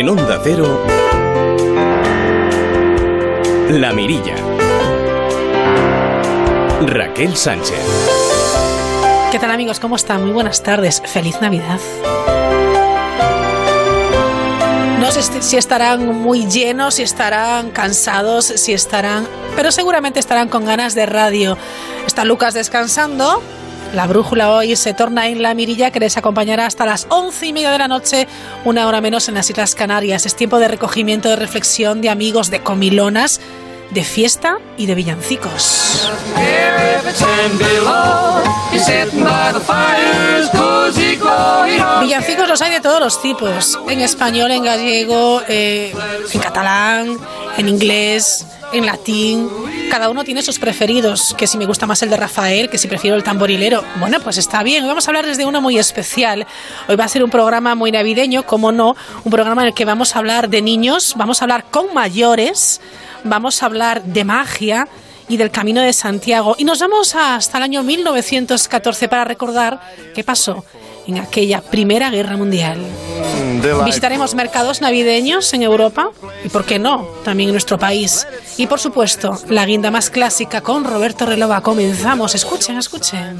En Onda Cero, La Mirilla. Raquel Sánchez. ¿Qué tal amigos? ¿Cómo están? Muy buenas tardes. Feliz Navidad. No sé si estarán muy llenos, si estarán cansados, si estarán... Pero seguramente estarán con ganas de radio. Está Lucas descansando. La brújula hoy se torna en la mirilla que les acompañará hasta las once y media de la noche, una hora menos en las Islas Canarias. Es tiempo de recogimiento, de reflexión, de amigos, de comilonas de fiesta y de villancicos. Villancicos los hay de todos los tipos, en español, en gallego, eh, en catalán, en inglés, en latín. Cada uno tiene sus preferidos, que si me gusta más el de Rafael, que si prefiero el tamborilero. Bueno, pues está bien. Hoy vamos a hablar desde uno muy especial. Hoy va a ser un programa muy navideño, como no, un programa en el que vamos a hablar de niños, vamos a hablar con mayores vamos a hablar de magia y del Camino de Santiago. Y nos vamos hasta el año 1914 para recordar qué pasó en aquella Primera Guerra Mundial. Visitaremos mercados navideños en Europa y, por qué no, también en nuestro país. Y, por supuesto, la guinda más clásica con Roberto Relova. Comenzamos. Escuchen, escuchen.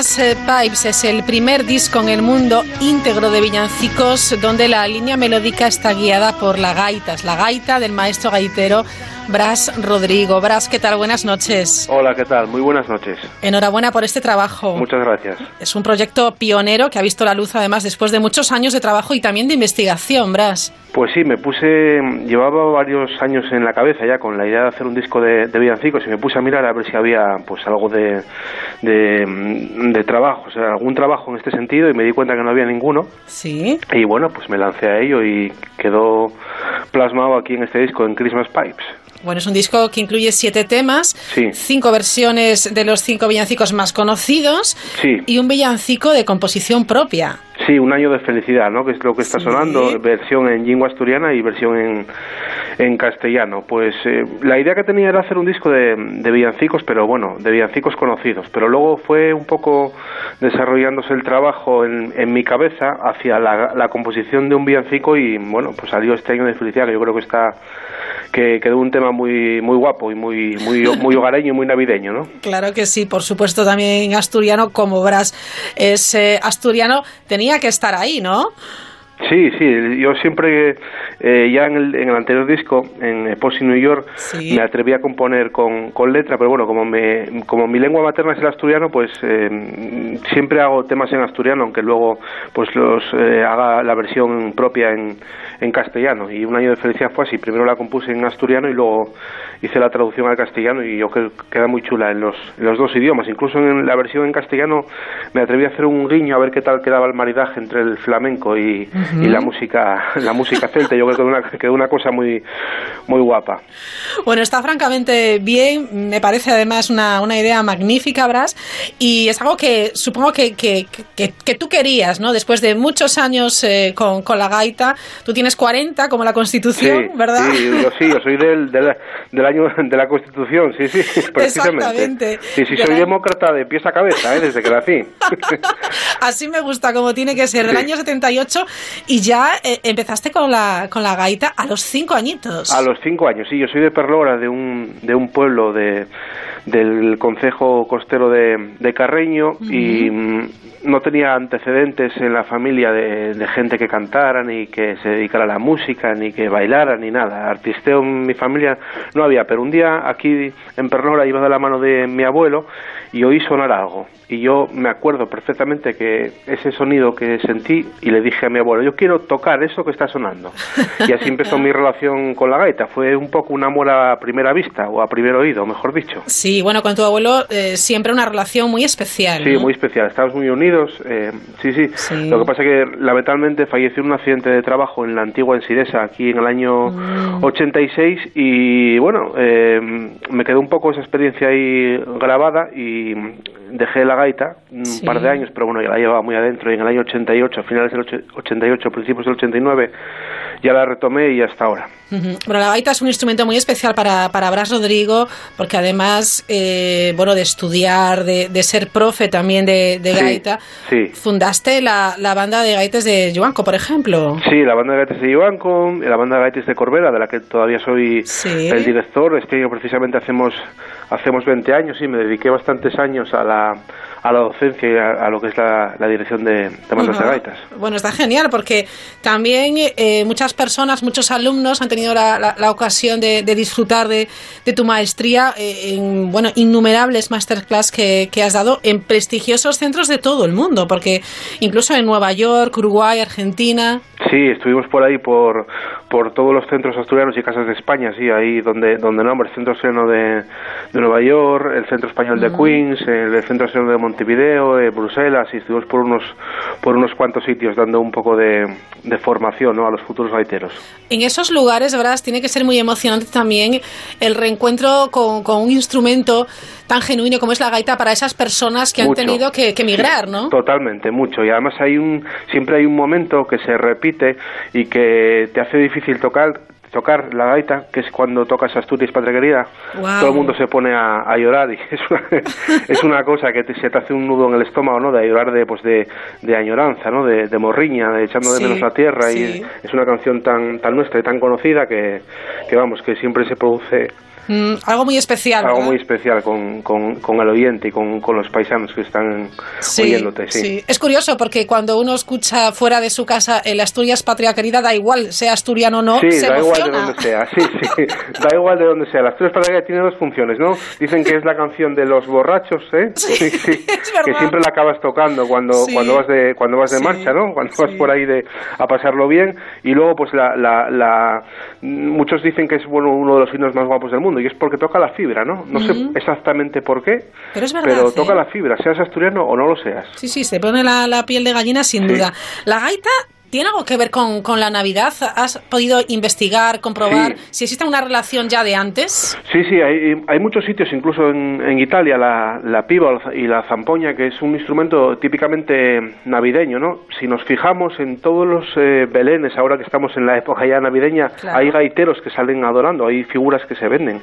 Christmas Pipes es el primer disco en el mundo íntegro de villancicos donde la línea melódica está guiada por la gaita, es la gaita del maestro gaitero Bras Rodrigo. Bras, ¿qué tal? Buenas noches. Hola, ¿qué tal? Muy buenas noches. Enhorabuena por este trabajo. Muchas gracias. Es un proyecto pionero que ha visto la luz además después de muchos años de trabajo y también de investigación, Bras. Pues sí, me puse, llevaba varios años en la cabeza ya con la idea de hacer un disco de, villancicos y me puse a mirar a ver si había pues algo de, de, trabajo, o sea, algún trabajo en este sentido y me di cuenta que no había ninguno. Sí. Y bueno, pues me lancé a ello y quedó plasmado aquí en este disco, en Christmas Pipes. Bueno, es un disco que incluye siete temas, cinco versiones de los cinco villancicos más conocidos y un villancico de composición propia. Sí, un año de felicidad, ¿no? Que es lo que está sonando, versión en lengua asturiana y versión en, en castellano. Pues eh, la idea que tenía era hacer un disco de, de, villancicos, pero bueno, de villancicos conocidos. Pero luego fue un poco desarrollándose el trabajo en, en mi cabeza hacia la, la composición de un villancico y bueno, pues salió este año de felicidad que yo creo que está que quedó un tema muy muy guapo y muy muy muy hogareño y muy navideño, ¿no? Claro que sí, por supuesto también asturiano como Bras es asturiano tenía que estar ahí, ¿no? Sí, sí, yo siempre, eh, ya en el, en el, anterior disco, en Epoxy New York, me atreví a componer con, con, letra, pero bueno, como, me, como mi lengua materna es el asturiano, pues eh, siempre hago temas en asturiano, aunque luego pues los eh, haga la versión propia en, en castellano. Y Un año de felicidad fue así, primero la compuse en asturiano y luego hice la traducción al castellano y yo creo que queda muy chula en los, en los dos idiomas. Incluso en la versión en castellano me atreví a hacer un guiño a ver qué tal quedaba el maridaje entre el flamenco y y la música la música celta. Yo creo que una, que una cosa muy muy guapa. Bueno está francamente bien. Me parece además una, una idea magnífica Bras. Y es algo que supongo que, que, que, tú querías no después de muchos años eh, con, con, la gaita tú tienes 40 como la constitución verdad sí yo sí yo soy del, del, año de la constitución sí sí precisamente sí sí soy demócrata de pies a cabeza ¿eh? desde que nací así me gusta como tiene que ser del año 78 Y ya eh, empezaste con la, con la gaita a los cinco añitos. A los cinco años, sí. Yo soy de Perlora, de un, de un pueblo de, del concejo costero de, de Carreño y no tenía antecedentes en la familia de, de, gente que cantara, ni que se dedicara a la música, ni que bailara, ni nada. Artisteo en mi familia no había, pero un día aquí en Perlora iba de la mano de mi abuelo y oí sonar algo. Y yo me acuerdo perfectamente que ese sonido que sentí y le dije a mi abuelo, yo quiero tocar eso que está sonando. Y así empezó mi relación con la gaita. Fue un poco un amor a primera vista o a primer oído, mejor dicho. Sí, bueno, con tu abuelo eh, siempre una relación muy especial. Sí, muy especial. Estamos muy unidos. Eh, sí, sí, Lo que pasa es que lamentablemente falleció en un accidente de trabajo en la antigua Ensiresa, aquí en el año 86. Mm. Y bueno, eh, me quedó un poco esa experiencia ahí grabada y dejé la gaita un par de años, pero bueno, ya la llevaba muy adentro y en el año 88, a finales del 88, principios del 89, ya la retomé y hasta ahora. Bueno, la gaita es un instrumento muy especial para, para Bras Rodrigo, porque además, eh, bueno, de estudiar, de, ser profe también de, gaita, fundaste la, la, banda de gaites de Yuanco, por ejemplo. Sí, la banda de gaites de Yuanco, la banda de gaites de Corbera, de la que todavía soy el director. Este año precisamente hacemos, hacemos 20 años y me dediqué bastantes años a la a la docencia y a, lo que es la, dirección de, de de gaitas. Bueno, está genial porque también eh, muchas personas, muchos alumnos han tenido la, la, ocasión de, disfrutar de, de, tu maestría eh, en bueno innumerables masterclass que, que, has dado en prestigiosos centros de todo el mundo, porque incluso en Nueva York, Uruguay, Argentina. Sí, estuvimos por ahí por, por todos los centros asturianos y casas de España, sí, ahí donde donde no, el Centro Seno de, de Nueva York, el Centro Español de Queens, el Centro Seno de Montevideo, eh, Bruselas, y estuvimos por unos por unos cuantos sitios dando un poco de, de formación ¿no? a los futuros gaiteros. En esos lugares, ¿verdad? Tiene que ser muy emocionante también el reencuentro con, con un instrumento tan genuino como es la gaita para esas personas que han tenido que, que migrar, ¿no? Totalmente, mucho. Y además hay un siempre hay un momento que se repite y que te hace difícil tocar tocar la gaita, que es cuando tocas Asturias Patria Querida, todo el mundo se pone a, llorar y es una, es una cosa que se te hace un nudo en el estómago, ¿no? De llorar de, pues de, de añoranza, ¿no? De, morriña, de echando de menos la tierra y es una canción tan, tan nuestra y tan conocida que, que vamos, que siempre se produce Mm, algo muy especial. Algo muy especial con, con, el oyente y con, los paisanos que están oyéndote. Sí. es curioso porque cuando uno escucha fuera de su casa el Asturias Patria Querida, da igual, sea asturiano o no, sí, da igual de donde sea, sí, sí, da igual de donde sea. La Asturias Patria Querida tiene dos funciones, ¿no? Dicen que es la canción de los borrachos, ¿eh? Sí, sí, que siempre la acabas tocando cuando, cuando vas de, cuando vas de marcha, ¿no? Cuando vas por ahí de, a pasarlo bien y luego pues la, la, la muchos dicen que es bueno uno de los signos más guapos del mundo y es porque toca la fibra, ¿no? No sé exactamente por qué, pero, es verdad, pero toca ¿eh? la fibra, seas asturiano o no lo seas. Sí, sí, se pone la, la piel de gallina sin duda. La gaita ¿Tiene algo que ver con, con, la Navidad? ¿Has podido investigar, comprobar si existe una relación ya de antes? Sí, sí, hay, hay muchos sitios, incluso en, en Italia, la, la, piba y la zampoña, que es un instrumento típicamente navideño, ¿no? Si nos fijamos en todos los eh, belenes, ahora que estamos en la época ya navideña, hay gaiteros que salen adorando, hay figuras que se venden.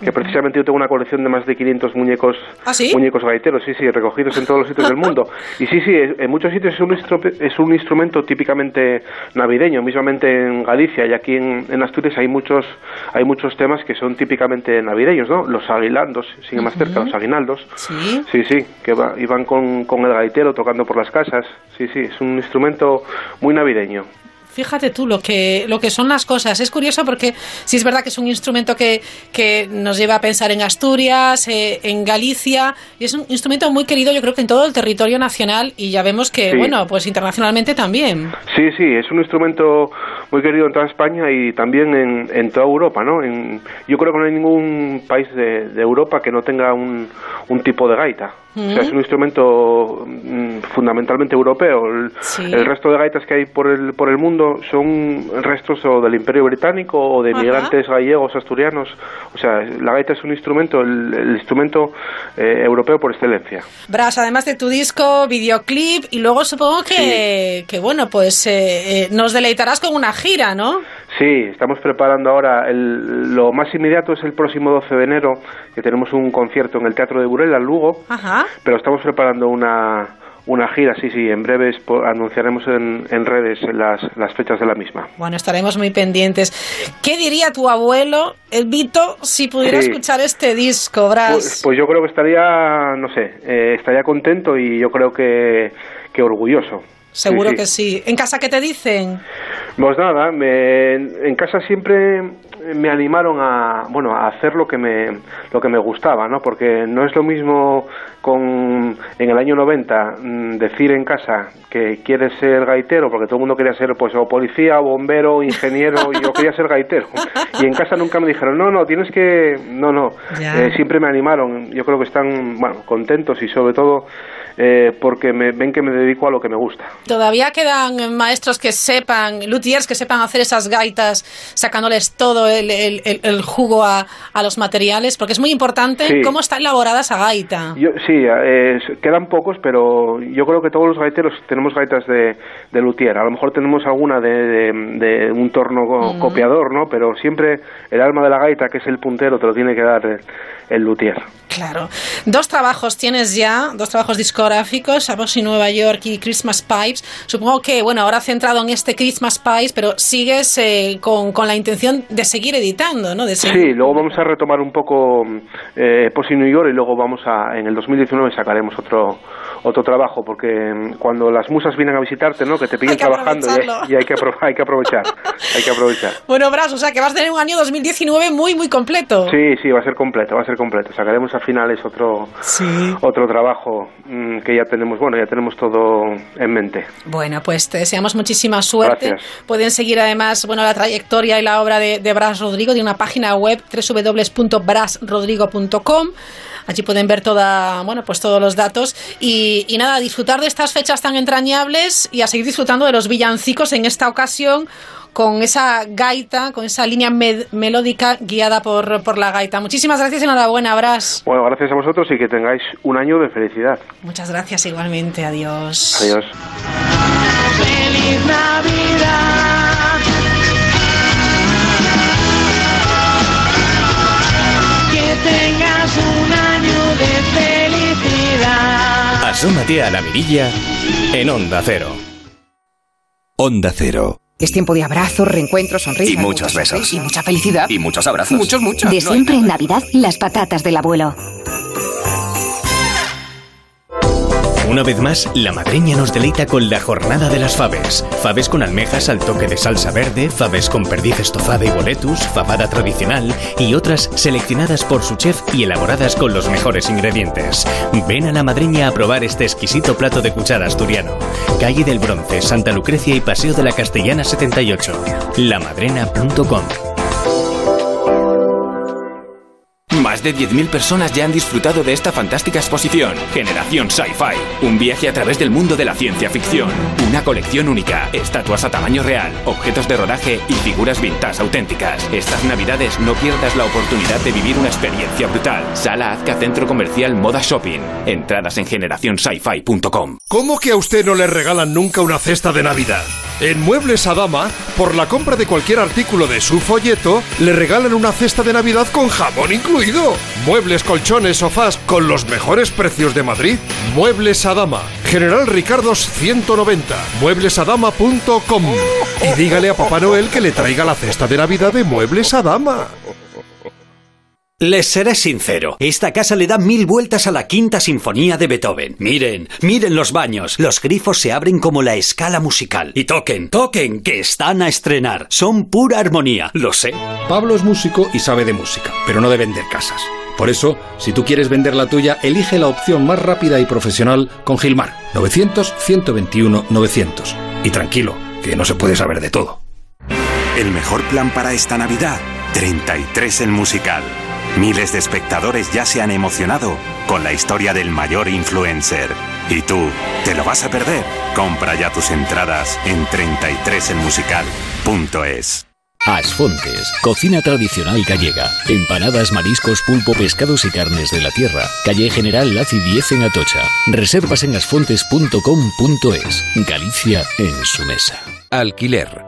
Que precisamente yo tengo una colección de más de 500 muñecos, ¿Ah, muñecos gaiteros, sí, sí, recogidos en todos los sitios del mundo. Y sí, sí, en muchos sitios es un, es un instrumento típicamente navideño, mismamente en Galicia y aquí en, Asturias hay muchos hay muchos temas que son típicamente navideños, ¿no? Los aguinaldos, sigue más cerca, los aguinaldos. Sí, sí, sí que va, iban con, con el gaitero tocando por las casas. Sí, sí, es un instrumento muy navideño. Fíjate tú lo que, lo que son las cosas. Es curioso porque sí es verdad que es un instrumento que, que nos lleva a pensar en Asturias, eh, en Galicia, y es un instrumento muy querido yo creo que en todo el territorio nacional y ya vemos que, bueno, pues internacionalmente también. Sí, sí, es un instrumento muy querido en toda España y también en, en toda Europa, ¿no? En, yo creo que no hay ningún país de, de Europa que no tenga un, un tipo de gaita. O sea, es un instrumento mm, fundamentalmente europeo. El, resto de gaitas que hay por el, por el mundo son restos o del Imperio Británico o de migrantes gallegos, asturianos. O sea, la gaita es un instrumento, el, instrumento eh, europeo por excelencia. Bras, además de tu disco, videoclip y luego supongo que, que bueno, pues eh, eh, nos deleitarás con una gira, ¿no? Sí, estamos preparando ahora. El, lo más inmediato es el próximo 12 de enero, que tenemos un concierto en el Teatro de Burela, en Lugo. Ajá. Pero estamos preparando una, una gira, sí, sí, en breves anunciaremos en, en redes las, las, fechas de la misma. Bueno, estaremos muy pendientes. ¿Qué diría tu abuelo, el Vito, si pudiera escuchar este disco, Bras? Pues, pues, yo creo que estaría, no sé, eh, estaría contento y yo creo que, que orgulloso. Seguro que sí. ¿En casa qué te dicen? Pues nada, en casa siempre me animaron a bueno a hacer lo que me lo que me gustaba no porque no es lo mismo con en el año 90 mm, decir en casa que quieres ser gaitero porque todo el mundo quería ser pues o policía o bombero ingeniero y yo quería ser gaitero. Y en casa nunca me dijeron no no tienes que no no eh, siempre me animaron. Yo creo que están bueno contentos y sobre todo eh, porque me, ven que me dedico a lo que me gusta. ¿Todavía quedan maestros que sepan, luthiers que sepan hacer esas gaitas, sacándoles todo el, el, jugo a, a, los materiales? Porque es muy importante cómo está elaborada esa gaita. Yo, sí, eh, quedan pocos, pero yo creo que todos los gaiteros tenemos gaitas de, de luthier. A lo mejor tenemos alguna de, de, un torno copiador, ¿no? Pero siempre el alma de la gaita, que es el puntero, te lo tiene que dar el luthier. Claro. Dos trabajos tienes ya, dos trabajos discográficos, y Nueva York y Christmas Pipes. Supongo que, bueno, ahora centrado en este Christmas Pipes, pero sigues eh, con, con, la intención de seguir editando, ¿no? De Sí, luego vamos a retomar un poco eh, y New York y luego vamos a, en el 2019 sacaremos otro otro trabajo, porque mm, cuando las musas vienen a visitarte, ¿no? Que te pillen trabajando y, hay, que hay que aprovechar, hay que aprovechar. Bueno, Bras, o sea que vas a tener un año 2019 muy, muy completo. Sí, sí, va a ser completo, va a ser completo. Sacaremos a finales otro, otro trabajo mm, que ya tenemos, bueno, ya tenemos todo en mente. Bueno, pues te deseamos muchísima suerte. Pueden seguir además, bueno, la trayectoria y la obra de, de Bras Rodrigo de una página web www.brasrodrigo.com Allí pueden ver toda, bueno, pues todos los datos y, y nada, disfrutar de estas fechas tan entrañables y a seguir disfrutando de los villancicos en esta ocasión con esa gaita, con esa línea melódica guiada por, por la gaita. Muchísimas gracias y enhorabuena, Bras. Bueno, gracias a vosotros y que tengáis un año de felicidad. Muchas gracias igualmente. Adiós. Adiós. Feliz Navidad. Que tengas un de felicidad. Asómate a la mirilla en Onda Cero. Onda Cero. Es tiempo de abrazos, reencuentros, sonrisas. Y muchos besos. Y mucha felicidad. Y muchos abrazos. Muchos, muchos. De siempre en Navidad, las patatas del abuelo. Una vez más, la madreña nos deleita con la jornada de las faves. Faves con almejas al toque de salsa verde, faves con perdiz estofada y boletus, fabada tradicional y otras seleccionadas por su chef y elaboradas con los mejores ingredientes. Ven a la madreña a probar este exquisito plato de cuchara asturiano. Calle del Bronce, Santa Lucrecia y Paseo de la Castellana 78. Lamadrena.com Más de 10.000 personas ya han disfrutado de esta fantástica exposición, Generación Sci-Fi, un viaje a través del mundo de la ciencia ficción, una colección única, estatuas a tamaño real, objetos de rodaje y figuras vintage auténticas. Estas navidades no pierdas la oportunidad de vivir una experiencia brutal. Sala Azca Centro Comercial Moda Shopping. Entradas en generacionsci-fi.com. ¿Cómo que a usted no le regalan nunca una cesta de Navidad? En Muebles Adama, por la compra de cualquier artículo de su folleto, le regalan una cesta de Navidad con jamón incluido Muebles, colchones, sofás con los mejores precios de Madrid. Muebles Adama. General Ricardos 190. Mueblesadama.com. Y dígale a Papá Noel que le traiga la cesta de Navidad de Muebles Adama. Les seré sincero, esta casa le da mil vueltas a la quinta sinfonía de Beethoven. Miren, miren los baños, los grifos se abren como la escala musical. Y toquen, toquen, que están a estrenar. Son pura armonía, lo sé. Pablo es músico y sabe de música, pero no de vender casas. Por eso, si tú quieres vender la tuya, elige la opción más rápida y profesional con Gilmar. 900-121-900. Y tranquilo, que no se puede saber de todo. El mejor plan para esta Navidad, 33 el musical. Miles de espectadores ya se han emocionado con la historia del mayor influencer. ¿Y tú, te lo vas a perder? Compra ya tus entradas en 33elmusical.es. Asfontes, cocina tradicional gallega. Empanadas, mariscos, pulpo, pescados y carnes de la tierra. Calle General Laci 10 en Atocha. Reservas en asfontes.com.es. Galicia en su mesa. Alquiler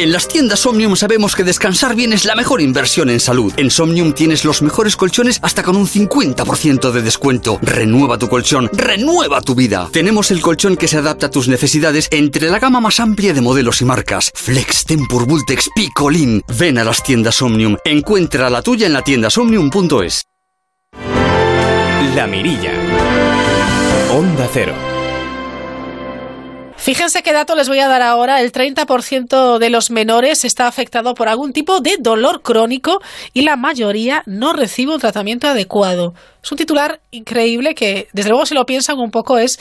En las tiendas Omnium sabemos que descansar bien es la mejor inversión en salud. En Somnium tienes los mejores colchones hasta con un 50% de descuento. Renueva tu colchón, renueva tu vida. Tenemos el colchón que se adapta a tus necesidades entre la gama más amplia de modelos y marcas. Flex, Tempur, Vultex, Picolín. Ven a las tiendas Omnium. Encuentra la tuya en la tienda somnium.es. La Mirilla. Onda Cero. Fíjense qué dato les voy a dar ahora. El 30% de los menores está afectado por algún tipo de dolor crónico y la mayoría no recibe un tratamiento adecuado. Es un titular increíble que, desde luego, si lo piensan un poco, es,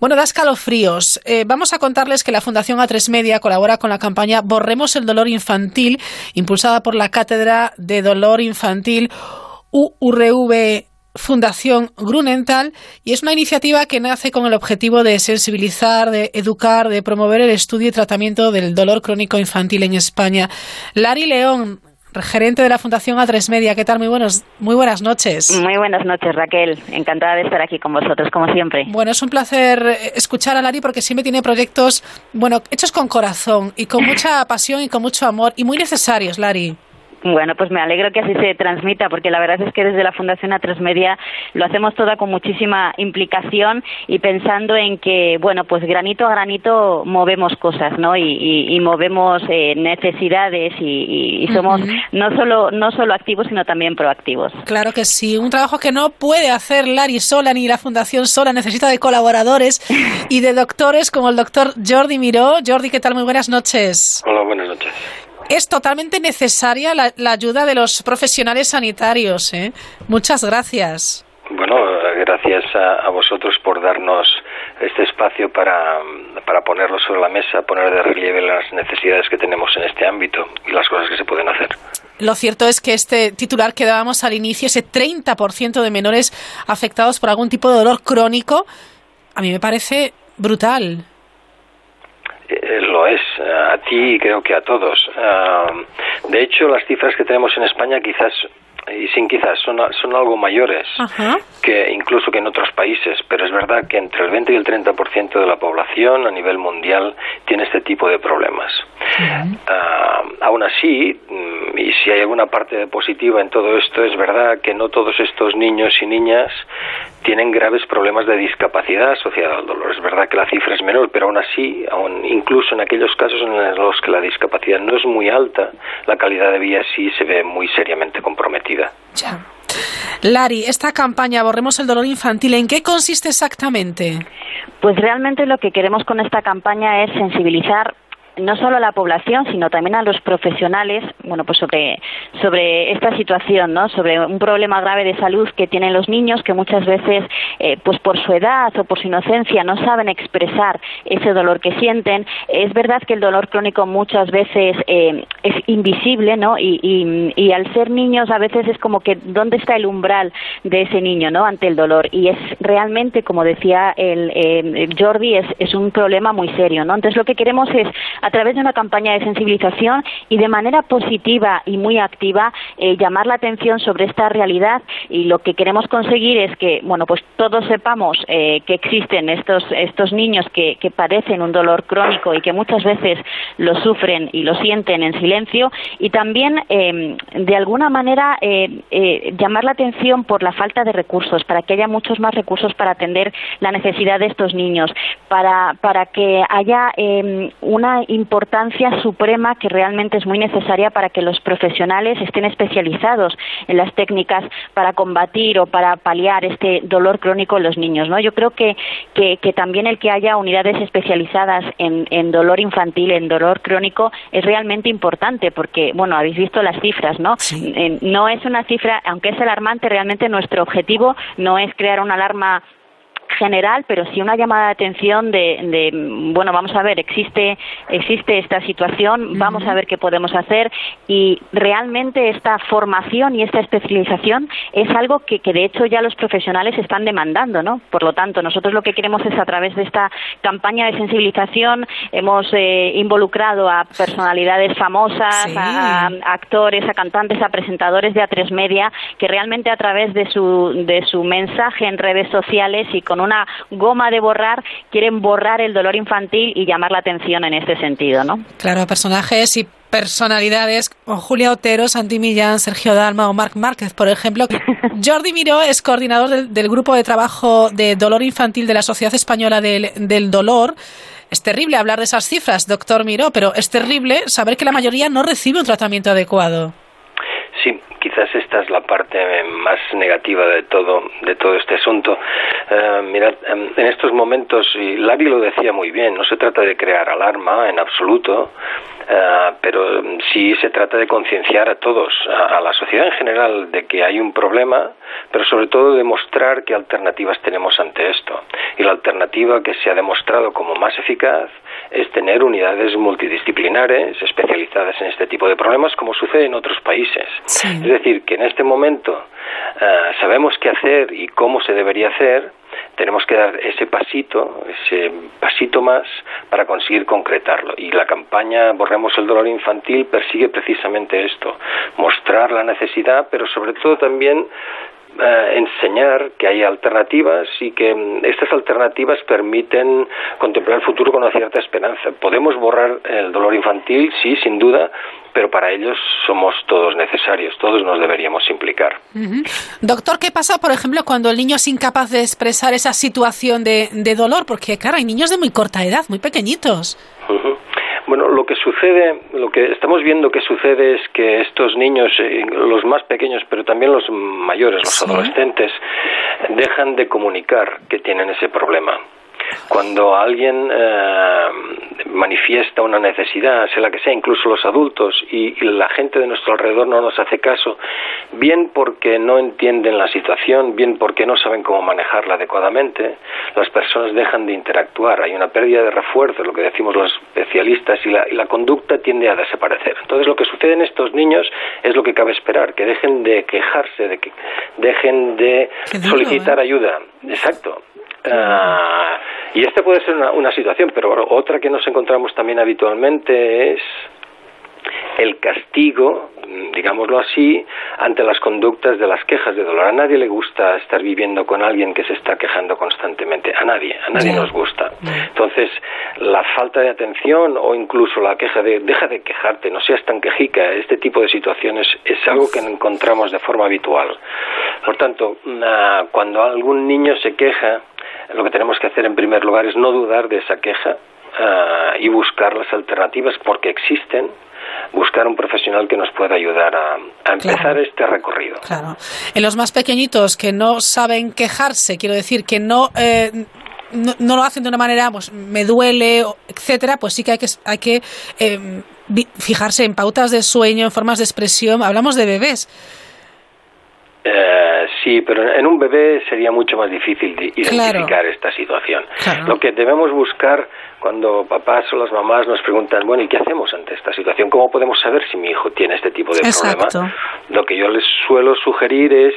bueno, da escalofríos. Eh, vamos a contarles que la Fundación A3 Media colabora con la campaña Borremos el dolor infantil, impulsada por la Cátedra de Dolor Infantil URV Fundación Grunenthal y es una iniciativa que nace con el objetivo de sensibilizar, de educar, de promover el estudio y tratamiento del dolor crónico infantil en España. Lari León, gerente de la Fundación A3 Media, ¿qué tal? Muy, buenos, muy buenas noches. Muy buenas noches, Raquel. Encantada de estar aquí con vosotros, como siempre. Bueno, es un placer eh, escuchar a Lari porque siempre tiene proyectos, bueno, hechos con corazón y con mucha pasión y con mucho amor y muy necesarios, Lari. Bueno, pues me alegro que así se transmita, porque la verdad es que desde la Fundación A3 Media lo hacemos toda con muchísima implicación y pensando en que, bueno, pues granito a granito movemos cosas, ¿no? Y, movemos eh, necesidades y, somos no solo no solo activos, sino también proactivos. Claro que sí, un trabajo que no puede hacer Lari sola ni la Fundación sola, necesita de colaboradores y de doctores como el doctor Jordi Miró. Jordi, ¿qué tal? Muy buenas noches. Hola, buenas noches es totalmente necesaria la, ayuda de los profesionales sanitarios. ¿eh? Muchas gracias. Bueno, gracias a, vosotros por darnos este espacio para, para ponerlo sobre la mesa, poner de relieve las necesidades que tenemos en este ámbito y las cosas que se pueden hacer. Lo cierto es que este titular que dábamos al inicio, ese 30% de menores afectados por algún tipo de dolor crónico, a mí me parece brutal. Eh, lo es, eh, a ti y creo que a todos. Eh, de hecho, las cifras que tenemos en España quizás y sin quizás son, son algo mayores que incluso que en otros países, pero es verdad que entre el 20 y el 30% de la población a nivel mundial tiene este tipo de problemas. Aún así, mm, y si hay alguna parte positiva en todo esto, es verdad que no todos estos niños y niñas tienen graves problemas de discapacidad asociada al dolor. Es verdad que la cifra es menor, pero aún así, aún incluso en aquellos casos en los que la discapacidad no es muy alta, la calidad de vida sí se ve muy seriamente comprometida. Ya. Lari, esta campaña Borremos el dolor infantil, ¿en qué consiste exactamente? Pues realmente lo que queremos con esta campaña es sensibilizar no solo a la población, sino también a los profesionales, bueno, pues sobre, sobre esta situación, ¿no? Sobre un problema grave de salud que tienen los niños que muchas veces, eh, pues por su edad o por su inocencia no saben expresar ese dolor que sienten. Es verdad que el dolor crónico muchas veces eh, es invisible, ¿no? Y, y, al ser niños a veces es como que dónde está el umbral de ese niño, ¿no? Ante el dolor. Y es realmente, como decía el, eh, Jordi, es, es un problema muy serio, ¿no? Entonces lo que queremos es a través de una campaña de sensibilización y de manera positiva y muy activa eh, llamar la atención sobre esta realidad. Y lo que queremos conseguir es que bueno pues todos sepamos eh, que existen estos estos niños que, padecen un dolor crónico y que muchas veces lo sufren y lo sienten en silencio. Y también em, de alguna manera eh, llamar la atención por la falta de recursos para que haya muchos más recursos para atender la necesidad de estos niños para para que haya em, una importancia suprema que realmente es muy necesaria para que los profesionales estén especializados en las técnicas para combatir o para paliar este dolor crónico en los niños. ¿no? Yo creo que, que, también el que haya unidades especializadas en, en, dolor infantil, en dolor crónico, es realmente importante porque, bueno, habéis visto las cifras, ¿no? No es una cifra, aunque es alarmante, realmente nuestro objetivo no es crear una alarma general, pero sí una llamada de atención de, de bueno, vamos a ver, existe, existe esta situación, vamos a ver qué podemos hacer. Y realmente esta formación y esta especialización es algo que, que de hecho ya los profesionales están demandando, ¿no? Por lo tanto, nosotros lo que queremos es a través de esta campaña de sensibilización hemos eh, involucrado a personalidades famosas, a, a actores, a cantantes, a presentadores de A3 Media que realmente a través de su, de su mensaje en redes sociales y con una goma de borrar quieren borrar el dolor infantil y llamar la atención en este sentido, ¿no? Claro, personajes y personalidades como Julia Otero, Santi Millán, Sergio Dalma o Marc Márquez, por ejemplo. Jordi Miró es coordinador del, del, grupo de trabajo de dolor infantil de la Sociedad Española del, del Dolor. Es terrible hablar de esas cifras, doctor Miró, pero es terrible saber que la mayoría no recibe un tratamiento adecuado. Sí, quizás esta es la parte más negativa de todo de todo este asunto. Eh, mirad, en estos momentos, y Larry lo decía muy bien, no se trata de crear alarma en absoluto, eh, pero sí se trata de concienciar a todos, a, a, la sociedad en general, de que hay un problema, pero sobre todo de mostrar qué alternativas tenemos ante esto. Y la alternativa que se ha demostrado como más eficaz es tener unidades multidisciplinares especializadas en este tipo de problemas, como sucede en otros países. Sí. Es decir, que en este momento uh, sabemos qué hacer y cómo se debería hacer, tenemos que dar ese pasito, ese pasito más para conseguir concretarlo. Y la campaña Borremos el dolor infantil persigue precisamente esto, mostrar la necesidad, pero sobre todo también eh, enseñar que hay alternativas y que mm, estas alternativas permiten contemplar el futuro con una cierta esperanza. Podemos borrar el dolor infantil, sí, sin duda, pero para ellos somos todos necesarios, todos nos deberíamos implicar. Uh -huh. Doctor, ¿qué pasa, por ejemplo, cuando el niño es incapaz de expresar esa situación de, de dolor? Porque, claro, hay niños de muy corta edad, muy pequeñitos. Uh -huh. Bueno, lo que sucede, lo que estamos viendo que sucede es que estos niños, los más pequeños, pero también los mayores, los ¿Sí? adolescentes, dejan de comunicar que tienen ese problema. Cuando alguien eh, manifiesta una necesidad, sea la que sea, incluso los adultos, y, y, la gente de nuestro alrededor no nos hace caso, bien porque no entienden la situación, bien porque no saben cómo manejarla adecuadamente, las personas dejan de interactuar. Hay una pérdida de refuerzo, lo que decimos los especialistas, y la, y la conducta tiende a desaparecer. Entonces, lo que sucede en estos niños es lo que cabe esperar, que dejen de quejarse, de que dejen de solicitar ayuda. Exacto. Uh, y esta puede ser una, una, situación, pero otra que nos encontramos también habitualmente es el castigo, digámoslo así, ante las conductas de las quejas de dolor. A nadie le gusta estar viviendo con alguien que se está quejando constantemente. A nadie, a nadie sí. nos gusta. Entonces, la falta de atención o incluso la queja de deja de quejarte, no seas tan quejica, este tipo de situaciones es algo que encontramos de forma habitual. Por tanto, cuando algún niño se queja, lo que tenemos que hacer en primer lugar es no dudar de esa queja uh, y buscar las alternativas porque existen buscar un profesional que nos pueda ayudar a, a empezar claro. este recorrido. Claro. En los más pequeñitos que no saben quejarse, quiero decir que no eh, no, no, lo hacen de una manera, pues me duele, etcétera, pues sí que hay que, hay que eh, fijarse en pautas de sueño, en formas de expresión. Hablamos de bebés. Eh, sí, pero en un bebé sería mucho más difícil de identificar claro. esta situación. Claro. Lo que debemos buscar cuando papás o las mamás nos preguntan, bueno, ¿y qué hacemos ante esta situación? ¿Cómo podemos saber si mi hijo tiene este tipo de Exacto. problema? Lo que yo les suelo sugerir es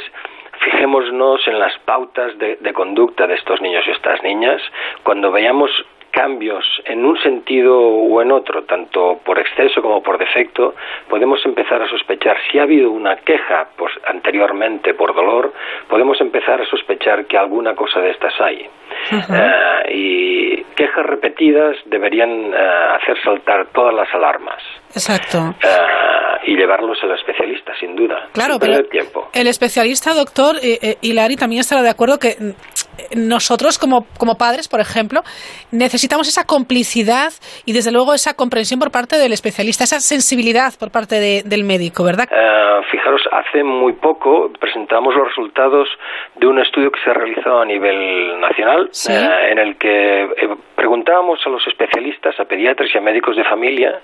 fijémonos en las pautas de, de conducta de estos niños y estas niñas. Cuando veamos cambios en un sentido o en otro, tanto por exceso como por defecto, podemos empezar a sospechar si ha habido una queja pues, anteriormente por dolor, podemos empezar a sospechar que alguna cosa de estas hay. Uh -huh. uh, y quejas repetidas deberían uh, hacer saltar todas las alarmas. Exacto. Uh, y llevarlos al especialista, sin duda. Claro, sin pero tiempo. el especialista, doctor, eh, eh, Hilari también estará de acuerdo que nosotros como, como padres, por ejemplo, necesitamos esa complicidad y desde luego esa comprensión por parte del especialista, esa sensibilidad por parte de, del médico, ¿verdad? Uh, fijaros, hace muy poco presentamos los resultados de un estudio que se ha realizado a nivel nacional ¿Sí? uh, en el que eh, preguntábamos a los especialistas, a pediatras y a médicos de familia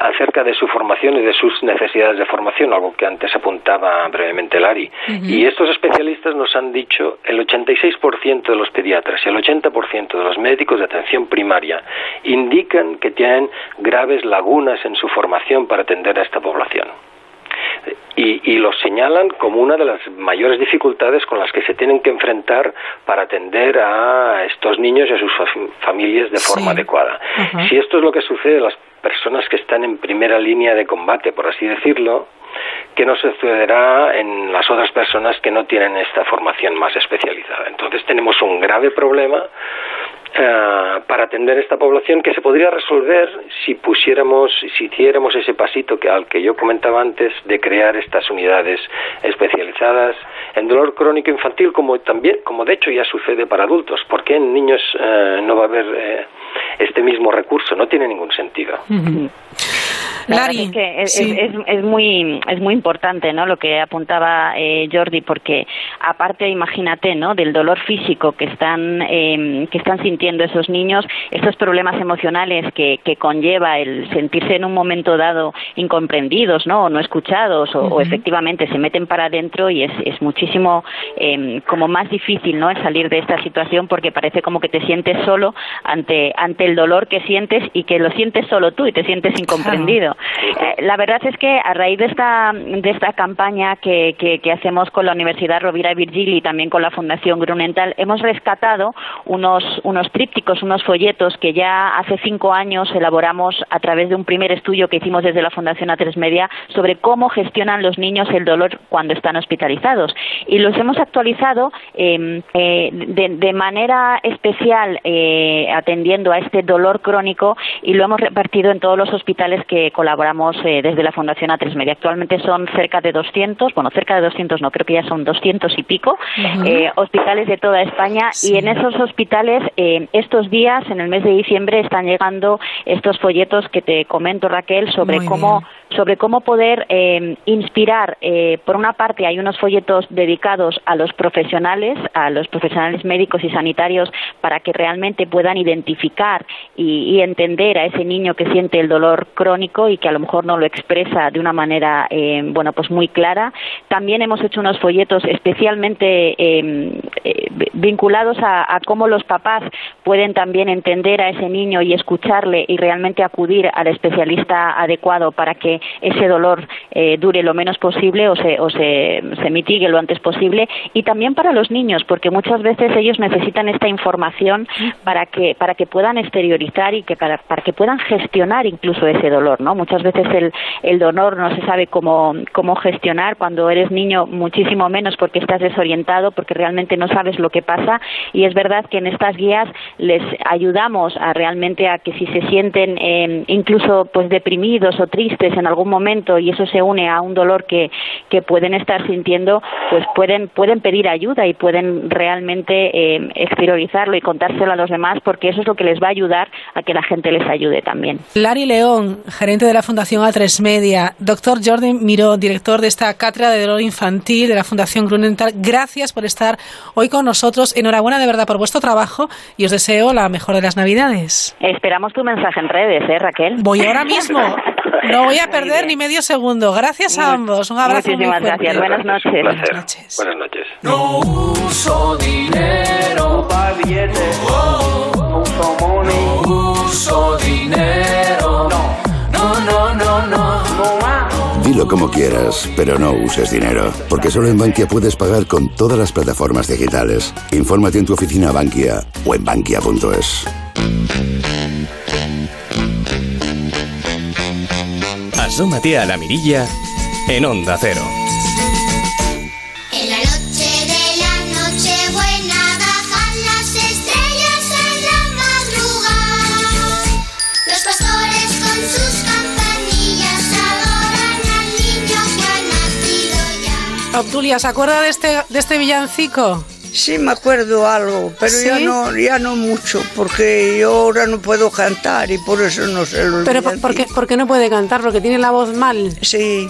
acerca de su formación y de sus necesidades de formación, algo que antes apuntaba brevemente Lari. Y estos especialistas nos han dicho el 86% de los pediatras y el 80% de los médicos de atención primaria indican que tienen graves lagunas en su formación para atender a esta población. Y, y los señalan como una de las mayores dificultades con las que se tienen que enfrentar para atender a estos niños y a sus familias de forma adecuada. Si esto es lo que sucede a las personas que están en primera línea de combate, por así decirlo, ¿qué no sucederá en las otras personas que no tienen esta formación más especializada? Entonces tenemos un grave problema eh, para atender esta población que se podría resolver si pusiéramos, si hiciéramos ese pasito que al que yo comentaba antes de crear estas unidades especializadas en dolor crónico infantil, como también, como de hecho ya sucede para adultos. ¿Por qué en niños eh, no va a haber eh, este mismo recurso? No tiene ningún sentido. Lari, es, que es, es, muy es muy importante, ¿no? Lo que apuntaba eh, Jordi, porque aparte, imagínate, ¿no? Del dolor físico que están eh, que están sintiendo esos niños, estos problemas emocionales que, que conlleva el sentirse en un momento dado incomprendidos, ¿no? O no escuchados, o, o efectivamente se meten para adentro y es, es muchísimo eh, como más difícil, ¿no? El salir de esta situación porque parece como que te sientes solo ante ante el dolor que sientes y que lo sientes solo tú y te sientes incomprendido. Eh, la verdad es que a raíz de esta, de esta campaña que, que, hacemos con la Universidad Rovira y Virgili y también con la Fundación Grunenthal, hemos rescatado unos, unos trípticos, unos folletos que ya hace cinco años elaboramos a través de un primer estudio que hicimos desde la Fundación A3 Media sobre cómo gestionan los niños el dolor cuando están hospitalizados. Y los hemos actualizado em, eh, de, de, manera especial eh, atendiendo a este dolor crónico y lo hemos repartido en todos los hospitales que colaboramos eh, desde la Fundación A3 Media. Actualmente son cerca de 200, bueno, cerca de 200 no, creo que ya son 200 y pico, eh, hospitales de toda España. Y en esos hospitales eh, estos días, en el mes de diciembre, están llegando estos folletos que te comento, Raquel, sobre cómo sobre cómo poder inspirar. por una parte, hay unos folletos dedicados a los profesionales, a los profesionales médicos y sanitarios, para que realmente puedan identificar y, entender a ese niño que siente el dolor crónico y que a lo mejor no lo expresa de una manera eh, bueno pues muy clara también hemos hecho unos folletos especialmente eh, eh, vinculados a, cómo los papás pueden también entender a ese niño y escucharle y realmente acudir al especialista adecuado para que ese dolor eh, dure lo menos posible o se o se, se mitigue lo antes posible. Y también para los niños porque muchas veces ellos necesitan esta información para que para que puedan exteriorizar y que para, para que puedan gestionar incluso ese dolor, ¿no? Muchas veces el, el dolor no se sabe cómo, cómo gestionar, cuando eres niño muchísimo menos porque estás desorientado, porque realmente no sabes lo que pasa. Y es verdad que en estas guías les ayudamos a realmente a que si se sienten eh, incluso pues deprimidos o tristes en algún momento y eso se une a un dolor que, que pueden estar sintiendo, pues pueden, pueden pedir ayuda y pueden realmente eh, exteriorizarlo y contárselo a los demás porque eso es lo que les va a ayudar a que la gente les ayude también. Lari León, gerente de la Fundación A3 Media. Doctor Jordan Miró, director de esta cátedra de dolor infantil de la Fundación Grunenthal. Gracias por estar hoy con nosotros. Enhorabuena de verdad por vuestro trabajo y os deseo la mejor de las Navidades. Esperamos tu mensaje en redes, ¿eh, Raquel? Voy ahora mismo. No voy a perder ni medio segundo. Gracias a ambos. Un abrazo. Muchísimas muy gracias. Buenas noches. Buenas noches. Buenas noches. No uso dinero. Pa' billetes. Oh, uso money. no uso dinero. No, no, no, no. Dilo como quieras, pero no uses dinero, porque solo en Bankia puedes pagar con todas las plataformas digitales. Infórmate en tu oficina Bankia o en bankia.es. Asómate a la mirilla en Onda Cero. En la noche de la noche buena bajan las estrellas en la madrugada. Los pastores con sus campanillas adoran al niño que ha nacido ya. Obdulia, ¿se acuerda de este, de este villancico? Sí, me acuerdo algo, pero ya no ya no mucho, porque yo ahora no puedo cantar y por eso no sé los Pero ¿por, qué, por qué no puede cantar? ¿Porque tiene la voz mal? Sí,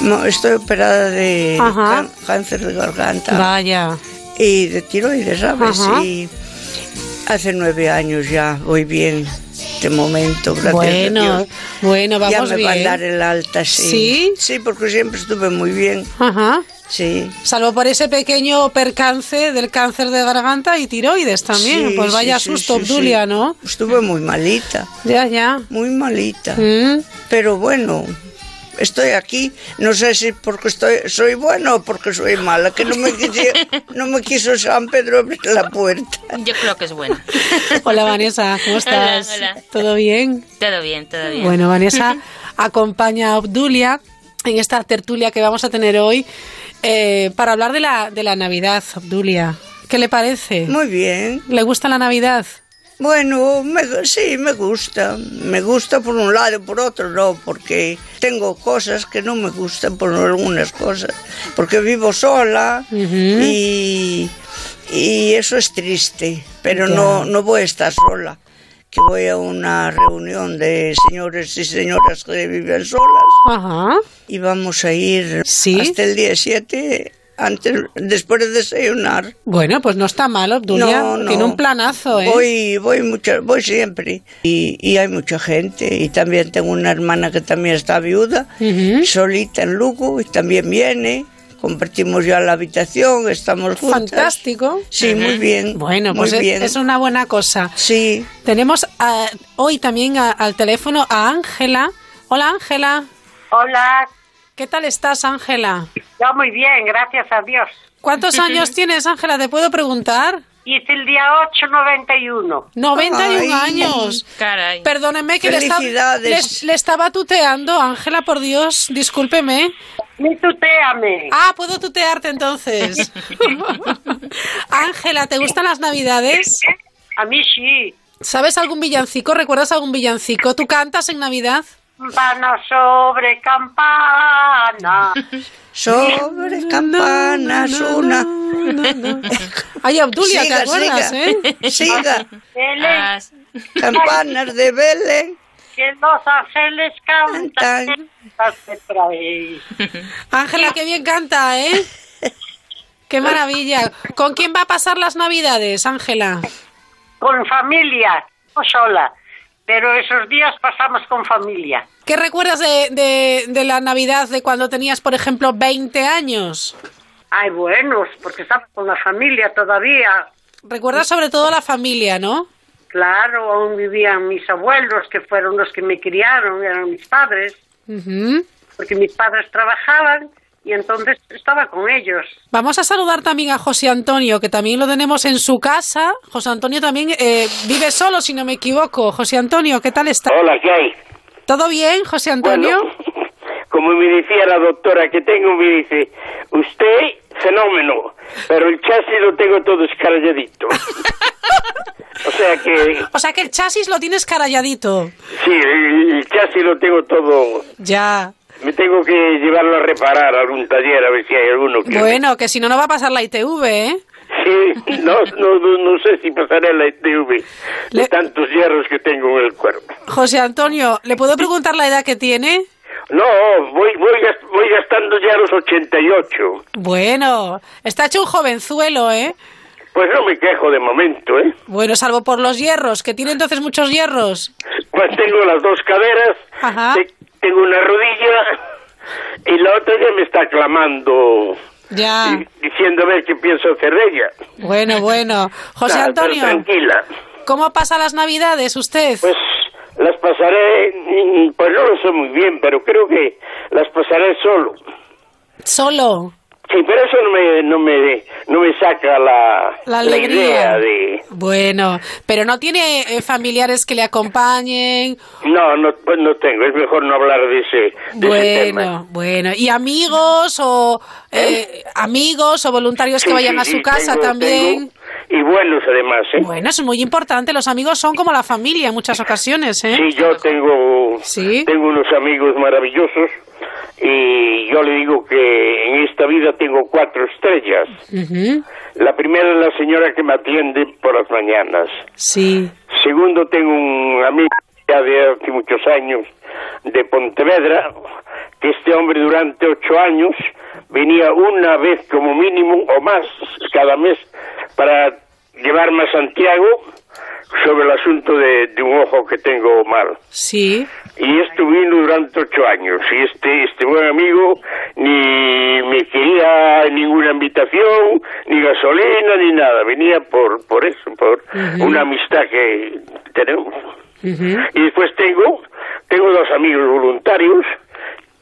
no, estoy operada de can- cáncer de garganta Vaya. y de tiroides, ¿sabes? Ajá. Y, Hace nueve años ya, voy bien. De momento, gracias Bueno, a Dios. bueno, Ya vamos me va a bien. dar el alta, sí. ¿Sí? Sí, porque siempre estuve muy bien. Ajá. Sí. Salvo por ese pequeño percance del cáncer de garganta y tiroides también. Sí, pues vaya sí, susto, Obdulia. ¿no? Estuve muy malita. Ya, ya. Muy malita. Mm. Pero bueno, estoy aquí. No sé si porque estoy, soy buena o porque soy mala, que no me, no me quiso San Pedro abrir la puerta. Yo creo que es buena. Hola, Vanessa, ¿cómo estás? Hola, hola. ¿Todo bien? Todo bien, todo bien. Bueno, Vanessa acompaña a Obdulia en esta tertulia que vamos a tener hoy eh, para hablar de la, de la Navidad, Obdulia. ¿Qué le parece? Muy bien. ¿Le gusta la Navidad? Bueno, me- sí, me gusta. Me gusta por un lado y por otro no, porque tengo cosas que no me gustan por algunas cosas. Porque vivo sola y, y eso es triste. Pero no, no voy a estar sola. Que voy a una reunión de señores y señoras que viven solas. Ajá. Y vamos a ir ¿Sí? hasta el día 7, antes, después de desayunar. Bueno, pues no está mal, Obdulia. No, no. Tiene un planazo, ¿eh? Voy, voy, mucho, voy siempre. Y, y hay mucha gente. Y también tengo una hermana que también está viuda, solita en Lugo, y también viene. Compartimos ya la habitación, estamos juntas. Fantástico. Sí, muy bien. Bueno, muy pues es- bien. es una buena cosa. Sí. Tenemos ah, hoy también a- al teléfono a Ángela. Hola, Ángela. Hola. ¿Qué tal estás, Ángela? Yo muy bien, gracias a Dios. ¿Cuántos años tienes, Ángela? ¿Te puedo preguntar? Hice el día 8, 91. 91 años. Caray. Perdóneme que le, esta- Felicidades. le- le estaba tuteando, Ángela, por Dios, discúlpeme. Ni tuteame. Ah, puedo tutearte entonces. Ángela, ¿te gustan las navidades? A mí sí. ¿Sabes algún villancico? ¿Recuerdas algún villancico? ¿Tú cantas en Navidad? Campana sobre campana. Sobre campanas una. Ay, Obdulia, ¿te Siga, acuerdas, siga. eh? Siga. Belén, Ah, Campanas de Belén. que los ángeles cantan. Te. Ángela, qué bien canta, ¿eh? Qué maravilla. ¿Con quién va a pasar las Navidades, Ángela? Con familia, no sola. Pero esos días pasamos con familia. ¿Qué recuerdas de, de- de la Navidad de cuando tenías, por ejemplo, 20 años? Ay, buenos, porque estamos con la familia todavía. Recuerdas sobre todo la familia, ¿no? Claro, aún vivían mis abuelos, que fueron los que me criaron, eran mis padres, porque mis padres trabajaban y entonces estaba con ellos. Vamos a saludar también a José Antonio, que también lo tenemos en su casa. José Antonio también eh, vive solo, si no me equivoco. José Antonio, ¿qué tal está? Hola, ¿qué hay? ¿Todo bien, José Antonio? Como me decía la doctora que tengo, me dice, usted, fenómeno, pero el chasis lo tengo todo escaralladito. o sea que, O sea que el chasis lo tienes caralladito. sí, el, el chasis lo tengo todo... Ya. Me tengo que llevarlo a reparar a algún taller a ver si hay alguno que... Bueno, que si no, no va a pasar la ITV, ¿eh? Sí, no, no, no, sé si pasaré la ITV de tantos hierros que tengo en el cuerpo. José Antonio, ¿le puedo preguntar la edad que tiene? No, voy, voy, voy gastando ya los 88. Bueno, está hecho un jovenzuelo, ¿eh? Pues no me quejo de momento, ¿eh? Bueno, salvo por los hierros, que tiene entonces muchos hierros. Pues tengo las dos caderas, Ajá. Te- tengo una rodilla y la otra ya me está clamando, Ya. ver qué pienso hacer de ella. Bueno, bueno. José Antonio, Tranquila. ¿cómo pasa las Navidades usted? Pues las pasaré, mm, pues no lo sé muy bien, pero creo que las pasaré solo. Solo. Sí, pero eso no me, no me, no me saca la, La alegría. idea de... Bueno, pero no tiene eh, familiares que le acompañen. No, no, pues no tengo, es mejor no hablar de ese, de ese tema. Bueno, bueno. ¿Y amigos o eh, amigos o voluntarios que Sí, vayan sí, a su sí, casa tengo- también? tengo- y buenos además, ¿eh? Bueno, es muy importante. Los amigos son como la familia en muchas ocasiones, ¿eh? Sí, yo tengo, tengo unos amigos maravillosos y yo le digo que en esta vida tengo cuatro estrellas. La primera es la señora que me atiende por las mañanas. Sí. Segundo, tengo un amigo ya de hace muchos años de Pontevedra, que este hombre durante ocho años venía una vez como mínimo o más cada mes para llevarme a Santiago sobre el asunto de, de un ojo que tengo mal. Sí. Y esto vino durante ocho años. Y este, este buen amigo ni me quería ninguna invitación, ni gasolina, ni nada. Venía por, por eso, por una amistad que tenemos. Y después tengo, tengo dos amigos voluntarios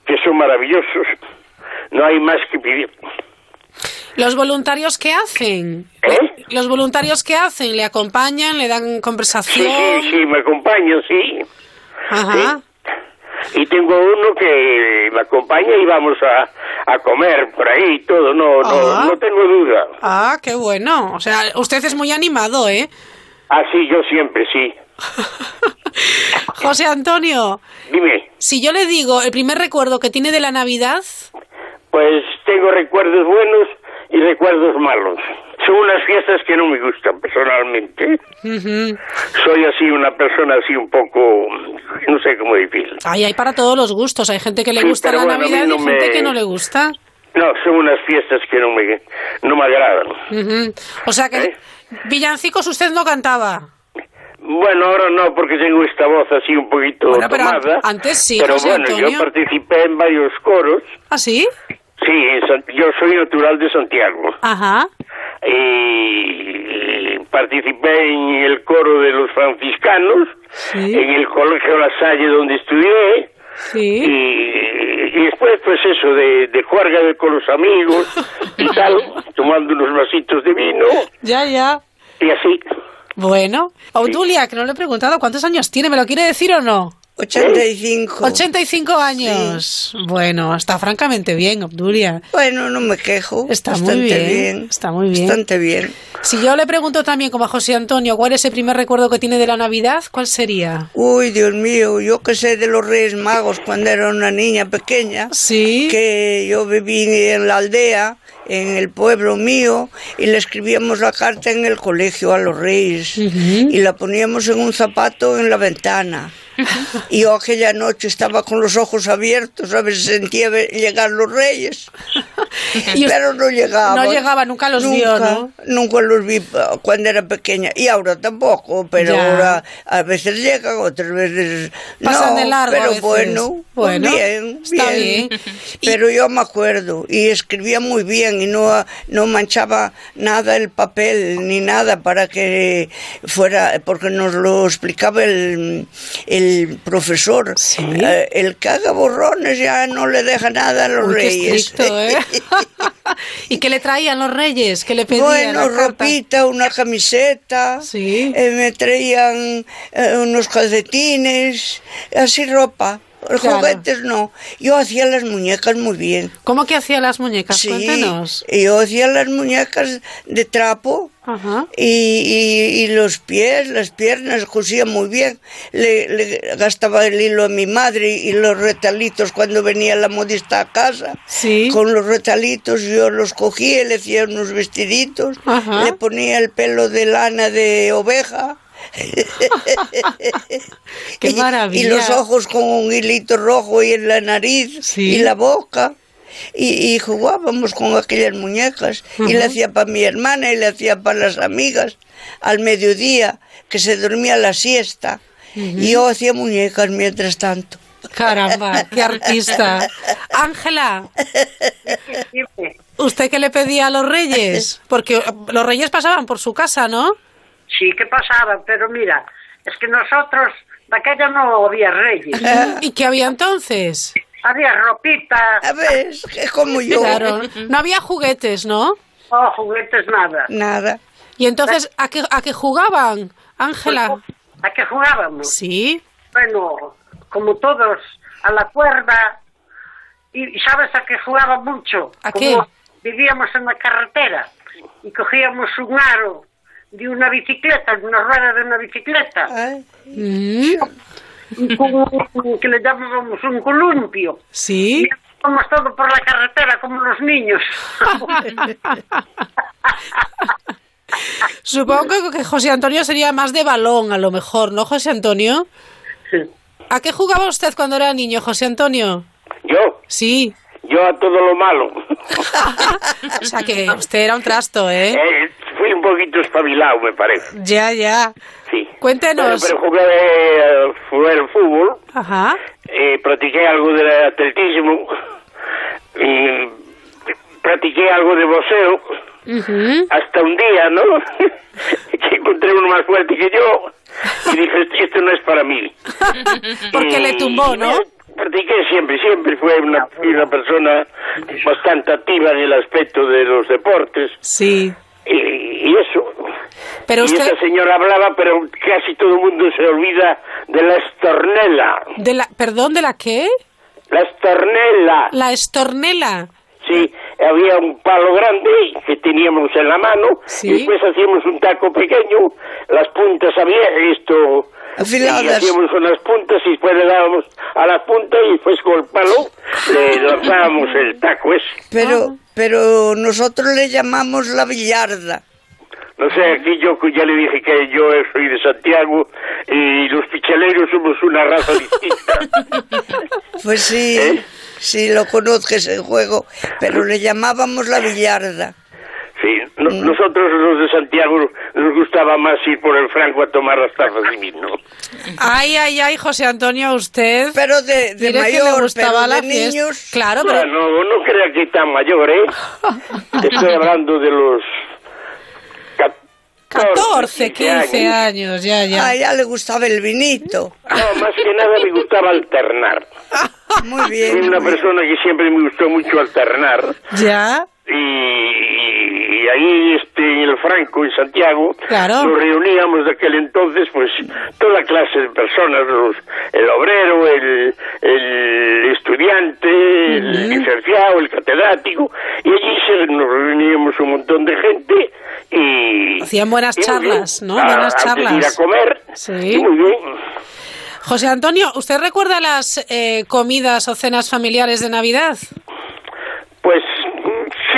que son maravillosos. No hay más que pedir. ¿Los voluntarios qué hacen? ¿Eh? ¿Los voluntarios qué hacen? ¿Le acompañan? ¿Le dan conversación? sí, sí, me acompañan, sí. Ajá. Y tengo uno que me acompaña y vamos a, a comer por ahí y todo, no, Ah. no, no tengo duda. Ah, qué bueno. O sea, usted es muy animado, ¿eh? Ah, sí, yo siempre, sí. José Antonio, Dime, si yo le digo el primer recuerdo que tiene de la Navidad, pues tengo recuerdos buenos y recuerdos malos. Son unas fiestas que no me gustan personalmente. Soy así una persona así un poco, no sé cómo decir. ay, hay para todos los gustos. Hay gente que le Sí, gusta pero la bueno, Navidad y no hay gente me- que no le gusta. No, son unas fiestas que no me, no me agradan. O sea que ¿Eh? villancicos usted no cantaba. Bueno, ahora no, porque tengo esta voz así un poquito Bueno, pero tomada. antes sí, Pero José bueno, Antonio. yo participé en varios coros. ¿Ah, sí? Sí, yo soy natural de Santiago. Ajá. Y participé en el coro de los franciscanos, en el colegio La Salle donde estudié. Sí. Y, y después, pues eso, de, de juerga con los amigos y tal, tomando unos vasitos de vino Ya, ya. y así. Bueno, Obdulia, que no le he preguntado cuántos años tiene, ¿me lo quiere decir o no? 85. 85 años. Bueno, está francamente bien, Obdulia. Bueno, no me quejo. Está muy bastante bien, bien. Está muy bien. Bastante bien. Si yo le pregunto también, como a José Antonio, ¿cuál es el primer recuerdo que tiene de la Navidad? ¿Cuál sería? Uy, Dios mío, yo que sé de los Reyes Magos cuando era una niña pequeña. Sí. Que yo viví en la aldea, en el pueblo mío, y le escribíamos la carta en el colegio a los Reyes. Y la poníamos en un zapato en la ventana. Y yo aquella noche estaba con los ojos abiertos, a ver si sentía llegar los reyes. Y Pero no llegaban. No llegaba, nunca los vio, ¿no? Nunca los vi uh, cuando era pequeña. Y ahora tampoco, pero Ya. ahora a veces llegan, otras veces Pasan no. de largo a Pero veces. bueno, pues Bueno, bien, está bien. Pero yo me acuerdo y escribía muy bien y no, no manchaba nada el papel ni nada para que fuera, porque nos lo explicaba el, el profesor. Eh, el que haga borrones ya no le deja nada a los Uy, qué reyes. estricto, ¿eh? ¿Y qué le traían los reyes? ¿Qué le pedían? Bueno, ropita, una camiseta, eh, me traían eh, unos calcetines, así ropa. Los Claro. juguetes no. Yo hacía las muñecas muy bien. ¿Cómo que hacía las muñecas? Sí, Cuéntenos. yo hacía las muñecas de trapo Ajá. y, y- y los pies, las piernas cosía muy bien. Le, le gastaba el hilo a mi madre y los retalitos cuando venía la modista a casa. Con los retalitos yo los cogía le hacía unos vestiditos. Ajá. Le ponía el pelo de lana de oveja. ¡Qué Y- maravilla! Y los ojos con un hilito rojo y en la nariz y la boca. Y, y jugábamos con aquellas muñecas. Y le hacía para mi hermana y le hacía para las amigas. Al mediodía, que se dormía la siesta. Y yo hacía muñecas mientras tanto. Caramba, qué artista. Ángela, ¿usted qué le pedía a los reyes? Porque los reyes pasaban por su casa, ¿no? Sí, que pasaba, pero mira, es que nosotros, de aquella no había reyes. ¿Y qué había entonces? Había ropita. A ver, es como yo. Claro, no había juguetes, ¿no? No, juguetes nada. Nada. ¿Y entonces a qué, a qué jugaban, Ángela? ¿A qué jugábamos? Sí. Bueno, como todos, a la cuerda. ¿Y y sabes a qué jugaba mucho? ¿A Como qué? vivíamos en la carretera y cogíamos un aro de una bicicleta, una rueda de una bicicleta, Mm, con un- que le llamábamos un columpio. Sí. Y íbamos todo por la carretera como los niños. Supongo que José Antonio sería más de balón, a lo mejor, ¿no, José Antonio? Sí. ¿A qué jugaba usted cuando era niño, José Antonio? ¿Yo? Sí. Yo a todo lo malo. O sea que usted era un trasto, ¿eh? Eh, un poquito espabilado, me parece. Ya, ya. Sí. Cuéntenos. Pero, pero jugué eh, jugué al fútbol, Ajá. eh, practiqué algo de atletismo, y practiqué algo de boxeo, Ujú. hasta un día, ¿no? que encontré uno más fuerte que yo y dije, esto no es para mí. Porque le tumbó, ¿no? Practiqué siempre, siempre fue una, una persona bastante activa en el aspecto de los deportes. Sí. Y, y eso. Pero y esta señora hablaba, pero casi todo el mundo se olvida de la estornela. De la, perdón, ¿de la qué? La estornela. La estornela. Sí, había un palo grande que teníamos en la mano y después hacíamos un taco pequeño, las puntas había esto Afiladas. y hacíamos unas puntas y después le dábamos a la punta y después con el palo le lanzábamos el taco ese. Pero, pero nosotros le llamamos la billarda. No sé, aquí yo ya le dije que yo soy de Santiago y los pichaleros somos una raza distinta. Pues sí, ¿Eh? sí lo conozco ese juego, pero le llamábamos la billarda. Sí, no- nosotros los de Santiago nos gustaba más ir por el Franco a tomar las tazas de vino. Ay, ay, ay, José Antonio, usted. Pero de, de mayor, le gustaba pero la de fiesta. niños. Claro, pero. Bueno, no crea que tan mayor, ¿eh? Estoy hablando de los 14, 15 años, ya, ya. A ella le gustaba el vinito. No, más que nada me gustaba alternar. Muy bien. Soy una persona que siempre me gustó mucho alternar. Ya. Y, y ahí este, en el Franco, en Santiago, Claro. nos reuníamos de aquel entonces, pues toda clase de personas, los, el obrero, el, el estudiante, el licenciado, el catedrático, y allí se, nos reuníamos un montón de gente y... Hacían buenas y charlas, ¿no? Ah, Buenas de ir charlas. a comer, Sí. y muy bien. José Antonio, ¿usted recuerda las eh, comidas o cenas familiares de Navidad?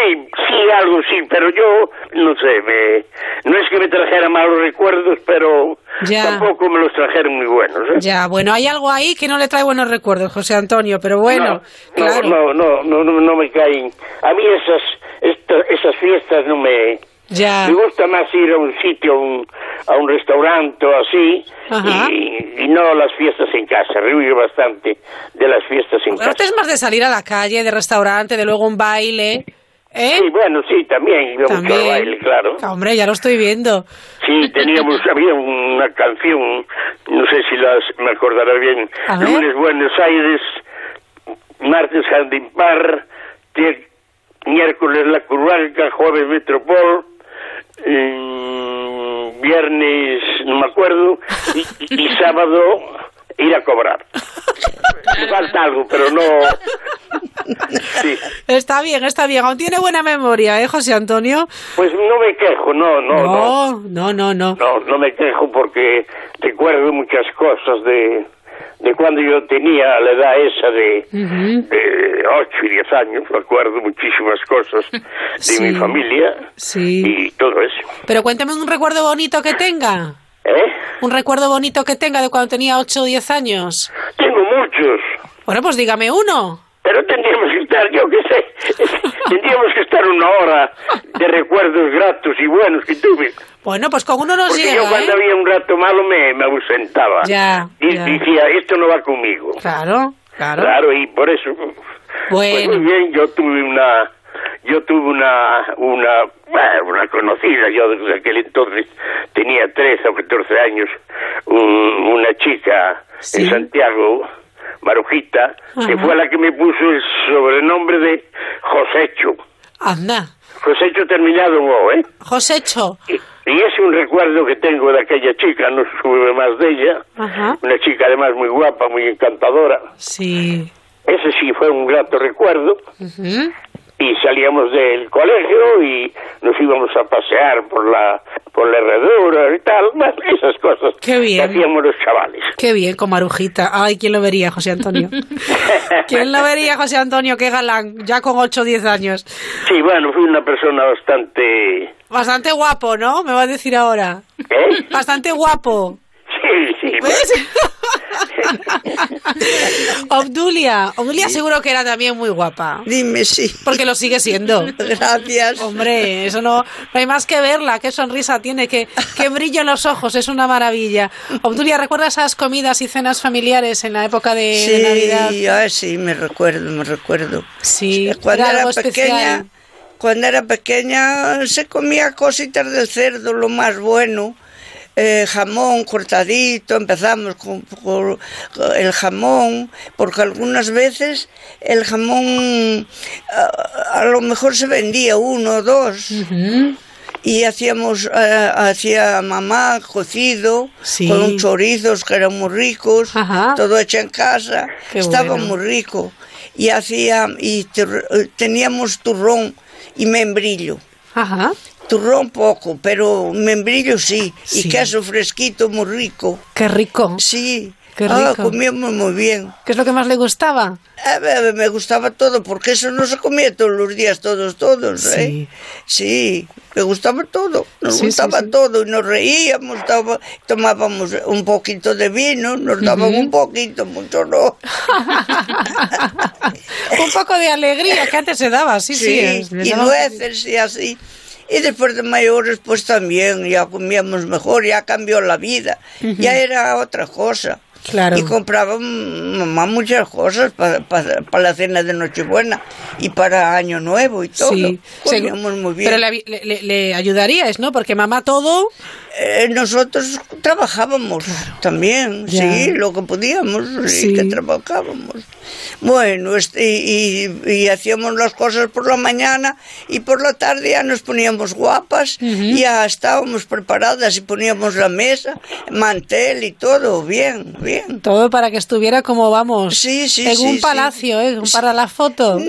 Sí, sí, algo sí, pero yo no sé, me, no es que me trajera malos recuerdos, pero Ya. tampoco me los trajeron muy buenos. ¿eh? Ya, bueno, hay algo ahí que no le trae buenos recuerdos, José Antonio, pero bueno, no, claro. no, no, no, no, no me caen. A mí esas, esta- esas fiestas no me... Ya. Me gusta más ir a un sitio, a un, a un restaurante o así, y, y no las fiestas en casa. Rehuyo bastante de las fiestas en Pero casa. usted es más de salir a la calle, de restaurante, de luego un baile. ¿Eh? Sí, bueno, sí, también iba mucho al También. baile, claro. Ah, Hombre, ya lo estoy viendo. Sí, teníamos, había una canción, no sé si las me acordará bien. Lunes Buenos Aires, martes Jardín Par, tie- miércoles La Curvalca, jueves Metropol, mm, viernes no me acuerdo, y, y- y sábado ir a cobrar. Me falta algo, pero no... Sí. Está bien, está bien. Aún tiene buena memoria, ¿eh, José Antonio? Pues no me quejo, no, no, no. No, no, no, no. No, no me quejo porque recuerdo muchas cosas de, de cuando yo tenía la edad esa de, Ujú. de 8 y 10 años. Recuerdo muchísimas cosas de Sí. mi familia Sí. y todo eso. Pero cuéntame un recuerdo bonito que tenga. ¿Eh? Un recuerdo bonito que tenga de cuando tenía 8 o 10 años. Tengo muchos, Bueno, pues dígame uno. pero tendríamos que estar, yo qué sé, tendríamos que estar una hora de recuerdos gratos y buenos que tuve. Bueno, pues con uno nos Porque llega, yo cuando ¿eh? había un rato malo me, me ausentaba. Ya, Y ya. decía, esto no va conmigo. Claro, claro. Claro, y por eso. Pues muy bien, yo tuve una. Yo tuve una. Una. Bueno, una conocida, yo desde aquel entonces tenía 13 o 14 años. un- una chica en Santiago, Marujita, que fue la que me puso el sobrenombre de Josecho. Anda. Josecho terminado en O, ¿eh? Josecho. Y es un recuerdo que tengo de aquella chica, no sube más de ella. Ajá. Una chica además muy guapa, muy encantadora. Sí. Ese sí fue un grato recuerdo. Ujú. Y salíamos del colegio y nos íbamos a pasear por la por la herradura y tal, esas cosas Qué bien. que hacíamos los chavales. Qué bien, con Marujita. Ay, ¿quién lo vería, José Antonio? ¿Quién lo vería, José Antonio? Qué galán, ya con 8 o 10 años. Sí, bueno, fui una persona bastante... Bastante guapo, ¿no? Me va a decir ahora. ¿Eh? Bastante guapo. Sí, sí. Obdulia, Obdulia seguro que era también muy guapa. Dime, sí. Porque lo sigue siendo. Gracias. Hombre, eso no, no hay más que verla, qué sonrisa tiene, qué, qué brillo en los ojos, es una maravilla. Obdulia, ¿recuerdas esas comidas y cenas familiares en la época de, Sí, de Navidad? ah, sí, me recuerdo, me recuerdo. Sí, cuando era pequeña, especial. cuando era pequeña se comía cositas del cerdo, lo más bueno. Eh, jamón cortadito, empezamos con, con el jamón, porque algunas veces el jamón a, a lo mejor se vendía uno o dos. Y hacíamos, eh, hacía mamá cocido, Sí. con chorizos que eran muy ricos, todo hecho en casa, Qué estaba bueno. muy rico. Y hacía, y eh, teníamos turrón y membrillo. Ajá. Turrón poco, pero membrillo sí. Sí. Y queso fresquito muy rico. Qué rico. Sí. Qué Ah, rico. comíamos muy bien. ¿Qué es lo que más le gustaba? A ver, me gustaba todo, porque eso no se comía todos los días, todos, todos, ¿eh? Sí, me gustaba todo, nos Sí, sí, gustaba sí. todo, y nos reíamos, tomábamos un poquito de vino, nos daban Ujú. un poquito, mucho no. Un poco de alegría que antes se daba, sí, sí. y nueces y así. Y después de mayores, pues también, ya comíamos mejor, ya cambió la vida, ya era otra cosa. Claro. Y compraba mm, mamá muchas cosas para, para, para la cena de Nochebuena y para Año Nuevo y todo. Sí, Comíamos muy bien. Pero le, le- le- le ayudaríais, ¿no? Porque mamá todo... Eh, nosotros trabajábamos también, Ya. sí, lo que podíamos, sí, Sí. que trabajábamos. Bueno, este, y, y- y hacíamos las cosas por la mañana y por la tarde ya nos poníamos guapas y ya estábamos preparadas y poníamos la mesa, mantel y todo, bien, bien. Todo para que estuviera como vamos. Sí, sí, En sí, un palacio, ¿eh? Para la foto.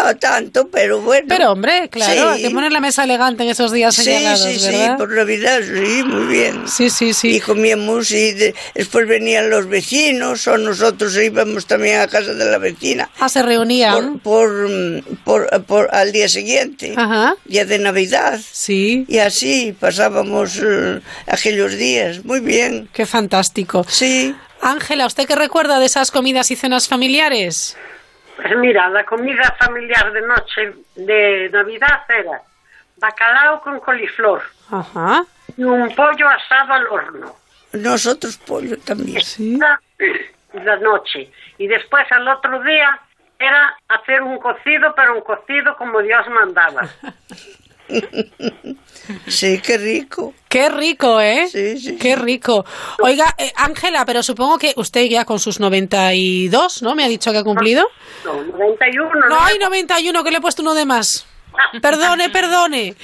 No tanto, pero bueno. Pero hombre, claro, hay Sí. que poner la mesa elegante en esos días Sí, señalados, sí, sí, ¿verdad? por Navidad, sí, muy bien. Sí, sí, sí. Y comíamos y de- después venían los vecinos o nosotros íbamos también a casa de la vecina. Ah, se reunían. Por, por, por- por- al día siguiente, Ajá. día de Navidad. Sí. Y así pasábamos eh, aquellos días, muy bien. Qué fantástico. Sí. Ángela, ¿usted qué recuerda de esas comidas y cenas familiares? Pues mira, la comida familiar de noche de Navidad era bacalao con coliflor Ajá. y un pollo asado al horno. Nosotros pollo también. La, la noche. Y después al otro día era hacer un cocido, pero un cocido como Dios mandaba. Sí, qué rico. Qué rico, ¿eh? Sí, sí. Qué rico. Oiga, eh, Ángela, pero supongo que usted ya con sus 92, ¿no? Me ha dicho que ha cumplido. No, 91. No, hay 91, que le he puesto uno de más. Perdone, perdone.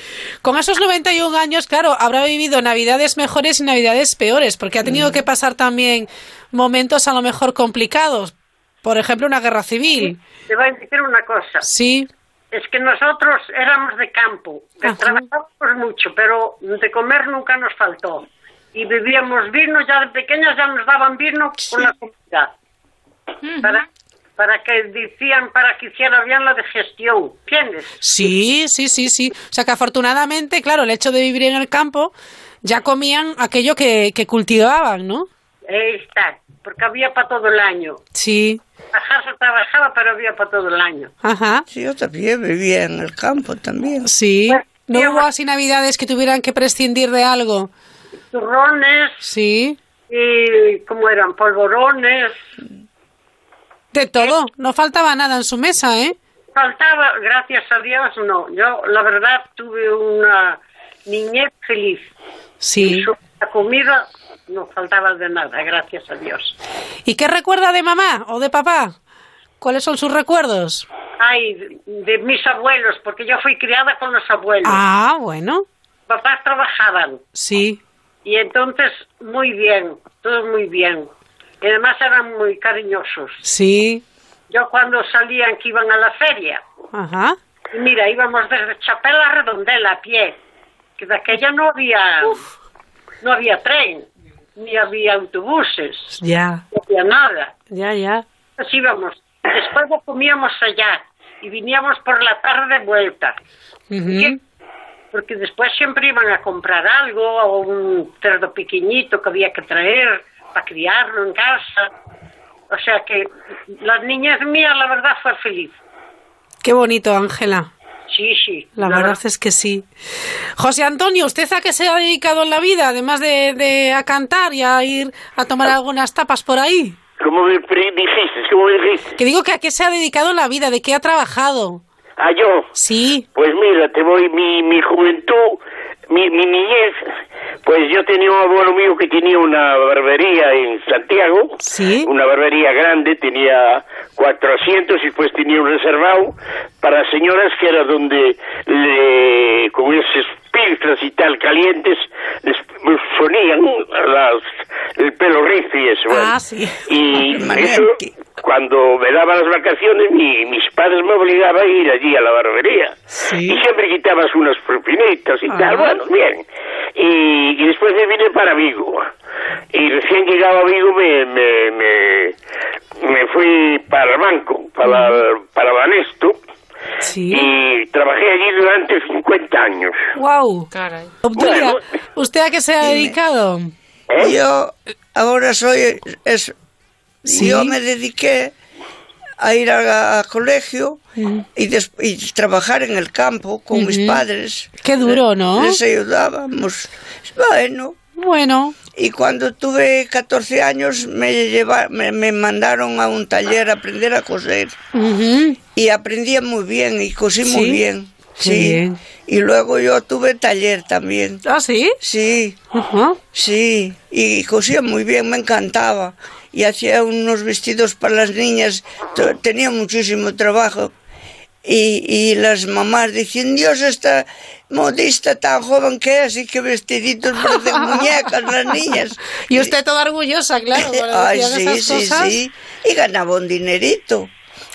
Con esos 91 años, claro, habrá vivido navidades mejores y navidades peores, porque ha tenido que pasar también momentos a lo mejor complicados. Por ejemplo, una guerra civil. Te voy a decir una cosa. Sí. Es que nosotros éramos de campo, trabajábamos mucho, pero de comer nunca nos faltó. Y bebíamos vino, ya de pequeños ya nos daban vino con la comida. Para, para que decían, para que hiciera bien la digestión, ¿entiendes? Sí, sí, sí, sí. O sea que afortunadamente, claro, el hecho de vivir en el campo, ya comían aquello que, que cultivaban, ¿no? Ahí está, porque había para todo el año. Sí. Trabajar se trabajaba, pero había para todo el año. Ajá. Sí, yo también vivía en el campo también. Sí. ¿No hubo así navidades que tuvieran que prescindir de algo? Turrones Sí. y, como eran? Polvorones. De todo. No faltaba nada en su mesa, ¿eh? Faltaba, gracias a Dios, no. Yo, la verdad, tuve una niñez feliz. Sí. Y su- la comida no faltaba de nada, gracias a Dios. ¿Y qué recuerda de mamá o de papá? ¿Cuáles son sus recuerdos? Ay, de, mis abuelos, porque yo fui criada con los abuelos. Ah, bueno. Papás trabajaban. Sí. Y entonces, muy bien, todo muy bien. Y además eran muy cariñosos. Sí. Yo cuando salían que iban a la feria, Ajá. y mira, íbamos desde Chapela a Redondela a pie, que de aquella no había, no había tren, ni había autobuses, Ya. no había nada. Ya, ya. Pues íbamos, después comíamos allá, y veníamos por la tarde de vuelta. Porque después siempre iban a comprar algo o un cerdo pequeñito que había que traer para criarlo en casa. O sea que la niñez mía, la verdad, fue feliz. Qué bonito, Ángela. Sí, sí. La verdad es que sí. José Antonio, ¿usted a qué se ha dedicado en la vida, además de, de a cantar y a ir a tomar algunas tapas por ahí? ¿Cómo me dijiste? ¿Cómo me dijiste? Que digo que a qué se ha dedicado en la vida, de qué ha trabajado. ¿Ah, yo? Sí. Pues mira, te voy, mi, mi juventud, mi, mi niñez, pues yo tenía un abuelo mío que tenía una barbería en Santiago. Sí. Una barbería grande, tenía 400 y pues tenía un reservado para señoras que era donde le, con esos filtros y tal calientes les ponían las, el pelo rizo y eso. Ah, sí. Y eso, cuando me daban las vacaciones, mi- mis padres me obligaban a ir allí a la barbería. Y siempre quitabas unas propinitas y tal, bueno, bien. Y, y después me vine para Vigo. Y recién llegado a Vigo me, me, me, me fui para el banco, para, para Banesto. Y trabajé allí durante 50 años. Wow. Obdulia, ¿usted a qué se ha dedicado? ¿Eh? Yo ahora soy... Es, Sí. Yo me dediqué a ir a, a colegio y, des- y trabajar en el campo con mis padres. Qué duro, ¿no? Les ayudábamos. Bueno. Bueno. Y cuando tuve 14 años me, lleva, me, me mandaron a un taller a aprender a coser. Y aprendía muy bien y cosí muy bien. Sí. bien. Y luego yo tuve taller también. ¿Ah, sí? Sí. Sí. Y cosía muy bien, me encantaba. Y hacía unos vestidos para las niñas. Tenía muchísimo trabajo. Y, y las mamás decían, Dios, esta modista tan joven que es y qué vestiditos parecen muñecas las niñas. Y usted toda orgullosa, claro, Ay, sí, esas sí, cosas. sí. Y ganaba un dinerito.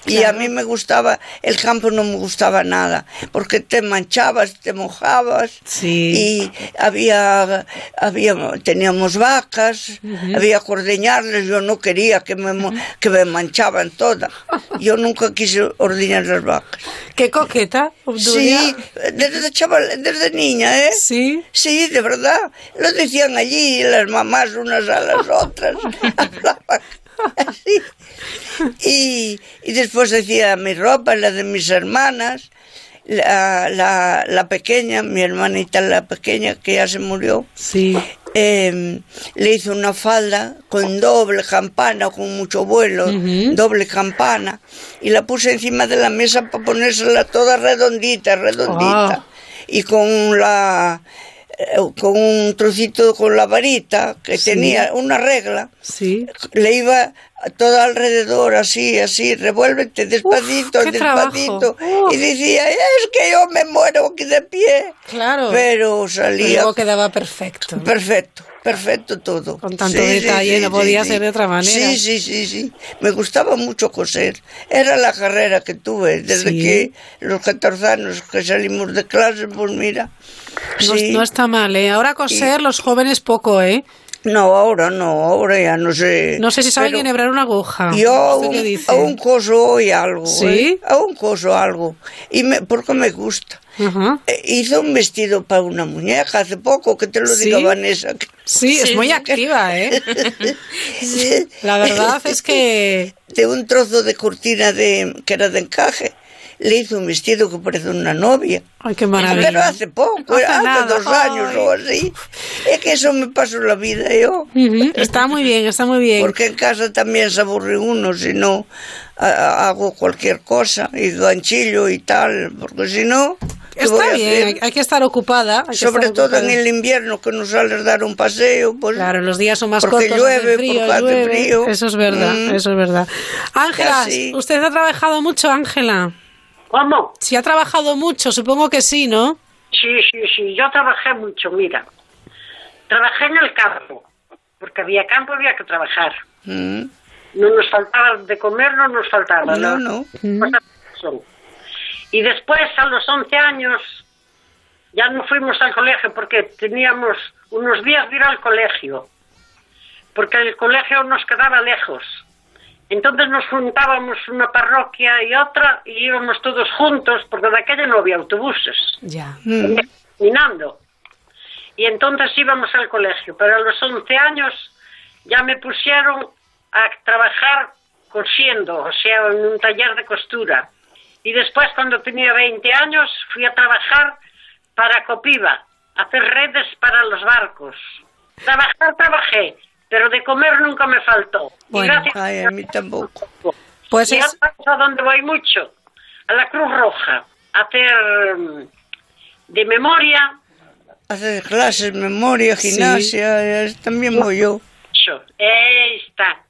Y a mí me gustaba, el campo no me gustaba nada, porque te manchabas, te mojabas. Y había, había, teníamos vacas, había que ordeñarles, yo no quería que me, que me manchaban todas. Yo nunca quise ordeñar las vacas. ¿Qué coqueta, Obdulia? Sí, desde chaval, desde niña, ¿eh? Sí. Sí, de verdad. Lo decían allí las mamás unas a las otras. Así. Y, y después decía mi ropa, la de mis hermanas, la, la, la pequeña, mi hermanita la pequeña que ya se murió. Sí. eh, le hizo una falda con doble campana, con mucho vuelo, doble campana, y la puse encima de la mesa para ponérsela toda redondita, redondita. Y con la con un trocito con la varita que Sí. tenía una regla, Sí. le iba todo alrededor así, así, revuélvete despacito, despacito. Y decía, es que yo me muero aquí de pie. Claro. Pero salía Luego quedaba perfecto. Perfecto, perfecto todo. Con tanto detalle, no podía ser de otra manera. Sí, sí, sí, sí. Me gustaba mucho coser. Era la carrera que tuve desde que los 14 años que salimos de clase, pues mira. No, sí. no está mal, ¿eh? Ahora coser los jóvenes poco, ¿eh? No, ahora no, ahora ya no sé. No sé si saben Pero enhebrar una aguja. Yo ¿Usted qué aún, dice? aún coso hoy algo. ¿Sí? ¿eh? Aún coso algo. Y me, porque me gusta. Eh, Hice un vestido para una muñeca hace poco, que te lo ¿Sí? diga Vanessa. Sí, es muy activa, ¿eh? Sí. La verdad es que... De un trozo de cortina de, que era de encaje, le hizo un vestido que parece una novia. Ay, qué maravilla. Pero hace poco, Hace hace, nada, dos años ay. o así. Es que eso me pasó la vida yo. Está muy bien, está muy bien. Porque en casa también se aburre uno si no hago cualquier cosa y ganchillo y tal, porque si no... ¿qué voy Está bien, hay, que estar ocupada. que Sobre estar todo en ocupada. el invierno que no sales a dar un paseo, pues... Claro, los días son más porque cortos, llueve, hace frío, porque hace llueve. frío. Eso es verdad, Mm. eso es verdad. Ángela. ¿usted ha trabajado mucho, Ángela? ¿Cómo? Si ha trabajado mucho, supongo que sí, ¿no? Sí, sí, sí, yo trabajé mucho, mira. Trabajé en el campo, porque había campo, había que trabajar. Mm. No nos faltaba de comer, no nos faltaba. No, no. cosas son. Y después, a los 11 años, ya no fuimos al colegio porque teníamos unos días de ir al colegio, porque el colegio nos quedaba lejos. Entonces nos juntábamos una parroquia y otra y íbamos todos juntos porque de aquella no había autobuses. Ya. Caminando. Y entonces íbamos al colegio, pero a los 11 años ya me pusieron a trabajar cosiendo, o sea, en un taller de costura. Y después, cuando tenía 20 años, fui a trabajar para Copiva, a hacer redes para los barcos. Trabajar, trabajé, pero de comer nunca me faltó. Y Bueno, gracias ay, a mí tampoco. Pues y es- a donde voy mucho, a la Cruz Roja, a hacer mm, de memoria. Hacer clases, memoria, Sí. gimnasia, eh, también voy yo. Eso, ahí está.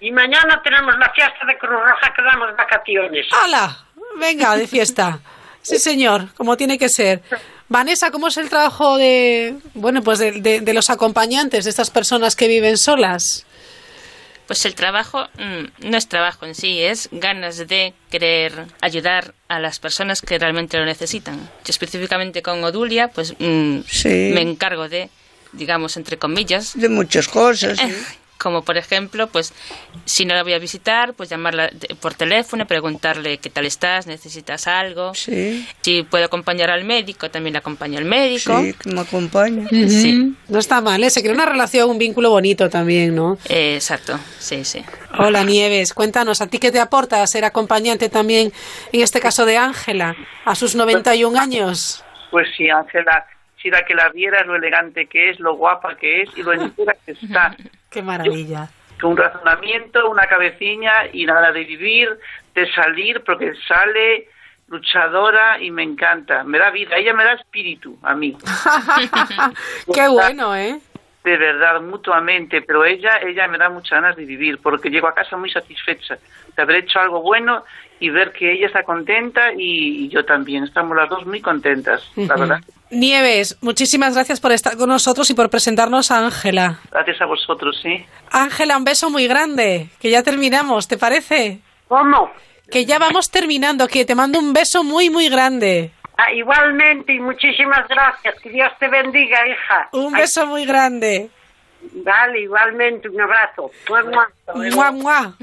Y mañana tenemos la fiesta de Cruz Roja que damos vacaciones. ¡Hala! Venga, de fiesta. Sí, señor, como tiene que ser. Vanessa, ¿cómo es el trabajo de, bueno, pues de, de- de los acompañantes de estas personas que viven solas? Pues el trabajo mm, no es trabajo en sí, es ganas de querer ayudar a las personas que realmente lo necesitan. Yo específicamente con Odulia, pues mm, Sí. me encargo de, digamos, entre comillas, De muchas cosas. sí. Como por ejemplo, pues si no la voy a visitar, pues llamarla por teléfono, preguntarle qué tal estás, necesitas algo. Sí. Si puedo acompañar al médico, también la acompaño al médico. Sí, me acompaña. Sí. No está mal, ¿eh? Se crea una relación, un vínculo bonito también, ¿no? Eh, exacto, sí, sí. Hola Nieves, cuéntanos, ¿a ti qué te aporta ser acompañante también, en este caso de Ángela, a sus 91 años? Pues sí, Ángela, si la que la vieras lo elegante que es, lo guapa que es y lo entera que está. Qué maravilla. Con un razonamiento, una cabecilla y nada de vivir, de salir, porque sale luchadora y me encanta. Me da vida, ella me da espíritu a mí. Qué bueno, ¿eh? De verdad, mutuamente, pero ella, ella me da muchas ganas de vivir, porque llego a casa muy satisfecha de haber hecho algo bueno y ver que ella está contenta y, y yo también. Estamos las dos muy contentas, la Ujú. verdad. Nieves, muchísimas gracias por estar con nosotros y por presentarnos a Ángela. Gracias a vosotros, sí. Ángela, un beso muy grande, que ya terminamos, ¿te parece? ¿Cómo? Que ya vamos terminando, que te mando un beso muy, muy grande. Ah, igualmente, y muchísimas gracias. Que Dios te bendiga, hija. Un beso muy grande. Vale, igualmente, un abrazo. Mua, mua. Mua, mua.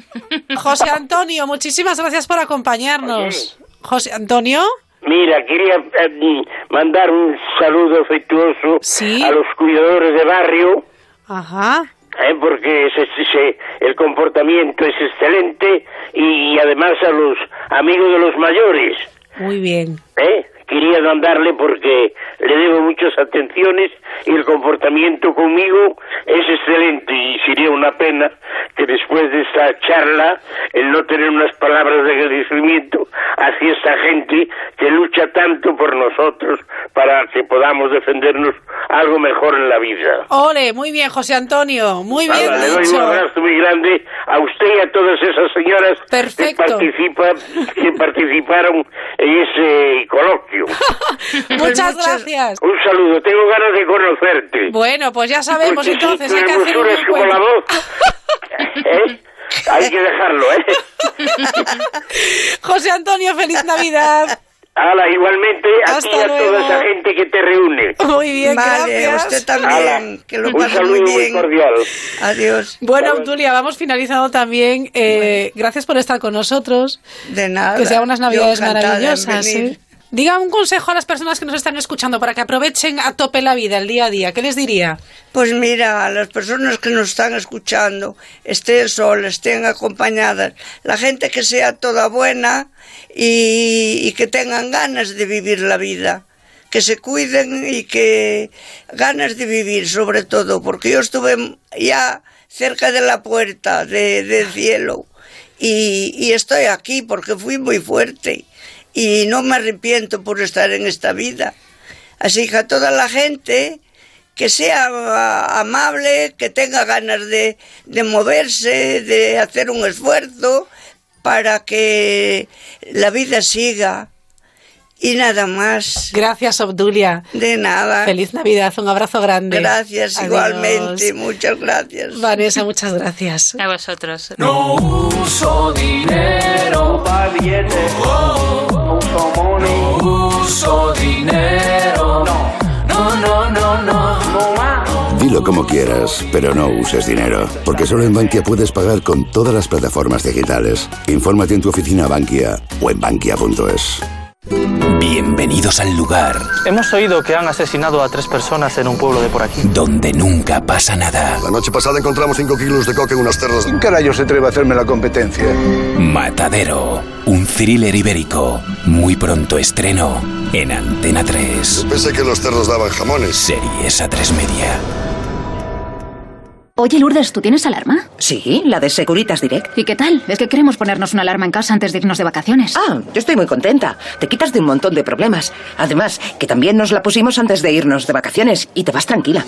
José Antonio, muchísimas gracias por acompañarnos. José Antonio. Mira, quería eh, mandar un saludo afectuoso a los cuidadores de barrio, Ajá. eh, porque se- se- el comportamiento es excelente y, además a los amigos de los mayores. Muy bien. ¿eh? Quería mandarle porque le debo muchas atenciones y el comportamiento conmigo es excelente y sería una pena que después de esta charla el no tener unas palabras de agradecimiento hacia esta gente que lucha tanto por nosotros para que podamos defendernos algo mejor en la vida. Ole, muy bien, José Antonio. Muy bien Nada, le doy un dicho. abrazo muy grande a usted y a todas esas señoras que, participa, que participaron en ese coloquio. Muchas gracias. Un saludo, tengo ganas de conocerte. Bueno, pues ya sabemos Porque si entonces, tu hay que hacer un como la voz. ¿eh? Hay que dejarlo, ¿eh? José Antonio, feliz Navidad. Hala, igualmente a ti y a toda esa gente que te reúne. Muy bien, Vale, gracias. usted también, Hala, que lo un pase saludo muy muy bien. cordial. Adiós. Bueno, Obdulia, vamos finalizando también. Eh, Gracias por estar con nosotros. De nada. Que sean unas navidades maravillosas. venir. Diga un consejo a las personas que nos están escuchando para que aprovechen a tope la vida, el día a día. ¿Qué les diría? Pues mira, a las personas que nos están escuchando, estén solas, estén acompañadas, la gente que sea toda buena y, que tengan ganas de vivir la vida, que se cuiden y que ganas de vivir sobre todo, porque yo estuve ya cerca de la puerta de- cielo y estoy aquí porque fui muy fuerte y no me arrepiento por estar en esta vida. Así que a toda la gente que sea amable, que tenga ganas de, de moverse, de hacer un esfuerzo para que la vida siga. Y nada más. Gracias, Obdulia. De nada. Feliz Navidad, un abrazo grande. Gracias, Adiós. igualmente. Muchas gracias. Vanessa, muchas gracias. A vosotros. No uso dinero. No uso dinero. No, no, no, no. Dilo como quieras, pero no uses dinero, porque solo en Bankia puedes pagar con todas las plataformas digitales. Infórmate en tu oficina Bankia o en bankia.es. Bienvenidos al lugar Hemos oído que han asesinado a tres personas en un pueblo de por aquí. donde nunca pasa nada. La noche pasada encontramos 5 kilos de coca en unas terras. ¿Quién carajo se atreve a hacerme la competencia? Matadero, un thriller ibérico. Muy pronto estreno en Antena 3. Yo pensé que los cerdos daban jamones. Series a 3 media. Oye, Lourdes, ¿tú tienes alarma? Sí, la de Securitas Direct. ¿Y qué tal? Es que queremos ponernos una alarma en casa antes de irnos de vacaciones. Ah, yo estoy muy contenta. Te quitas de un montón de problemas. Además, que también nos la pusimos antes de irnos de vacaciones y te vas tranquila.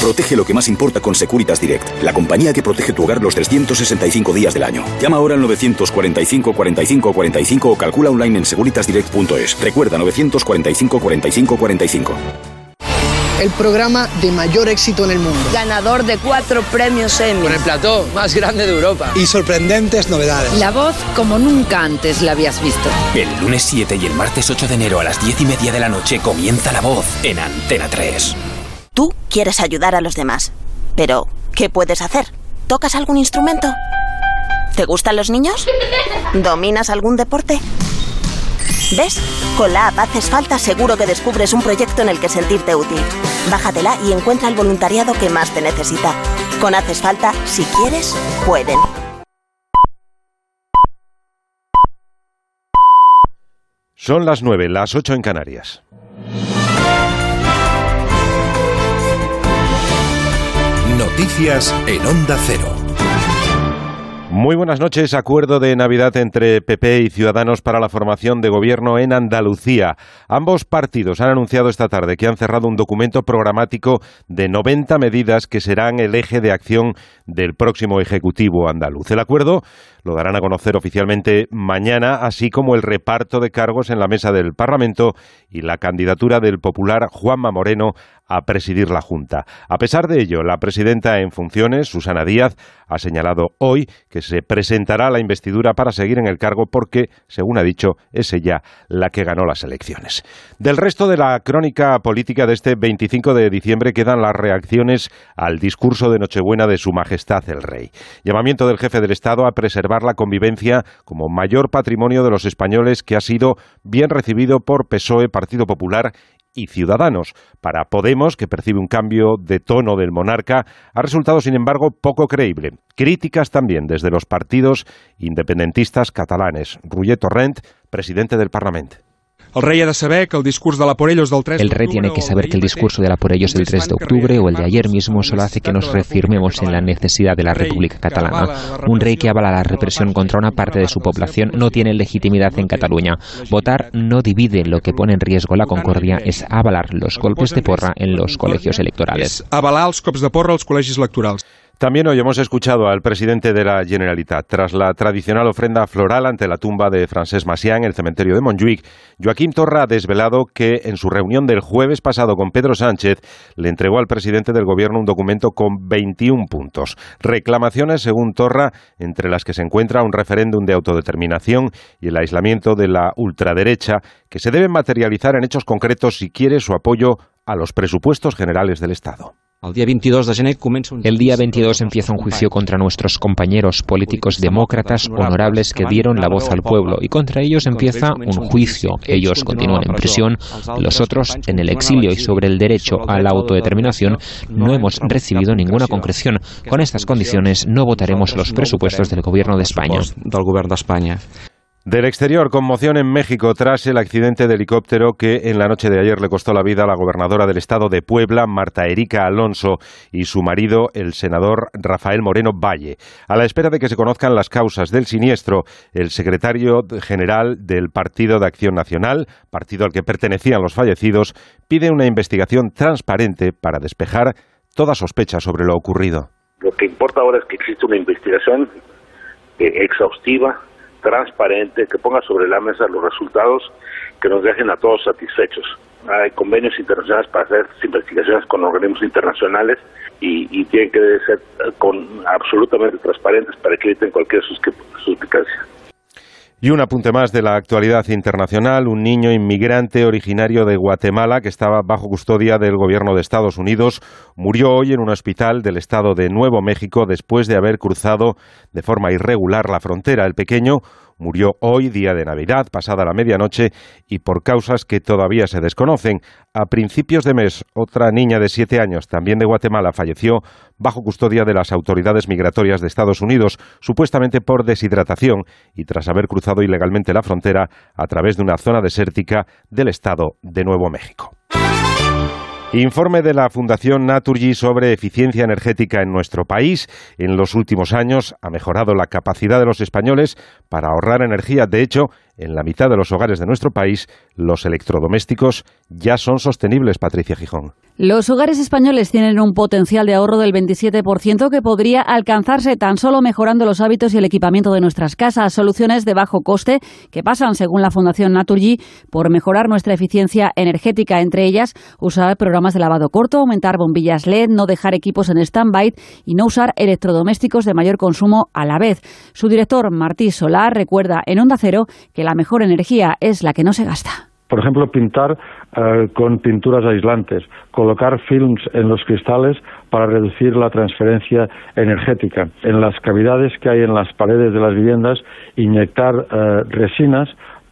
Protege lo que más importa con Securitas Direct, la compañía que protege tu hogar los 365 días del año. Llama ahora al 945 45 45 o calcula online en securitasdirect.es. Recuerda 945 45 45. El programa de mayor éxito en el mundo. Ganador de cuatro premios Emmy. Con el plató más grande de Europa. Y sorprendentes novedades. La voz como nunca antes la habías visto. El lunes 7 y el martes 8 de enero a las 10 y media de la noche comienza La Voz en Antena 3. Tú quieres ayudar a los demás. Pero, ¿qué puedes hacer? ¿Tocas algún instrumento? ¿Te gustan los niños? ¿Dominas algún deporte? ¿Ves? Con la app Haces Falta seguro que descubres un proyecto en el que sentirte útil. Bájatela y encuentra el voluntariado que más te necesita. Con Haces Falta, si quieres, pueden. Son las 9, las 8 en Canarias. Noticias en Onda Cero. Muy buenas noches. Acuerdo de Navidad entre PP y Ciudadanos para la formación de gobierno en Andalucía. Ambos partidos han anunciado esta tarde que han cerrado un documento programático de 90 medidas que serán el eje de acción del próximo Ejecutivo andaluz. El acuerdo lo darán a conocer oficialmente mañana, así como el reparto de cargos en la mesa del Parlamento y la candidatura del popular Juanma Moreno a presidir la Junta. A pesar de ello, la presidenta en funciones, Susana Díaz, ha señalado hoy que se presentará la investidura para seguir en el cargo porque, según ha dicho, es ella la que ganó las elecciones. Del resto de la crónica política de este 25 de diciembre quedan las reacciones al discurso de Nochebuena de Su Majestad el Rey. Llamamiento del jefe del Estado a preservar la convivencia como mayor patrimonio de los españoles que ha sido bien recibido por PSOE, Partido Popular y Ciudadanos. Para Podemos, que percibe un cambio de tono del monarca, ha resultado, sin embargo, poco creíble. Críticas también desde los partidos independentistas catalanes. Roger Torrent, presidente del Parlamento. El rey ha de saber que el discurso de la por ellos del 3 El rey tiene que saber que el discurso de la por ellos del 3 de octubre o el de ayer mismo solo hace que nos reafirmemos en la necesidad de la República Catalana. Un rey que avala la represión contra una parte de su población no tiene legitimidad en Cataluña. Votar no divide, lo que pone en riesgo la concordia es avalar los golpes de porra en los colegios electorales. avalar cops de porra als col·legis electorals. También hoy hemos escuchado al presidente de la Generalitat. Tras la tradicional ofrenda floral ante la tumba de Francesc Macià en el cementerio de Montjuic, Joaquín Torra ha desvelado que en su reunión del jueves pasado con Pedro Sánchez le entregó al presidente del gobierno un documento con 21 puntos. Reclamaciones, según Torra, entre las que se encuentra un referéndum de autodeterminación y el aislamiento de la ultraderecha, que se deben materializar en hechos concretos si quiere su apoyo a los presupuestos generales del Estado. El día 22 de gener un... El día 22 empieza un juicio contra nuestros compañeros políticos demócratas honorables que dieron la voz al pueblo y contra ellos empieza un juicio. Ellos continúan en prisión, los otros en el exilio y sobre el derecho a la autodeterminación no hemos recibido ninguna concreción. Con estas condiciones no votaremos los presupuestos del gobierno de España. Del gobierno de España. Del exterior, conmoción en México tras el accidente de helicóptero que en la noche de ayer le costó la vida a la gobernadora del estado de Puebla, Marta Erika Alonso, y su marido, el senador Rafael Moreno Valle. A la espera de que se conozcan las causas del siniestro, el secretario general del Partido de Acción Nacional, partido al que pertenecían los fallecidos, pide una investigación transparente para despejar toda sospecha sobre lo ocurrido. Lo que importa ahora es que existe una investigación eh, exhaustiva transparente, que ponga sobre la mesa los resultados que nos dejen a todos satisfechos. Hay convenios internacionales para hacer investigaciones con organismos internacionales y, y tienen que ser con, absolutamente transparentes para que eviten cualquier suspicacia. Y un apunte más de la actualidad internacional. Un niño inmigrante originario de Guatemala que estaba bajo custodia del gobierno de Estados Unidos murió hoy en un hospital del estado de Nuevo México después de haber cruzado de forma irregular la frontera. El pequeño, murió hoy, día de Navidad, pasada la medianoche, y por causas que todavía se desconocen. A principios de mes, otra niña de siete años, también de Guatemala, falleció bajo custodia de las autoridades migratorias de Estados Unidos, supuestamente por deshidratación y tras haber cruzado ilegalmente la frontera a través de una zona desértica del estado de Nuevo México. Informe de la Fundación Naturgy sobre eficiencia energética en nuestro país. En los últimos años ha mejorado la capacidad de los españoles para ahorrar energía. De hecho, en la mitad de los hogares de nuestro país, los electrodomésticos ya son sostenibles, Patricia Gijón. Los hogares españoles tienen un potencial de ahorro del 27% que podría alcanzarse tan solo mejorando los hábitos y el equipamiento de nuestras casas. Soluciones de bajo coste que pasan, según la Fundación Naturgy, por mejorar nuestra eficiencia energética. Entre ellas, usar programas de lavado corto, aumentar bombillas LED, no dejar equipos en stand-by y no usar electrodomésticos de mayor consumo a la vez. Su director, Martí Solar, recuerda en Onda Cero que la mejor energía es la que no se gasta. Por ejemplo, pintar eh, con pinturas aislantes, colocar films en los cristales para reducir la transferencia energética. En las cavidades que hay en las paredes de las viviendas, inyectar eh, resinas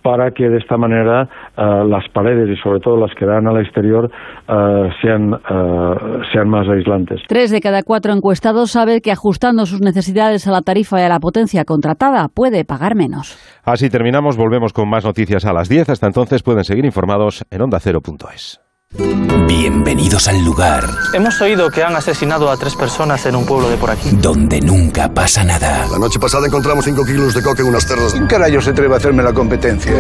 para que de esta manera eh, las paredes y sobre todo las que dan al exterior eh, sean, eh, sean más aislantes. Tres de cada cuatro encuestados sabe que ajustando sus necesidades a la tarifa y a la potencia contratada puede pagar menos. Así terminamos, volvemos con más noticias a las 10. Hasta entonces pueden seguir informados en ondacero.es. Bienvenidos al lugar. Hemos oído que han asesinado a tres personas en un pueblo de por aquí. Donde nunca pasa nada. La noche pasada encontramos cinco kilos de coque en unas terras. ¿Quién carajo se atreve a hacerme la competencia?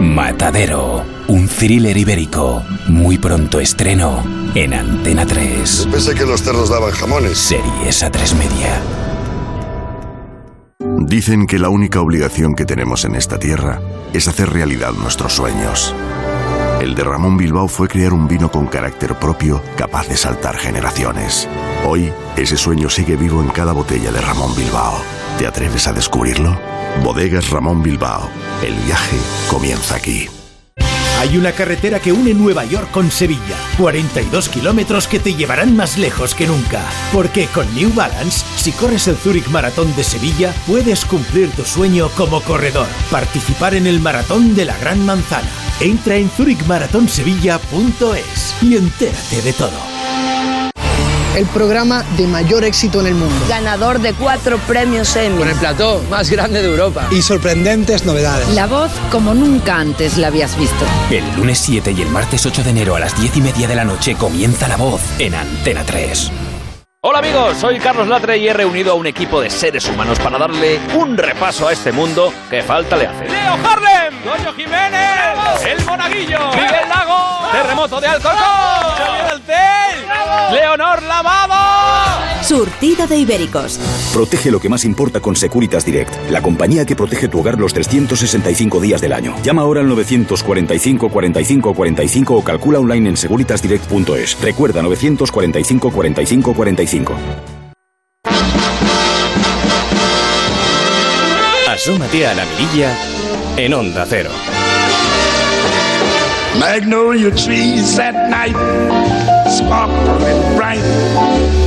Matadero. Un thriller ibérico. Muy pronto estreno en Antena 3. Pensé que los cerdos daban jamones. Series a tres media. Dicen que la única obligación que tenemos en esta tierra es hacer realidad nuestros sueños. El de Ramón Bilbao fue crear un vino con carácter propio capaz de saltar generaciones. Hoy, ese sueño sigue vivo en cada botella de Ramón Bilbao. ¿Te atreves a descubrirlo? Bodegas Ramón Bilbao. El viaje comienza aquí. Hay una carretera que une Nueva York con Sevilla. 42 kilómetros que te llevarán más lejos que nunca. Porque con New Balance, si corres el Zurich Maratón de Sevilla, puedes cumplir tu sueño como corredor. Participar en el Maratón de la Gran Manzana. Entra en zurichmaratonsevilla.es y entérate de todo. El programa de mayor éxito en el mundo. Ganador de cuatro premios Emmy. Con el plató más grande de Europa. Y sorprendentes novedades. La voz como nunca antes la habías visto. El lunes 7 y el martes 8 de enero a las 10 y media de la noche comienza La Voz en Antena 3. Hola amigos, soy Carlos Latre y he reunido a un equipo de seres humanos para darle un repaso a este mundo que falta le hace. Leo Harlem, Doño Jiménez, El Monaguillo, Miguel Lago, Terremoto de Alcorcón, Tel, Leonor Lavado. Surtido de ibéricos. Protege lo que más importa con Securitas Direct, la compañía que protege tu hogar los 365 días del año. Llama ahora al 945 45 45 o calcula online en securitasdirect.es. Recuerda 945 45 45. Asómate a la mirilla en Onda Cero. Magnolia trees at night, sparkling bright.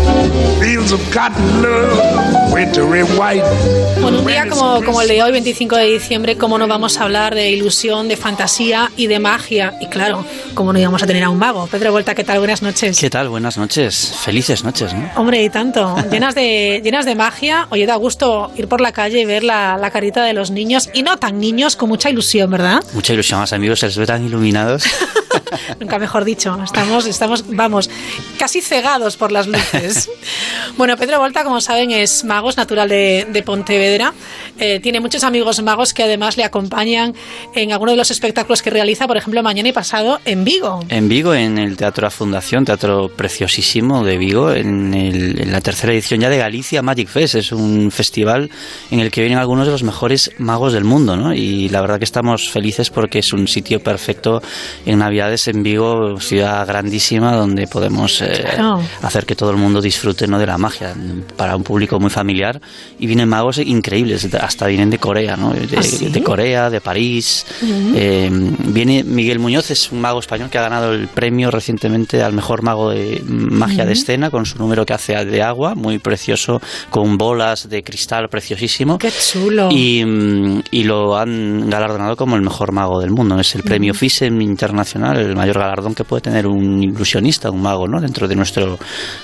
Bueno, un día como, como el de hoy, 25 de diciembre, ¿cómo no vamos a hablar de ilusión, de fantasía y de magia? Y claro, ¿cómo no íbamos a tener a un mago? Pedro Vuelta, ¿qué tal? Buenas noches. ¿Qué tal? Buenas noches. Felices noches, ¿no? Hombre, y tanto. Llenas de, llenas de magia. Oye, da gusto ir por la calle y ver la, la carita de los niños. Y no tan niños, con mucha ilusión, ¿verdad? Mucha ilusión, más amigos, se les ve tan iluminados. Nunca mejor dicho. Estamos, estamos, vamos, casi cegados por las luces. Bueno, Pedro Volta, como saben, es mago, es natural de, de Pontevedra. Eh, tiene muchos amigos magos que además le acompañan en algunos de los espectáculos que realiza, por ejemplo, mañana y pasado en Vigo. En Vigo, en el Teatro La Fundación, teatro preciosísimo de Vigo, en, el- en la tercera edición ya de Galicia Magic Fest. Es un festival en el que vienen algunos de los mejores magos del mundo, ¿no? Y la verdad que estamos felices porque es un sitio perfecto en Navidades en Vigo, ciudad grandísima donde podemos eh, Claro. hacer que todo el mundo disfrute ¿no? de la magia para un público muy familiar. Y vienen magos increíbles, hasta vienen de Corea, ¿no? De, ¿Ah, sí? de Corea, de París. Ujú. Eh, viene Miguel Muñoz, es un mago español que ha ganado el premio recientemente al mejor mago de magia de escena con su número que hace de agua, muy precioso, con bolas de cristal preciosísimo. ¡Qué chulo! Y, mm, y lo han galardonado como el mejor mago del mundo. Es el premio FISEM internacional, el mayor galardón que puede tener un ilusionista, un mago, ¿no? Dentro de nuestro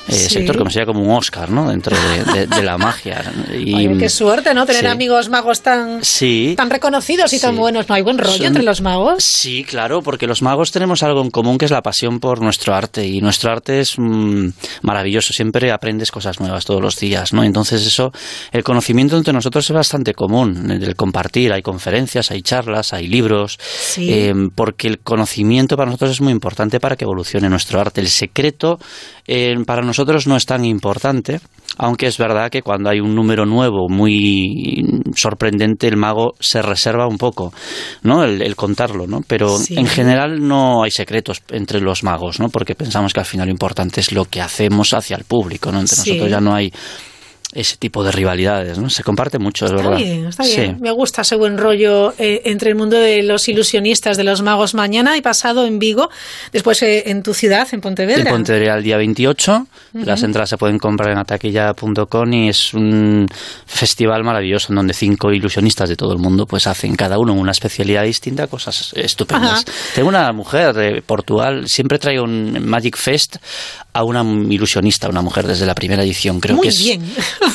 eh, Sí. sector, como sería como un Oscar, ¿no? Dentro de, de- de la magia. Y, Oye, qué suerte, ¿no? Tener sí. amigos magos tan, Sí. tan reconocidos y tan buenos. ¿No hay buen rollo Son- entre los magos? Sí, claro, porque los magos tenemos algo en común que es la pasión por nuestro arte y nuestro arte es mm, maravilloso, siempre aprendes cosas nuevas todos los días, ¿no? Entonces eso, el conocimiento entre nosotros es bastante común, el compartir, hay conferencias, hay charlas, hay libros, Sí. eh, porque el conocimiento para nosotros es muy importante para que evolucione nuestro arte. El secreto eh, para nosotros no es tan importante, aunque es verdad que cuando hay un número nuevo muy sorprendente, el mago se reserva un poco, ¿no? El, el contarlo, ¿no? Pero Sí. en general no hay secretos entre los magos, ¿no? Porque pensamos que al final lo importante es lo que hacemos hacia el público, ¿no? Entre Sí. nosotros ya no hay ese tipo de rivalidades, ¿no? Se comparte mucho, es Está verdad. bien, está Sí. bien. Me gusta ese buen rollo eh, entre el mundo de los ilusionistas, de los magos mañana y pasado en Vigo, después eh, en tu ciudad, en Pontevedra. En Pontevedra el día 28. Ujú. Las entradas se pueden comprar en ataquilla.com y es un festival maravilloso en donde cinco ilusionistas de todo el mundo pues hacen cada uno una especialidad distinta, cosas estupendas. Ajá. Tengo una mujer de Portugal, siempre traigo un Magic Fest a una ilusionista, una mujer desde la primera edición. Creo Muy que es bien.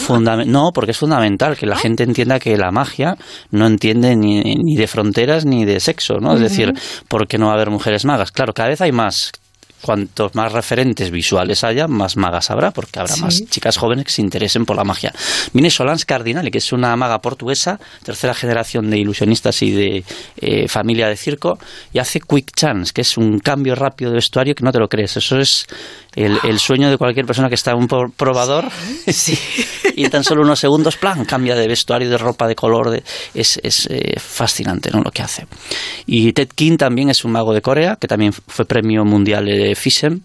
no, porque es fundamental que la gente entienda que la magia no entiende ni, ni de fronteras ni de sexo, ¿no? Es decir, ¿por qué no va a haber mujeres magas? Claro, cada vez hay más. Cuantos más referentes visuales haya, más magas habrá, porque habrá Sí. más chicas jóvenes que se interesen por la magia. Viene Solange Cardinale, que es una maga portuguesa, tercera generación de ilusionistas y de eh, familia de circo, y hace Quick Chance, que es un cambio rápido de vestuario que no te lo crees. Eso es el, el sueño de cualquier persona que está en un probador y en tan solo unos segundos, plan, cambia de vestuario, de ropa, de color. de- es es eh, fascinante ¿no? lo que hace. Y Ted King también es un mago de Corea, que también fue premio mundial de FISEM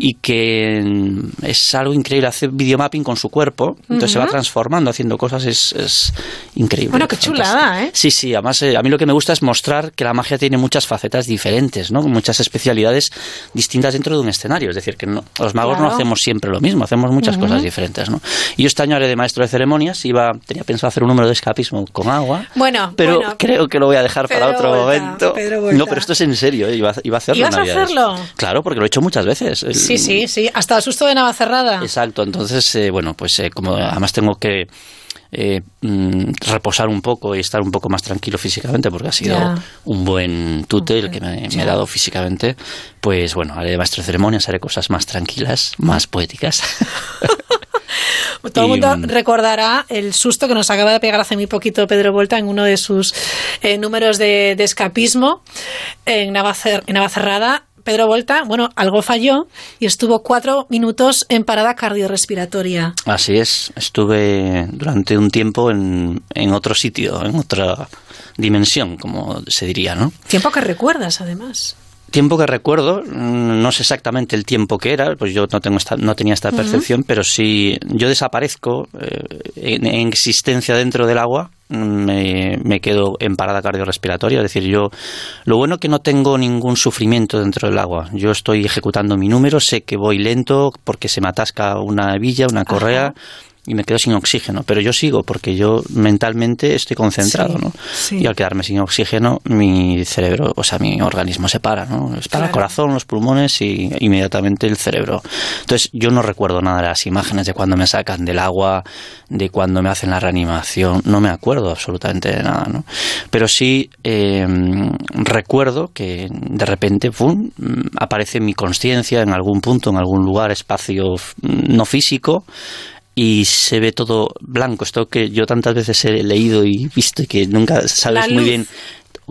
y que mm, es algo increíble. Hace videomapping con su cuerpo, entonces se va transformando, haciendo cosas, es, es increíble. Bueno, qué fantástico. chulada, ¿eh? Sí, sí, además eh, a mí lo que me gusta es mostrar que la magia tiene muchas facetas diferentes, ¿no? Muchas especialidades distintas dentro de un escenario. Es decir, que no- los magos no hacemos siempre lo mismo, hacemos muchas cosas diferentes, ¿no? Y yo este año haré de maestro de ceremonias, iba, tenía pensado hacer un número de escapismo con agua, Bueno, pero bueno, creo que lo voy a dejar para otro Vuelta, momento. Pedro. No, pero esto es en serio, ¿eh? iba, iba a hacerlo en ¿Ibas a hacerlo? Claro, porque lo he hecho muchas veces. Sí, sí, sí. Hasta el susto de Navacerrada. Exacto, entonces, eh, bueno, pues eh, como además tengo que eh, mm, reposar un poco y estar un poco más tranquilo físicamente, porque ha sido Ya. un buen tute el que me, me ha dado físicamente, pues bueno, haré maestro ceremonias, haré cosas más tranquilas, más poéticas. Todo el mundo mm, recordará el susto que nos acaba de pegar hace muy poquito Pedro Volta en uno de sus eh, números de, de escapismo en Navacerrada. Pedro Volta, bueno, algo falló y estuvo cuatro minutos en parada cardiorrespiratoria. Así es, estuve durante un tiempo en, en otro sitio, en otra dimensión, como se diría, ¿no? Tiempo que recuerdas, además. Tiempo que recuerdo, mm, no sé exactamente el tiempo que era, pues yo no tengo esta, no tenía esta percepción, pero si yo desaparezco eh, en, en existencia dentro del agua, mm, me, me quedo en parada cardiorrespiratoria, es decir, yo lo bueno que no tengo ningún sufrimiento dentro del agua. Yo estoy ejecutando mi número, sé que voy lento porque se me atasca una hebilla, una correa. Y me quedo sin oxígeno, pero yo sigo porque yo mentalmente estoy concentrado, Sí, ¿no? sí. Y al quedarme sin oxígeno, mi cerebro, o sea, mi organismo se para, ¿no? Para el corazón, los pulmones y inmediatamente el cerebro. Entonces, yo no recuerdo nada de las imágenes de cuando me sacan del agua, de cuando me hacen la reanimación, no me acuerdo absolutamente de nada, ¿no? Pero sí eh, recuerdo que de repente, ¡pum!, aparece mi conciencia en algún punto, en algún lugar, espacio mm, no físico, y se ve todo blanco. Esto que yo tantas veces he leído y visto y que nunca sabes muy bien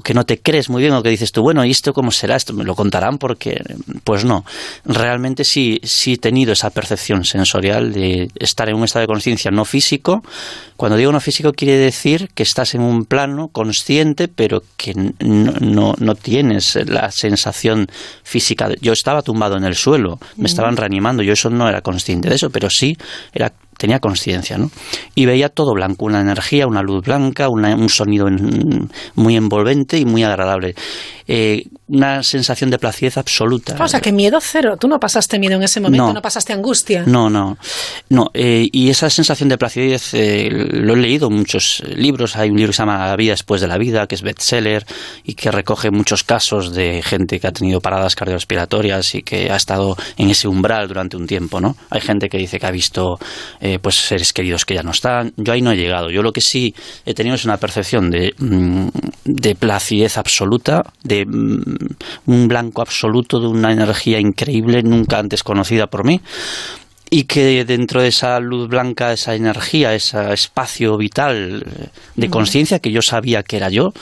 que no te crees muy bien o que dices tú, bueno, ¿y esto cómo será? Esto me lo contarán porque, pues no. Realmente sí, sí he tenido esa percepción sensorial de estar en un estado de conciencia no físico. Cuando digo no físico quiere decir que estás en un plano consciente, pero que no, no, no tienes la sensación física. Yo estaba tumbado en el suelo, me estaban reanimando, yo eso no era consciente de eso, pero sí era tenía conciencia, ¿no? Y veía todo blanco, una energía, una luz blanca, una- un sonido muy envolvente y muy agradable. Eh, una sensación de placidez absoluta. O sea, que miedo cero. Tú no pasaste miedo en ese momento, no, No. pasaste angustia. No, no. no eh, y esa sensación de placidez eh, lo he leído en muchos libros. Hay un libro que se llama La vida después de la vida, que es bestseller y que recoge muchos casos de gente que ha tenido paradas cardiorrespiratorias y que ha estado en ese umbral durante un tiempo, ¿no? Hay gente que dice que ha visto eh, pues seres queridos que ya no están. Yo ahí no he llegado. Yo lo que sí he tenido es una percepción de, mm, de placidez absoluta, de mm, un blanco absoluto, de una energía increíble, nunca antes conocida por mí y que dentro de esa luz blanca, esa energía, ese espacio vital eh, de conciencia que yo sabía que era yo,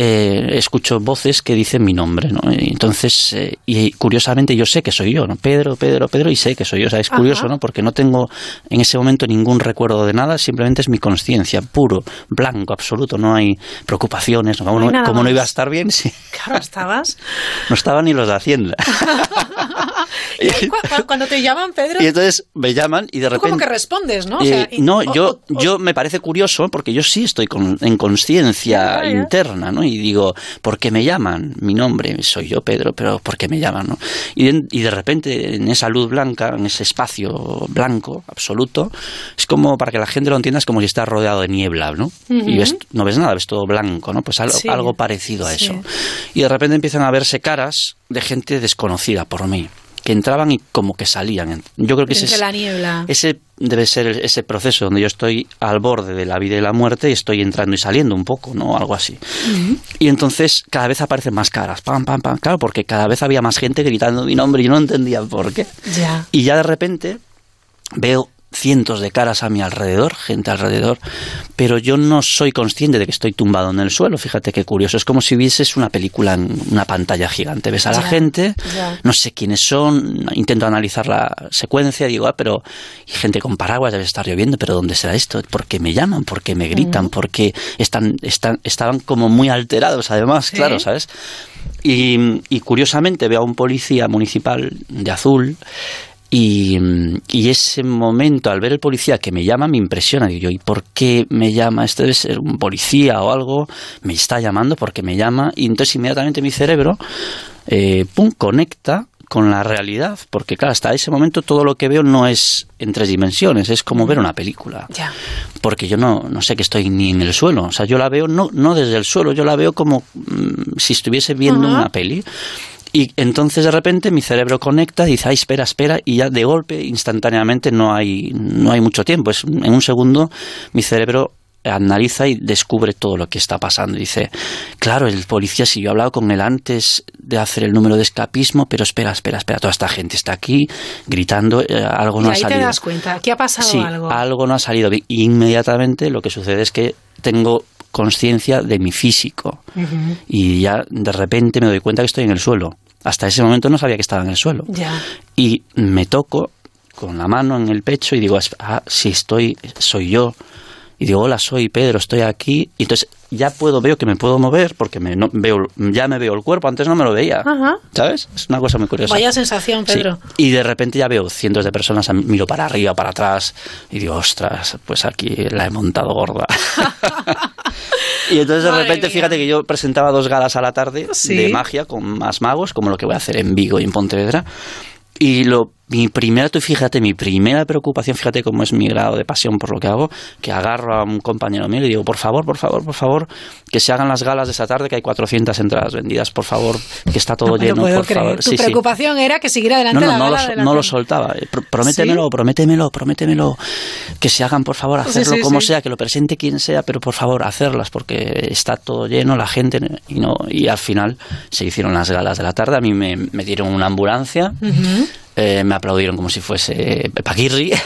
eh, escucho voces que dicen mi nombre, ¿no? Entonces, eh, y curiosamente yo sé que soy yo, ¿no? Pedro, Pedro, Pedro, y sé que soy yo. O sea, es curioso. ¿no? Porque no tengo en ese momento ningún recuerdo de nada, simplemente es mi conciencia, puro, blanco, absoluto, no hay preocupaciones, ¿no? ¿Cómo, No no, iba a estar bien? Sí, Claro, estabas. no estaban ni los de Hacienda. Y ahí, cu- cu- cuando te llaman, Pedro, Y entonces me llaman y de repente... como que respondes, ¿no? O sea, Eh, y- no, o- yo, o- yo me parece curioso porque yo sí estoy con- en conciencia interna, ¿no? Y digo, ¿por qué me llaman? Mi nombre, soy yo, Pedro, pero ¿por qué me llaman? ¿no? Y, de, y de repente, en esa luz blanca, en ese espacio blanco absoluto, es como, para que la gente lo entienda, es como si estás rodeado de niebla, ¿no? Y ves, no ves nada, ves todo blanco, ¿no? Pues algo, Sí. algo parecido a Sí. eso. Y de repente empiezan a verse caras de gente desconocida por mí, que entraban y como que salían. Yo creo que ese es, la niebla. ese debe ser ese proceso donde yo estoy al borde de la vida y la muerte y estoy entrando y saliendo un poco, ¿no? Algo así. Y entonces cada vez aparecen más caras, pam, pam, pam. Claro, porque cada vez había más gente gritando mi nombre y yo no entendía por qué. Ya. Y ya de repente veo cientos de caras a mi alrededor, gente alrededor, pero yo no soy consciente de que estoy tumbado en el suelo. Fíjate qué curioso. Es como si vieses una película en una pantalla gigante. Ves a la gente, no sé quiénes son, intento analizar la secuencia, digo, ah, pero y gente con paraguas debe estar lloviendo, pero ¿dónde será esto? ¿Por qué me llaman? ¿Por qué me gritan? ¿Por qué están, están, estaban como muy alterados además? Sí. Claro, ¿sabes? Y, y curiosamente veo a un policía municipal de azul y, y ese momento, al ver el policía que me llama, me impresiona. Digo yo, ¿y por qué me llama? Este debe ser un policía o algo. Me está llamando porque me llama. Y entonces inmediatamente mi cerebro, eh, pum, conecta con la realidad. Porque claro, hasta ese momento todo lo que veo no es en tres dimensiones, es como ver una película. Ya. Porque yo no, no sé que estoy ni en el suelo. O sea, yo la veo no, no desde el suelo, yo la veo como mm, si estuviese viendo una peli. Y entonces de repente mi cerebro conecta y dice, ay, espera, espera, y ya de golpe, instantáneamente, no hay, no hay mucho tiempo. Es, en un segundo mi cerebro analiza y descubre todo lo que está pasando. Dice, claro, el policía, si yo he hablado con él antes de hacer el número de escapismo, pero espera, espera, espera, toda esta gente está aquí gritando, eh, algo no y ha ahí te salido. das cuenta, aquí ha pasado Sí, algo. no ha salido inmediatamente lo que sucede es que tengo conciencia de mi físico Ujú. y ya de repente me doy cuenta que estoy en el suelo. Hasta ese momento no sabía que estaba en el suelo. Ya. Y me toco con la mano en el pecho y digo, ah, sí estoy, soy yo. Y digo, hola, soy Pedro, estoy aquí. Y entonces ya puedo, veo que me puedo mover porque me, no, veo, ya me veo el cuerpo, antes no me lo veía. Ajá. ¿Sabes? Es una cosa muy curiosa. Vaya sensación, Sí. Pedro. Y de repente ya veo cientos de personas, miro para arriba, para atrás, y digo, ostras, pues aquí la he montado gorda. y entonces de Madre repente, mía. fíjate que yo presentaba dos galas a la tarde Sí. de magia con más magos, como lo que voy a hacer en Vigo y en Pontevedra. Y lo, mi primera, tú fíjate, mi primera preocupación, fíjate cómo es mi grado de pasión por lo que hago, que agarro a un compañero mío y digo, por favor, por favor, por favor, que se hagan las galas de esta tarde, que hay 400 entradas vendidas, por favor, que está todo No lleno, puedo por creer. favor. Tu Sí, sí. preocupación era que siguiera adelante No, no, la no, lo, no lo soltaba. Eh, pr- Prométemelo, ¿Sí? prométemelo, prométemelo. Que se hagan, por favor, Sí, hacerlo sí, como sí. sea, que lo presente quien sea, pero por favor, hacerlas, porque está todo lleno, la gente, y no y al final se hicieron las galas de la tarde. A mí me, me dieron una ambulancia, Ujú. Eh, me aplaudieron como si fuese Paquirri.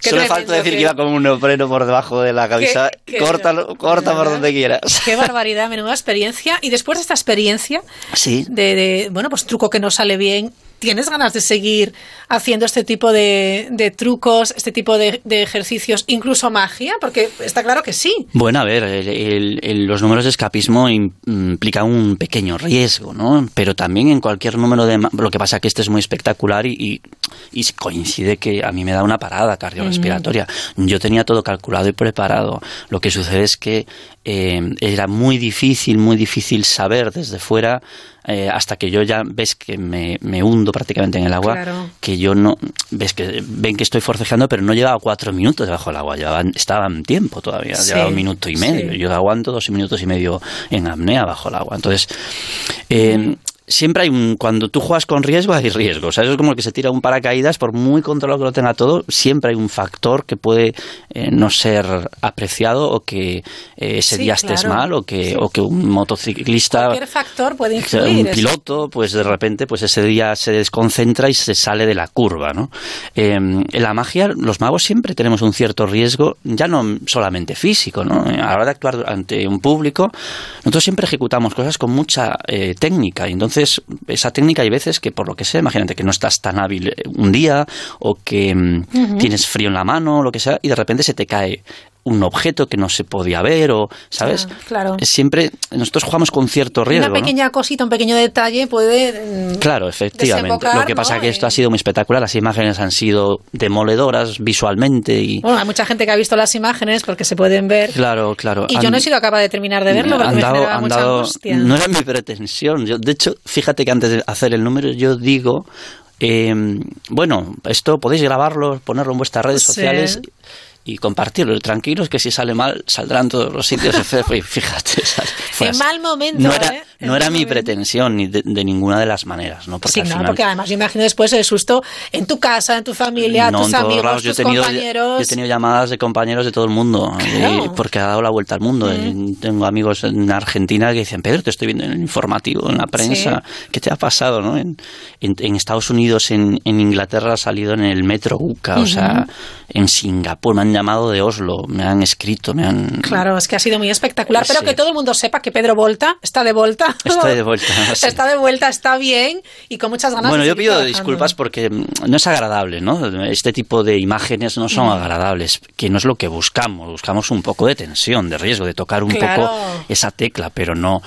Qué Solo falta decir que iba con un neopreno por debajo de la camisa. Qué- qué- Córtalo, corta por donde quieras. Qué barbaridad, menuda experiencia. Y después de esta experiencia, Sí. de, de, bueno, pues truco que no sale bien, ¿tienes ganas de seguir haciendo este tipo de, de trucos, este tipo de, de ejercicios, incluso magia? Porque está claro que sí. Bueno, a ver, el- el- el- los números de escapismo im- implican un pequeño riesgo, ¿no? Pero también en cualquier número de... Lo que pasa que este es muy espectacular y, y- y coincide que a mí me da una parada cardiorrespiratoria. Yo tenía todo calculado y preparado. Lo que sucede es que eh, era muy difícil, muy difícil saber desde fuera eh, hasta que yo ya ves que me, me hundo prácticamente en el agua, Claro. que yo no, ves que ven que estoy forcejeando, pero no llevaba cuatro minutos debajo del agua, llevaba, estaba en tiempo todavía, Sí, llevaba un minuto y medio, sí. yo aguanto dos minutos y medio en apnea bajo el agua, entonces... eh, Siempre hay un. Cuando tú juegas con riesgo, hay riesgo. O sea, eso es como el que se tira un paracaídas, por muy controlado que lo tenga todo, siempre hay un factor que puede eh, no ser apreciado o que eh, ese Sí, día estés claro. mal o que, o que un motociclista Cualquier factor puede influir. un piloto, pues de repente, pues ese día se desconcentra y se sale de la curva, ¿no? Eh, en la magia, los magos siempre tenemos un cierto riesgo, ya no solamente físico, ¿no? A la hora de actuar ante un público, nosotros siempre ejecutamos cosas con mucha eh, técnica, y entonces esa técnica hay veces que por lo que sea, imagínate que no estás tan hábil eh, un día o que mm, tienes frío en la mano o lo que sea, y de repente se te cae un objeto que no se podía ver o, ¿sabes? Ah, claro. Siempre nosotros jugamos con cierto riesgo, Una ¿no? pequeña cosita, un pequeño detalle puede. mm, Claro, efectivamente. Lo que pasa ¿no? es que esto ha sido muy espectacular. Las imágenes han sido demoledoras visualmente y... Bueno, hay mucha gente que ha visto las imágenes porque se pueden ver. Claro, claro. Y yo no he sido capaz de terminar de verlo porque han me dado- generaba han mucha dado- angustia. No era mi pretensión. Yo, de hecho, fíjate que antes de hacer el número yo digo, eh, bueno, esto podéis grabarlo, ponerlo en vuestras redes Sí. sociales y compartirlo. Tranquilos que si sale mal saldrán todos los sitios. Fíjate. Fue En mal momento, no era, ¿eh? no era mi pretensión ni de, de ninguna de las maneras, ¿no? Porque Sí, al no, porque además yo imagino después el susto en tu casa, en tu familia, No, tus en todos amigos, lados. Yo he tus tenido, compañeros. yo he tenido llamadas de compañeros de todo el mundo, Claro. porque ha dado la vuelta al mundo. Tengo amigos en Argentina que dicen, Pedro, te estoy viendo en el informativo, en la prensa, ¿qué te ha pasado? ¿no? En, en- en Estados Unidos, en, en Inglaterra ha salido en el metro UCA, o sea, en Singapur, me han llamado de Oslo, me han escrito, me han... Claro, es que ha sido muy espectacular, pero que todo el mundo sepa que Pedro Volta está de vuelta. Estoy de vuelta. sí. Está de vuelta, está bien y con muchas ganas Bueno, de yo pido trabajando. disculpas porque mm, no es agradable, ¿no? Este tipo de imágenes no son Mm. agradables, que no es lo que buscamos. Buscamos un poco de tensión, de riesgo, de tocar un Claro. poco esa tecla, pero no,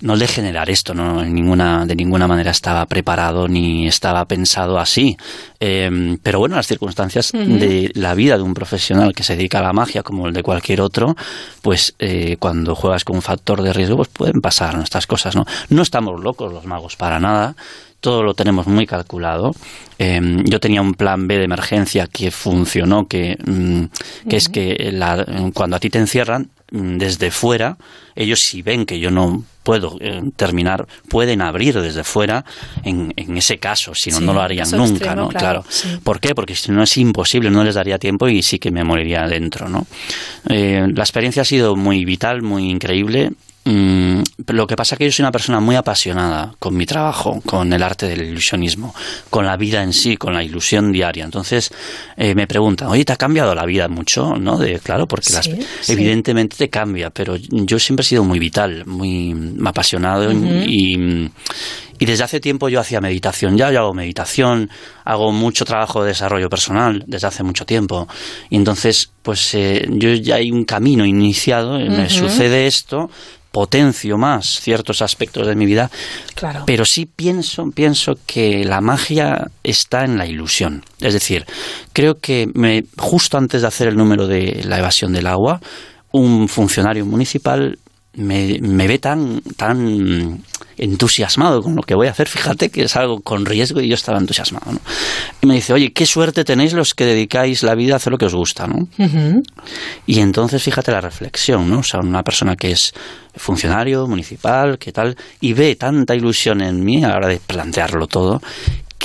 no de generar esto, no en ninguna, de ninguna manera estaba preparado ni estaba pensado así. Eh, pero bueno, las circunstancias de la vida de un profesional que se dedica a la magia, como el de cualquier otro, pues eh, cuando juegas con un factor de riesgo, pues pueden pasar estas cosas, ¿no? No estamos locos los magos para nada. Todo lo tenemos muy calculado. Eh, yo tenía un plan B de emergencia que funcionó, que, mm, que es que la- cuando a ti te encierran, desde fuera, ellos si ven que yo no puedo eh, terminar, pueden abrir desde fuera en, en ese caso, si no, Sí, no lo harían nunca, extremo, ¿no? claro, Claro. sí. ¿Por qué? Porque si no es imposible, no les daría tiempo y sí que me moriría dentro, ¿no? Eh, la experiencia ha sido muy vital, muy increíble. Mm, pero lo que pasa es que yo soy una persona muy apasionada con mi trabajo, con el arte del ilusionismo, con la vida en sí, con la ilusión diaria. Entonces eh, me preguntan, oye, ¿te ha cambiado la vida mucho? ¿No? De, claro, porque las- Sí, evidentemente te cambia, pero yo siempre he sido muy vital, muy apasionado y, y desde hace tiempo yo hacía meditación, ya yo hago meditación, hago mucho trabajo de desarrollo personal desde hace mucho tiempo. Y entonces, pues eh, yo ya hay un camino iniciado, me sucede esto, potencio más ciertos aspectos de mi vida, Claro. pero sí pienso, pienso que la magia está en la ilusión. Es decir, creo que me, justo antes de hacer el número de la evasión del agua, un funcionario municipal me, me ve tan, tan entusiasmado con lo que voy a hacer, fíjate que es algo con riesgo y yo estaba entusiasmado. ¿no? Y me dice, oye, qué suerte tenéis los que dedicáis la vida a hacer lo que os gusta, ¿no? Y entonces fíjate la reflexión, ¿no? O sea, una persona que es funcionario municipal, que tal, y ve tanta ilusión en mí a la hora de plantearlo todo,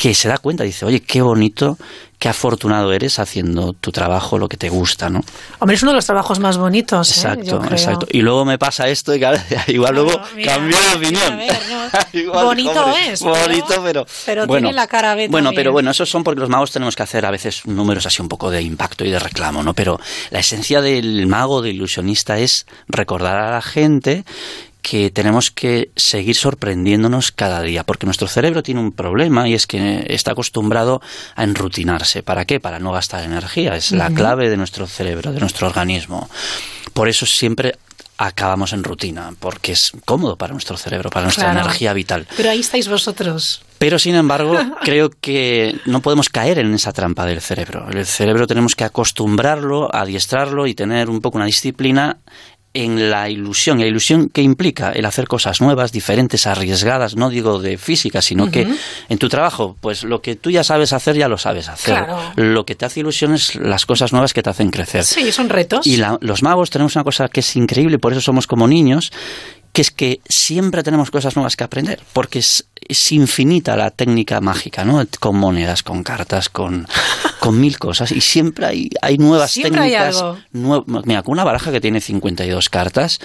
que se da cuenta, dice, oye, qué bonito, qué afortunado eres haciendo tu trabajo, lo que te gusta, ¿no? Hombre, es uno de los trabajos más bonitos. ¿eh? Exacto, Yo creo. exacto. Y luego me pasa esto y claro, igual luego mira, cambio de opinión. a ver, no. Igual, Bonito hombre, es, pero- Bonito, pero... Pero bueno, tiene la cara B Bueno, también. pero bueno, esos son porque los magos tenemos que hacer a veces números así un poco de impacto y de reclamo, ¿no? Pero la esencia del mago, del ilusionista, es recordar a la gente que tenemos que seguir sorprendiéndonos cada día, porque nuestro cerebro tiene un problema y es que está acostumbrado a enrutinarse. ¿Para qué? Para no gastar energía. Es la clave de nuestro cerebro, de nuestro organismo. Por eso siempre acabamos en rutina, porque es cómodo para nuestro cerebro, para nuestra Claro. energía vital. Pero ahí estáis vosotros. Pero sin embargo, creo que no podemos caer en esa trampa del cerebro. El cerebro tenemos que acostumbrarlo, adiestrarlo y tener un poco una disciplina en la ilusión. ¿Y la ilusión qué implica? El hacer cosas nuevas, diferentes, arriesgadas, no digo de física, sino que en tu trabajo, pues lo que tú ya sabes hacer, ya lo sabes hacer. Claro. Lo que te hace ilusión es las cosas nuevas que te hacen crecer. Sí, son retos. Y la- los magos tenemos una cosa que es increíble, por eso somos como niños, que es que siempre tenemos cosas nuevas que aprender, porque es, es infinita la técnica mágica, ¿no? Con monedas, con cartas, con, con mil cosas, y siempre hay, hay nuevas Siempre hay técnicas. algo. nue- Mira, con una baraja que tiene 52 cartas,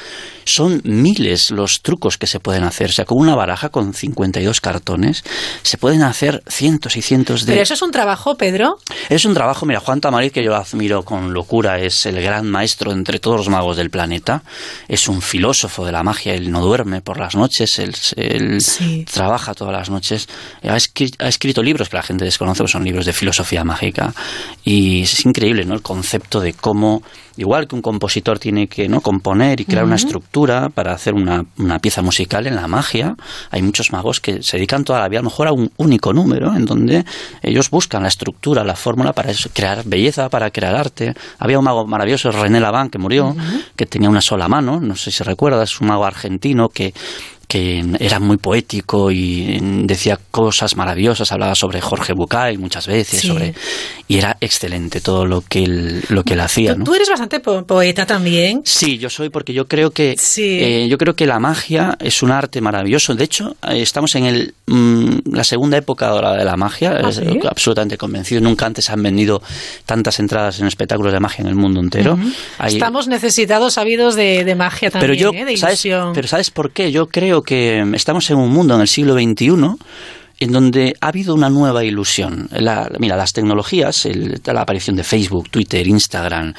son miles los trucos que se pueden hacer. O sea, con una baraja con 52 cartones, se pueden hacer cientos y cientos de... Pero eso es un trabajo, Pedro. Es un trabajo, mira, Juan Tamariz, que yo admiro con locura, es el gran maestro entre todos los magos del planeta, es un filósofo de la magia, él no duerme por las noches, él, él trabaja todas las noches, ha, escri- ha escrito libros que la gente desconoce, pues son libros de filosofía mágica, y es increíble, ¿no?, el concepto de cómo, igual que un compositor tiene que no componer y crear una estructura para hacer una, una pieza musical en la magia, hay muchos magos que se dedican toda la vida a lo mejor a un único número, en donde ellos buscan la estructura, la fórmula para crear belleza, para crear arte. Había un mago maravilloso, René Laván, que murió, que tenía una sola mano, no sé si recuerdas, un mago argentino que que era muy poético y decía cosas maravillosas, hablaba sobre Jorge Bucay muchas veces, Sí. sobre y era excelente todo lo que él, lo que él hacía, ¿no? Tú eres bastante po- poeta también. Sí, yo soy porque yo creo que eh, yo creo que la magia es un arte maravilloso. De hecho, eh, estamos en el, mm, la segunda época ahora de la magia. ¿Ah, es- sí? absolutamente convencido. Nunca antes han vendido tantas entradas en espectáculos de magia en el mundo entero. Hay- Estamos necesitados, sabidos de, de magia también, pero yo, ¿eh? de ¿sabes, pero ¿sabes por qué? Yo creo que estamos en un mundo en el siglo XXI en donde ha habido una nueva ilusión. La- mira, las tecnologías, el- la aparición de Facebook, Twitter, Instagram,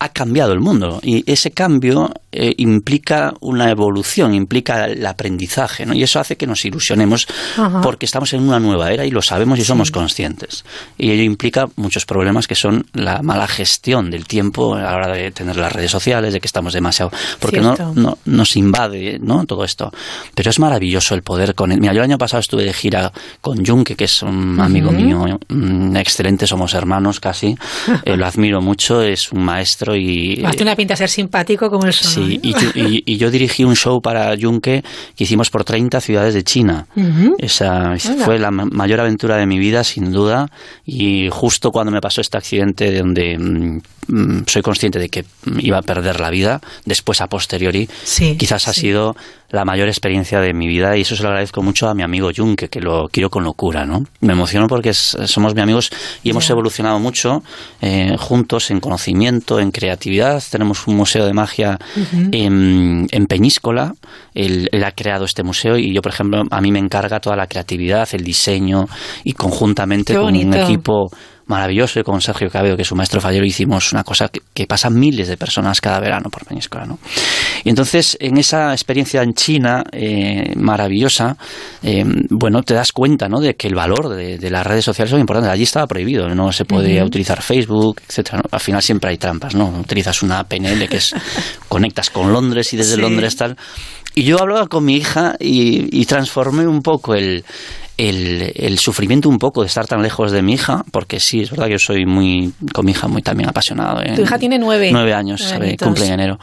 ha cambiado el mundo y ese cambio eh, implica una evolución, implica el aprendizaje, ¿no? Y eso hace que nos ilusionemos Ajá. porque estamos en una nueva era y lo sabemos y somos conscientes. Y ello implica muchos problemas que son la mala gestión del tiempo a la hora de tener las redes sociales, de que estamos demasiado... Porque no, no- nos invade ¿no? todo esto. Pero es maravilloso el poder con él. Mira, yo el año pasado estuve de gira con Junque, que es un amigo mío mm, excelente, somos hermanos casi. Eh, lo admiro mucho, es un maestro y... Tiene una pinta de ser simpático como el sol. Sí, y, yo- y- y yo dirigí un show para Junque que hicimos por 30 ciudades de China. Ujú. Esa Anda. fue la ma- mayor aventura de mi vida, sin duda. Y justo cuando me pasó este accidente, de donde mm, mm, soy consciente de que iba a perder la vida, después a posteriori, quizás ha sido la mayor experiencia de mi vida. Y eso se lo agradezco mucho a mi amigo Junque, que lo quiero con locura. ¿no? Me emociono porque es- somos mis amigos y hemos evolucionado mucho eh, juntos en conocimiento, en creatividad. Tenemos un museo de magia en, en Peñíscola. Él, él ha creado este museo y yo, por ejemplo, a mí me encarga toda la creatividad, el diseño y conjuntamente con un equipo maravilloso y con Sergio Cabello, que es su maestro fallero, hicimos una cosa que, que pasa miles de personas cada verano por Peñíscola. ¿no? Y entonces, en esa experiencia en China eh, maravillosa, eh, bueno, te das cuenta ¿no? de que el valor de, de las redes sociales son importantes. Allí estaba prohibido, no se podía utilizar Facebook, etcétera. ¿no? Al final siempre hay trampas, ¿no? Utilizas una PNL que es conectas con Londres y desde Sí. Londres tal. Y yo hablaba con mi hija y, y transformé un poco el, el, el sufrimiento un poco de estar tan lejos de mi hija, porque sí, es verdad que yo soy muy, con mi hija muy también apasionado. en- Tu hija tiene nueve. Nueve años, sabe, cumple en enero.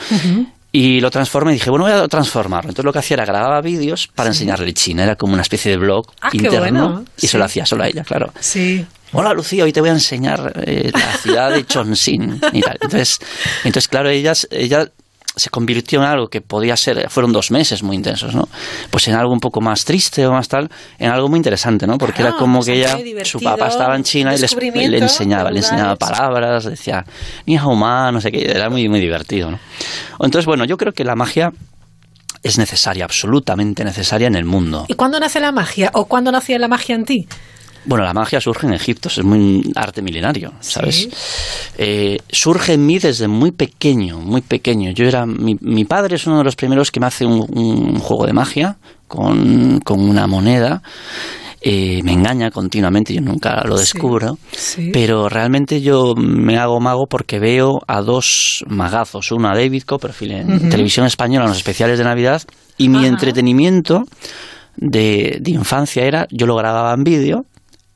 Y lo transformé y dije, bueno, voy a transformarlo. Entonces lo que hacía era grababa vídeos para enseñarle China. Era como una especie de blog Ah, interno. bueno. Y Sí. se lo hacía solo a ella, claro. Sí. Hola Lucía, hoy te voy a enseñar eh, la ciudad de Chongqing y tal. Entonces, entonces claro, ella, ella se convirtió en algo que podía ser, fueron dos meses muy intensos, ¿no? Pues en algo un poco más triste o más tal, en algo muy interesante, ¿no? Porque era Ah, como pues que ella, su papá estaba en China y les- descubrimiento le enseñaba, le enseñaba palabras, decía, ni ma, no sé qué, era muy, muy divertido, ¿no? Entonces, bueno, yo creo que la magia es necesaria, absolutamente necesaria en el mundo. ¿Y cuándo nace la magia? ¿O cuándo nació la magia en ti? Bueno, la magia surge en Egipto, es muy un arte milenario, ¿sabes? Eh, surge en mí desde muy pequeño, muy pequeño. Yo era, mi, mi padre es uno de los primeros que me hace un, un juego de magia con, con una moneda. Eh, me engaña continuamente, yo nunca lo descubro, sí. pero realmente yo me hago mago porque veo a dos magazos, uno a David Copperfield en televisión española en los especiales de Navidad y mi Ajá. entretenimiento de, de infancia era, yo lo grababa en vídeo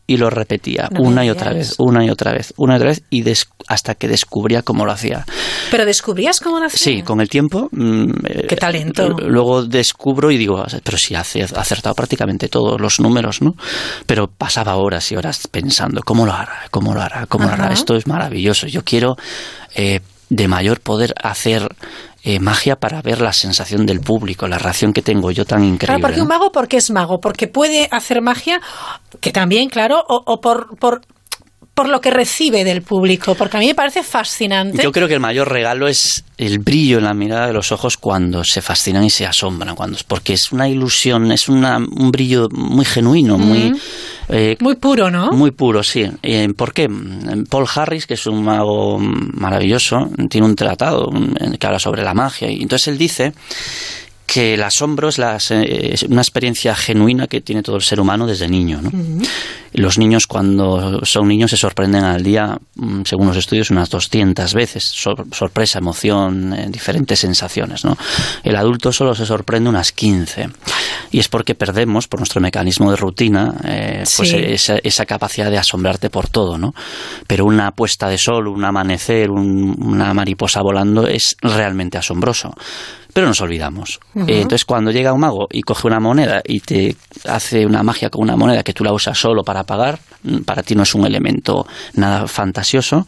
y lo repetía No una y otra vez, una y otra vez, una y otra vez y des- hasta que descubría cómo lo hacía. Pero descubrías cómo lo hacía. Sí, con el tiempo. mm, eh, Qué talento. Luego descubro y digo, pero sí, hace- ha acertado prácticamente todos los números, ¿no? Pero pasaba horas y horas pensando, ¿cómo lo hará? ¿Cómo lo hará? ¿Cómo lo hará? Esto es maravilloso. Yo quiero eh, de mayor poder hacer eh, magia para ver la sensación del público, la reacción que tengo yo tan increíble. Claro, porque ¿no? un mago, ¿por qué es mago? Porque puede hacer magia, que también, claro, o, o por, por, por lo que recibe del público, porque a mí me parece fascinante. Yo creo que el mayor regalo es el brillo en la mirada de los ojos cuando se fascinan y se asombran, cuando porque es una ilusión, es una, un brillo muy genuino, muy eh, Muy puro, ¿no? Muy puro, sí. Eh, ¿Por qué? Paul Harris, que es un mago maravilloso, tiene un tratado mm, que habla sobre la magia. Y entonces él dice que el asombro es, la- es una experiencia genuina que tiene todo el ser humano desde niño. ¿no? Los niños cuando son niños se sorprenden al día, mm, según los estudios, unas 200 veces. Sor- sorpresa, emoción, eh, diferentes sensaciones. ¿no? El adulto solo se sorprende unas 15. Y es porque perdemos, por nuestro mecanismo de rutina, eh, pues Sí. esa, esa capacidad de asombrarte por todo. ¿no? Pero una puesta de sol, un amanecer, un- una mariposa volando es realmente asombroso. Pero nos olvidamos. Eh, entonces, cuando llega un mago y coge una moneda y te hace una magia con una moneda que tú la usas solo para pagar, mm, para ti no es un elemento nada fantasioso,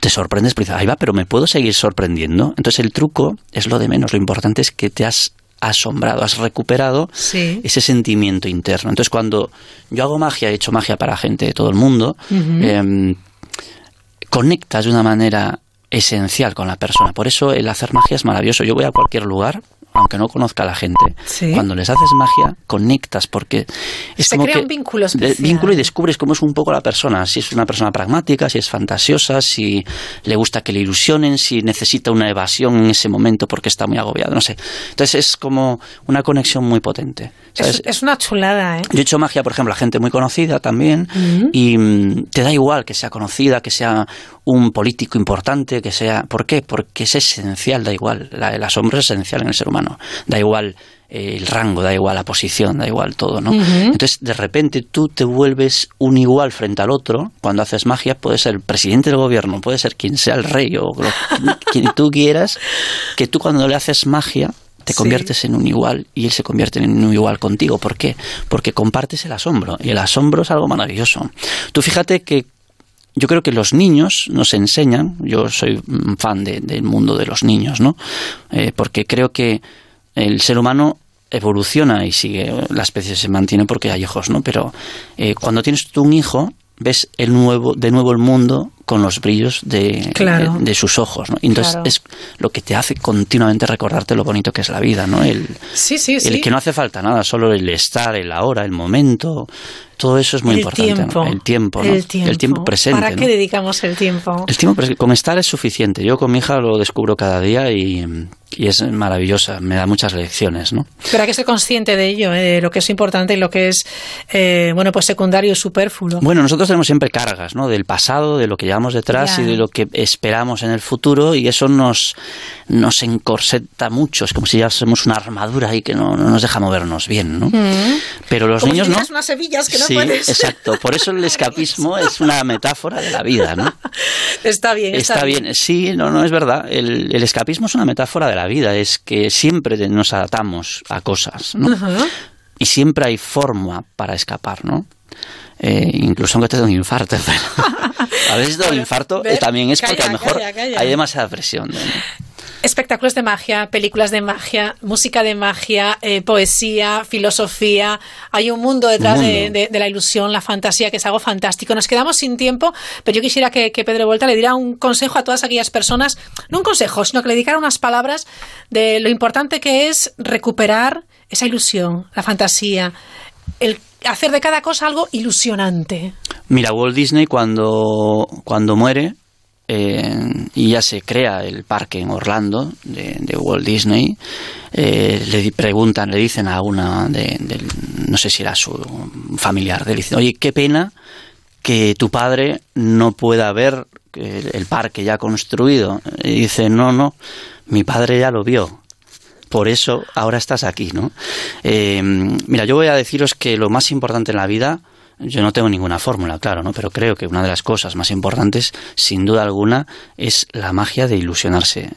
te sorprendes, pero dices, ahí va, pero me puedo seguir sorprendiendo. Entonces, el truco es lo de menos. Lo importante es que te has asombrado, has recuperado Sí. ese sentimiento interno. Entonces, cuando yo hago magia, he hecho magia para gente de todo el mundo, em, conectas de una manera esencial con la persona. Por eso el hacer magia es maravilloso. Yo voy a cualquier lugar, aunque no conozca a la gente. Sí. Cuando les haces magia, conectas porque es Se como crea que un vínculo especial. vínculo y descubres cómo es un poco la persona. Si es una persona pragmática, si es fantasiosa, si le gusta que le ilusionen, si necesita una evasión en ese momento porque está muy agobiado. No sé. Entonces es como una conexión muy potente. Es, es una chulada, ¿eh? Yo he hecho magia, por ejemplo, a gente muy conocida también, y mm, te da igual que sea conocida, que sea un político importante, que sea... ¿Por qué? Porque es esencial, da igual. La- el asombro es esencial en el ser humano. Da igual eh, el rango, da igual la posición, da igual todo, ¿no? Entonces, de repente tú te vuelves un igual frente al otro. Cuando haces magia, puede ser el presidente del gobierno, puede ser quien sea el rey o lo- quien tú quieras, que tú cuando le haces magia te Sí. conviertes en un igual y él se convierte en un igual contigo. ¿Por qué? Porque compartes el asombro y el asombro es algo maravilloso. Tú fíjate que yo creo que los niños nos enseñan, yo soy un fan de- del mundo de los niños, ¿no? Eh, porque creo que el ser humano evoluciona y sigue, la especie se mantiene porque hay hijos, ¿no? Pero eh, cuando tienes tú un hijo, ves el nuevo, de nuevo el mundo con los brillos de, Claro. de, de sus ojos, ¿no? Entonces Claro. es lo que te hace continuamente recordarte lo bonito que es la vida, ¿no? El, Sí, sí, sí. el que no hace falta nada, solo el estar, el ahora, el momento, todo eso es muy el importante. ¿no? tiempo. El tiempo, ¿no? El tiempo. presente. ¿Para ¿no? qué dedicamos el tiempo? El tiempo pres- con estar es suficiente. Yo con mi hija lo descubro cada día y, y es maravillosa, me da muchas lecciones, ¿no? Pero hay que ser consciente de ello, ¿eh? de lo que es importante y lo que es, eh, bueno, pues secundario y superfluo. Bueno, nosotros tenemos siempre cargas, ¿no? Del pasado, de lo que llevamos detrás y de lo que esperamos en el futuro y eso nos, nos encorseta mucho. Es como si llevásemos una armadura ahí que no, no nos deja movernos bien, ¿no? Mm. Pero los Como niños si no. unas hebillas que no sí, puedes. exacto. Por eso el escapismo es una metáfora de la vida, ¿no? Está bien, está, Está bien, sí, no, no es verdad. El, el escapismo es una metáfora de la vida, es que siempre nos adaptamos a cosas, ¿no? Y siempre hay forma para escapar, ¿no? Eh, incluso aunque te dé un infarto. a veces te da un infarto eh, también es porque a lo mejor calla, calla. hay demasiada presión. ¿no? Espectáculos de magia, películas de magia, música de magia, eh, poesía, filosofía. Hay un mundo detrás Un De, mundo. de- de la ilusión, la fantasía, que es algo fantástico. Nos quedamos sin tiempo, pero yo quisiera que, que Pedro Volta le diera un consejo a todas aquellas personas, no un consejo, sino que le dedicara unas palabras de lo importante que es recuperar esa ilusión, la fantasía, el hacer de cada cosa algo ilusionante. Mira, Walt Disney cuando, cuando muere eh, y ya se crea el parque en Orlando de, Walt Disney, eh, le preguntan, le dicen a una de, no sé si era su familiar, le dicen, oye, qué pena que tu padre no pueda ver el, el parque ya construido. Y dice, no, no, mi padre ya lo vio. Por eso ahora estás aquí, ¿no? Eh, mira, yo voy a deciros que lo más importante en la vida yo no tengo ninguna fórmula, claro, ¿no? Pero creo que una de las cosas más importantes, sin duda alguna, es la magia de ilusionarse.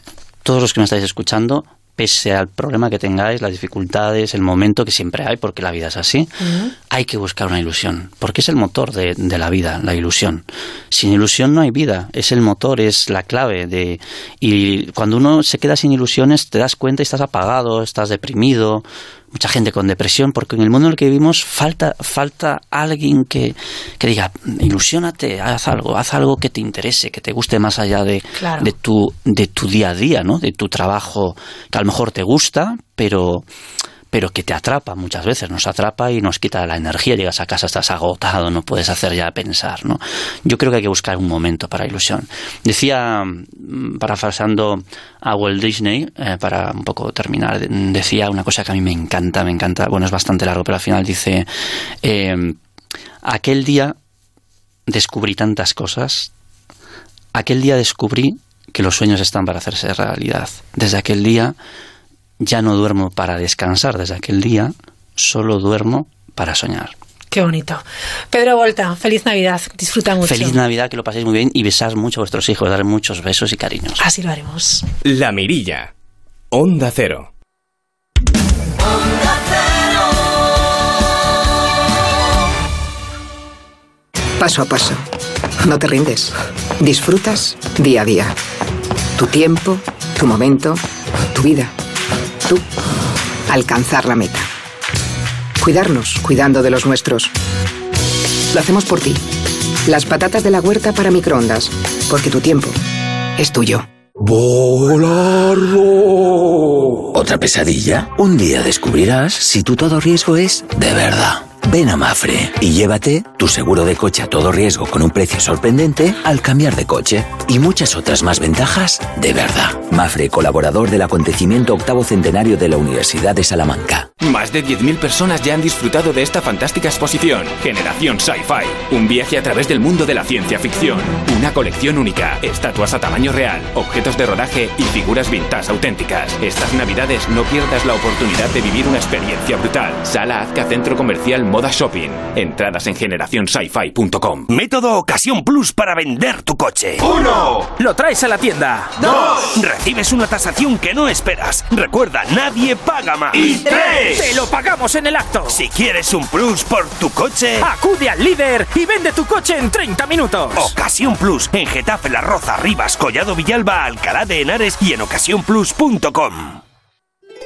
Todos los que me estáis escuchando, pese al problema que tengáis, las dificultades, el momento que siempre hay, porque la vida es así, hay que buscar una ilusión, porque es el motor de, de, la vida, la ilusión. Sin ilusión no hay vida, es el motor, es la clave de... Y cuando uno se queda sin ilusiones, te das cuenta y estás apagado, estás deprimido, mucha gente con depresión, porque en el mundo en el que vivimos falta, falta alguien que, que diga, ilusionate, haz algo, haz algo que te interese, que te guste más allá de, Claro. de, tu, de tu día a día, ¿no? de tu trabajo, que a lo mejor te gusta, pero pero que te atrapa muchas veces, nos atrapa y nos quita la energía, llegas a casa, estás agotado, no puedes hacer ya pensar, ¿no? Yo creo que hay que buscar un momento para ilusión. Decía, mm, parafraseando a Walt Disney, eh, para un poco terminar, de- decía una cosa que a mí me encanta, me encanta, bueno, es bastante largo, pero al final dice, eh, aquel día descubrí tantas cosas, aquel día descubrí que los sueños están para hacerse realidad. Desde aquel día ya no duermo para descansar, desde aquel día solo duermo para soñar. Qué bonito. Pedro Volta, feliz Navidad. Disfruta mucho. Feliz Navidad, que lo paséis muy bien y besad mucho a vuestros hijos, dar muchos besos y cariños. Así lo haremos. La Mirilla. Onda Cero. Paso a paso. No te rindes. Disfrutas día a día. Tu tiempo, tu momento, tu vida. Tú. Alcanzar la meta. Cuidarnos, cuidando de los nuestros. Lo hacemos por ti. Las patatas de la huerta para microondas. Porque tu tiempo es tuyo. ¡Volarlo! ¿Otra pesadilla? Un día descubrirás si tu todo riesgo es de verdad. Ven a Mafre y llévate tu seguro de coche a todo riesgo con un precio sorprendente al cambiar de coche y muchas otras más ventajas de verdad. Mafre, colaborador del acontecimiento octavo centenario de la Universidad de Salamanca. Más de 10.000 personas ya han disfrutado de esta fantástica exposición. Generación Sci-Fi. Un viaje a través del mundo de la ciencia ficción. Una colección única. Estatuas a tamaño real. Objetos de rodaje y figuras vintage auténticas. Estas navidades no pierdas la oportunidad de vivir una experiencia brutal. Sala Azca Centro Comercial Moda Shopping. Entradas en generacionsci-fi.com. Método Ocasión Plus para vender tu coche. ¡Uno! Lo traes a la tienda. ¡Dos! Recibes una tasación que no esperas. Recuerda, nadie paga más. ¡Y tres! ¡Te lo pagamos en el acto! Si quieres un plus por tu coche, acude al líder y vende tu coche en 30 minutos. Ocasión Plus en Getafe, La Roza, Rivas, Collado Villalba, Alcalá de Henares y en ocasiónplus.com.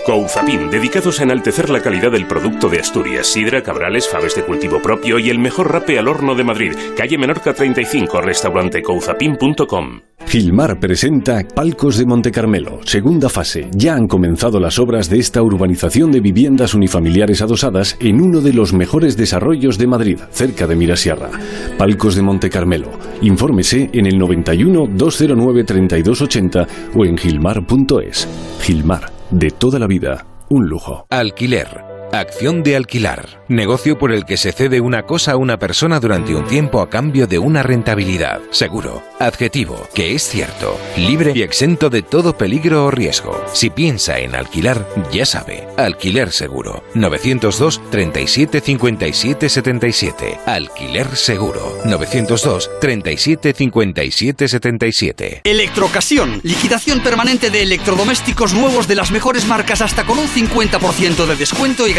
Couzapin, dedicados a enaltecer la calidad del producto de Asturias, sidra, cabrales, faves de cultivo propio y el mejor rape al horno de Madrid. Calle Menorca 35, restaurante couzapin.com. Gilmar presenta Palcos de Monte Carmelo, segunda fase. Ya han comenzado las obras de esta urbanización de viviendas unifamiliares adosadas en uno de los mejores desarrollos de Madrid, cerca de Mirasierra. Palcos de Monte Carmelo. Infórmese en el 91 209 3280 o en gilmar.es. Gilmar, de toda la vida, un lujo. Alquiler. Acción de alquilar. Negocio por el que se cede una cosa a una persona durante un tiempo a cambio de una rentabilidad. Seguro. Adjetivo. Que es cierto. Libre y exento de todo peligro o riesgo. Si piensa en alquilar, ya sabe. Alquiler seguro. 902 37 57 77. Alquiler seguro. 902 37 57 77. Electrocasión, liquidación permanente de electrodomésticos nuevos de las mejores marcas hasta con un 50% de descuento y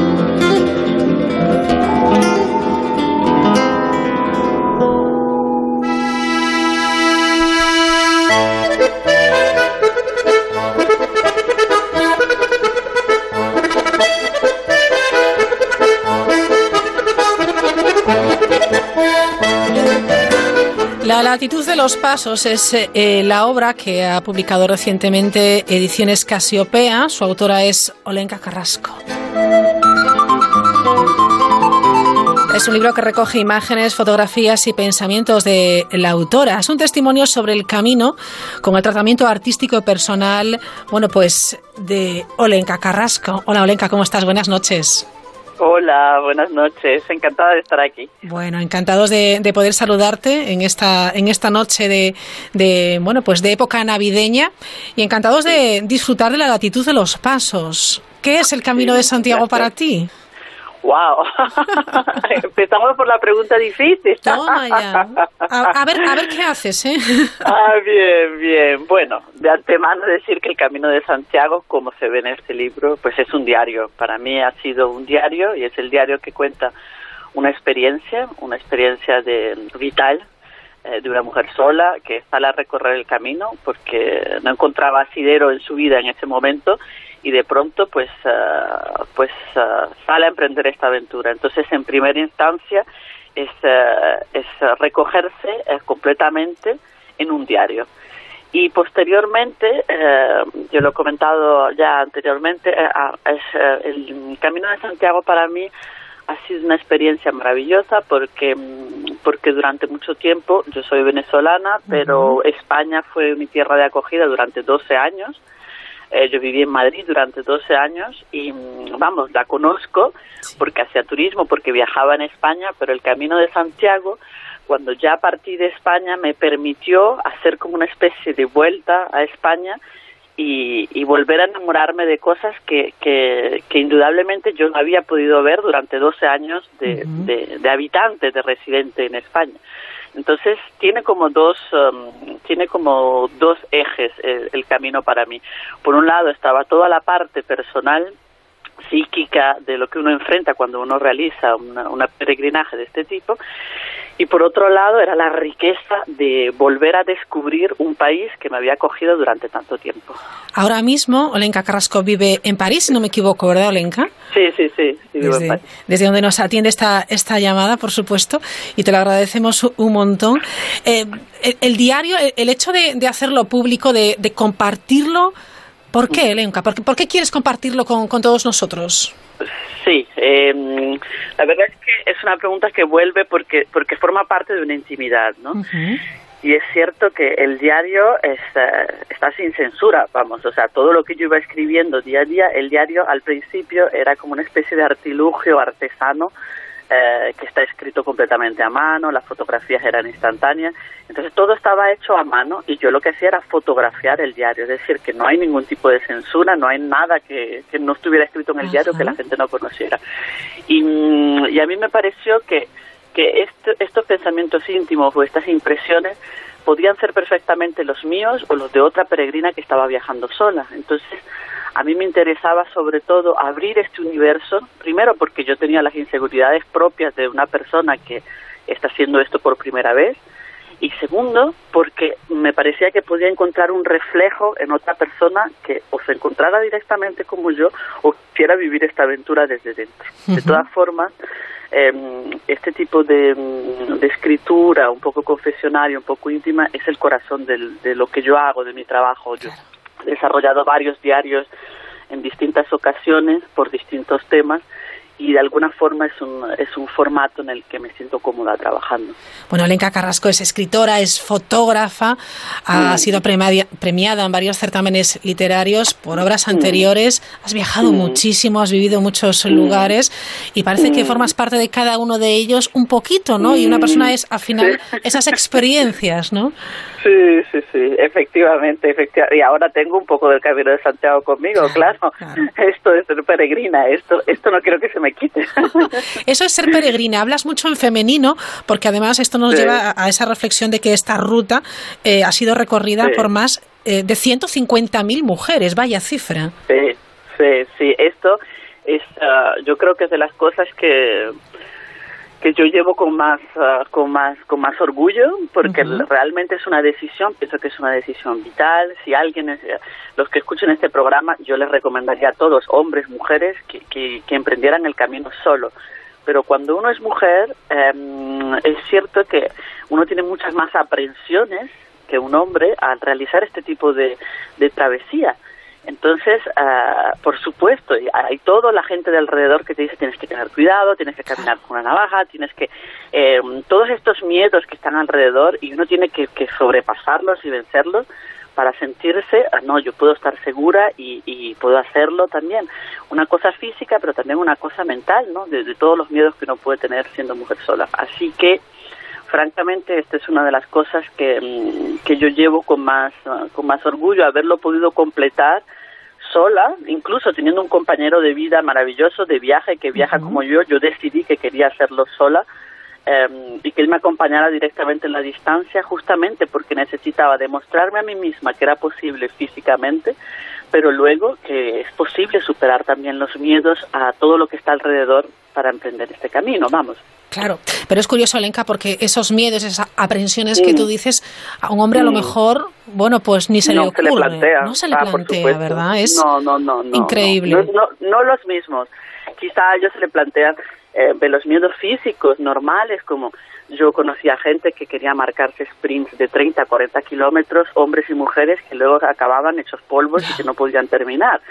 La latitud de los pasos es eh, la obra que ha publicado recientemente Ediciones Casiopea. Su autora es Olenka Carrasco. Es un libro que recoge imágenes, fotografías y pensamientos de la autora. Es un testimonio sobre el camino con el tratamiento artístico y personal, bueno, pues de Olenka Carrasco. Hola Olenka, ¿cómo estás? Buenas noches. Hola, buenas noches. Encantada de estar aquí. Bueno, encantados de, poder saludarte en esta en esta noche de, de, bueno pues de época navideña y encantados de disfrutar de la latitud de los pasos. ¿Qué es el Camino de Santiago para ti? Wow. Empezamos por la pregunta difícil. Toma ya. A, ver, a ver qué haces, ¿eh? Ah, bien, bien. Bueno, de antemano decir que el Camino de Santiago, como se ve en este libro, pues es un diario. Para mí ha sido un diario y es el diario que cuenta una experiencia, una experiencia de vital eh, de una mujer sola que sale a recorrer el camino porque no encontraba asidero en su vida en ese momento y de pronto pues uh, pues uh, sale a emprender esta aventura. Entonces en primera instancia es, uh, es recogerse completamente en un diario. Y posteriormente yo lo he comentado ya anteriormente es el camino de Santiago para mí ha sido una experiencia maravillosa porque mm, porque durante mucho tiempo yo soy venezolana pero España fue mi tierra de acogida durante 12 años eh, yo viví en Madrid durante 12 años y, mm, vamos, la conozco porque hacía turismo, porque viajaba en España, pero el Camino de Santiago, cuando ya partí de España, me permitió hacer como una especie de vuelta a España y, volver a enamorarme de cosas que, que, indudablemente yo no había podido ver durante 12 años de, de, de habitante, de residente en España. Entonces tiene como dos um, tiene como dos ejes el, camino para mí. Por un lado estaba toda la parte personal psíquica de lo que uno enfrenta cuando uno realiza una peregrinaje de este tipo y por otro lado era la riqueza de volver a descubrir un país que me había acogido durante tanto tiempo. Ahora mismo Olenka Carrasco vive en París, si no me equivoco, ¿verdad Olenka? Sí, sí, sí, desde, desde, donde nos atiende esta, esta llamada, por supuesto, y te lo agradecemos un montón. Eh, el, diario, el, hecho de, de, hacerlo público, de, de compartirlo, ¿por qué, Olenka? ¿Por, ¿Por, qué quieres compartirlo con, con todos nosotros? Sí, eh, la verdad es que es una pregunta que vuelve porque porque forma parte de una intimidad, ¿no? Y es cierto que el diario está, está sin censura, vamos, o sea, todo lo que yo iba escribiendo día a día, el diario al principio era como una especie de artilugio artesano eh, que está escrito completamente a mano, las fotografías eran instantáneas, entonces todo estaba hecho a mano y yo lo que hacía era fotografiar el diario, es decir, que no hay ningún tipo de censura, no hay nada que, no estuviera escrito en el diario que la gente no conociera. Y, y a mí me pareció que, que estos pensamientos íntimos o estas impresiones podían ser perfectamente los míos o los de otra peregrina que estaba viajando sola. Entonces, a mí me interesaba sobre todo abrir este universo, primero porque yo tenía las inseguridades propias de una persona que está haciendo esto por primera vez, y segundo, porque me parecía que podía encontrar un reflejo en otra persona que o se encontrara directamente como yo o quisiera vivir esta aventura desde dentro. De todas formas, em, este tipo de, de, escritura, un poco confesionaria, un poco íntima, es el corazón del, de lo que yo hago, de mi trabajo. Yo desarrollado varios diarios en distintas ocasiones por distintos temas y de alguna forma es un, es un formato en el que me siento cómoda trabajando. Bueno, Lenka Carrasco es escritora, es fotógrafa, ha mm. sido premiada en varios certámenes literarios por obras mm. anteriores, has viajado mm. muchísimo, has vivido muchos lugares y parece que formas parte de cada uno de ellos un poquito, ¿no? Y una persona es, al final, esas experiencias, ¿no? Sí, sí, sí, efectivamente, efectivamente. Y ahora tengo un poco del Camino de Santiago conmigo, claro. Esto es peregrina, esto, esto no quiero que se me quite. Eso es ser peregrina. Hablas mucho en femenino, porque además esto nos lleva a, esa reflexión de que esta ruta eh, ha sido recorrida por más eh, de 150.000 mujeres. Vaya cifra. Sí, sí, sí. Esto es, ah, yo creo que es de las cosas que que yo llevo con más ah, con más con más orgullo porque realmente es una decisión pienso que es una decisión vital. Si alguien es, los que escuchen este programa yo les recomendaría a todos hombres mujeres que, que, emprendieran el camino solo. Pero cuando uno es mujer, em, es cierto que uno tiene muchas más aprensiones que un hombre al realizar este tipo de, de travesía. Entonces, ah, por supuesto, hay toda la gente de alrededor que te dice tienes que tener cuidado, tienes que caminar con una navaja, tienes que... Eh, todos estos miedos que están alrededor y uno tiene que, que sobrepasarlos y vencerlos para sentirse, ah, no, yo puedo estar segura y, y, puedo hacerlo también. Una cosa física, pero también una cosa mental, ¿no? De, de todos los miedos que uno puede tener siendo mujer sola. Así que francamente esta es una de las cosas que, mm, que yo llevo con más, con más orgullo, haberlo podido completar sola, incluso teniendo un compañero de vida maravilloso, de viaje, que viaja como yo, yo decidí que quería hacerlo sola eh, y que él me acompañara directamente en la distancia, justamente porque necesitaba demostrarme a mí misma que era posible físicamente, pero luego que es posible superar también los miedos a todo lo que está alrededor para emprender este camino, vamos. Claro, pero es curioso, Elenka, porque esos miedos, esas aprensiones que tú dices, a un hombre a lo mejor, bueno, pues ni se no le ocurre. Se le plantea. No se le Ah, plantea. ¿verdad? Es no, no, no, no, increíble. No, no, no los mismos. Quizá a ellos se le plantean eh, los miedos físicos normales, como yo conocía gente que quería marcarse sprints de 30, 40 kilómetros, hombres y mujeres que luego acababan hechos polvos y que no podían terminar.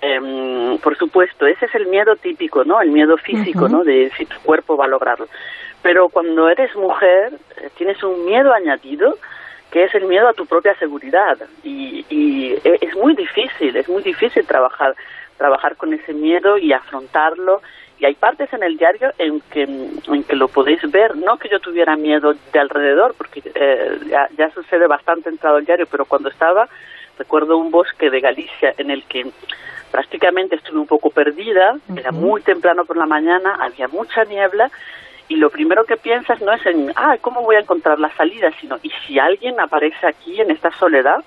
Em, por supuesto, ese es el miedo típico, ¿no? El miedo físico. ¿no? De si tu cuerpo va a lograrlo. Pero cuando eres mujer, eh, tienes un miedo añadido que es el miedo a tu propia seguridad. Y, y e- es muy difícil, es muy difícil trabajar, trabajar con ese miedo y afrontarlo. Y hay partes en el diario en que, en que lo podéis ver, no que yo tuviera miedo de alrededor, porque eh, ya, ya sucede bastante entrado el diario, pero cuando estaba, recuerdo un bosque de Galicia en el que prácticamente estuve un poco perdida, era muy temprano por la mañana, había mucha niebla y lo primero que piensas no es en, ah, ¿cómo voy a encontrar la salida? Sino, ¿y si alguien aparece aquí en esta soledad?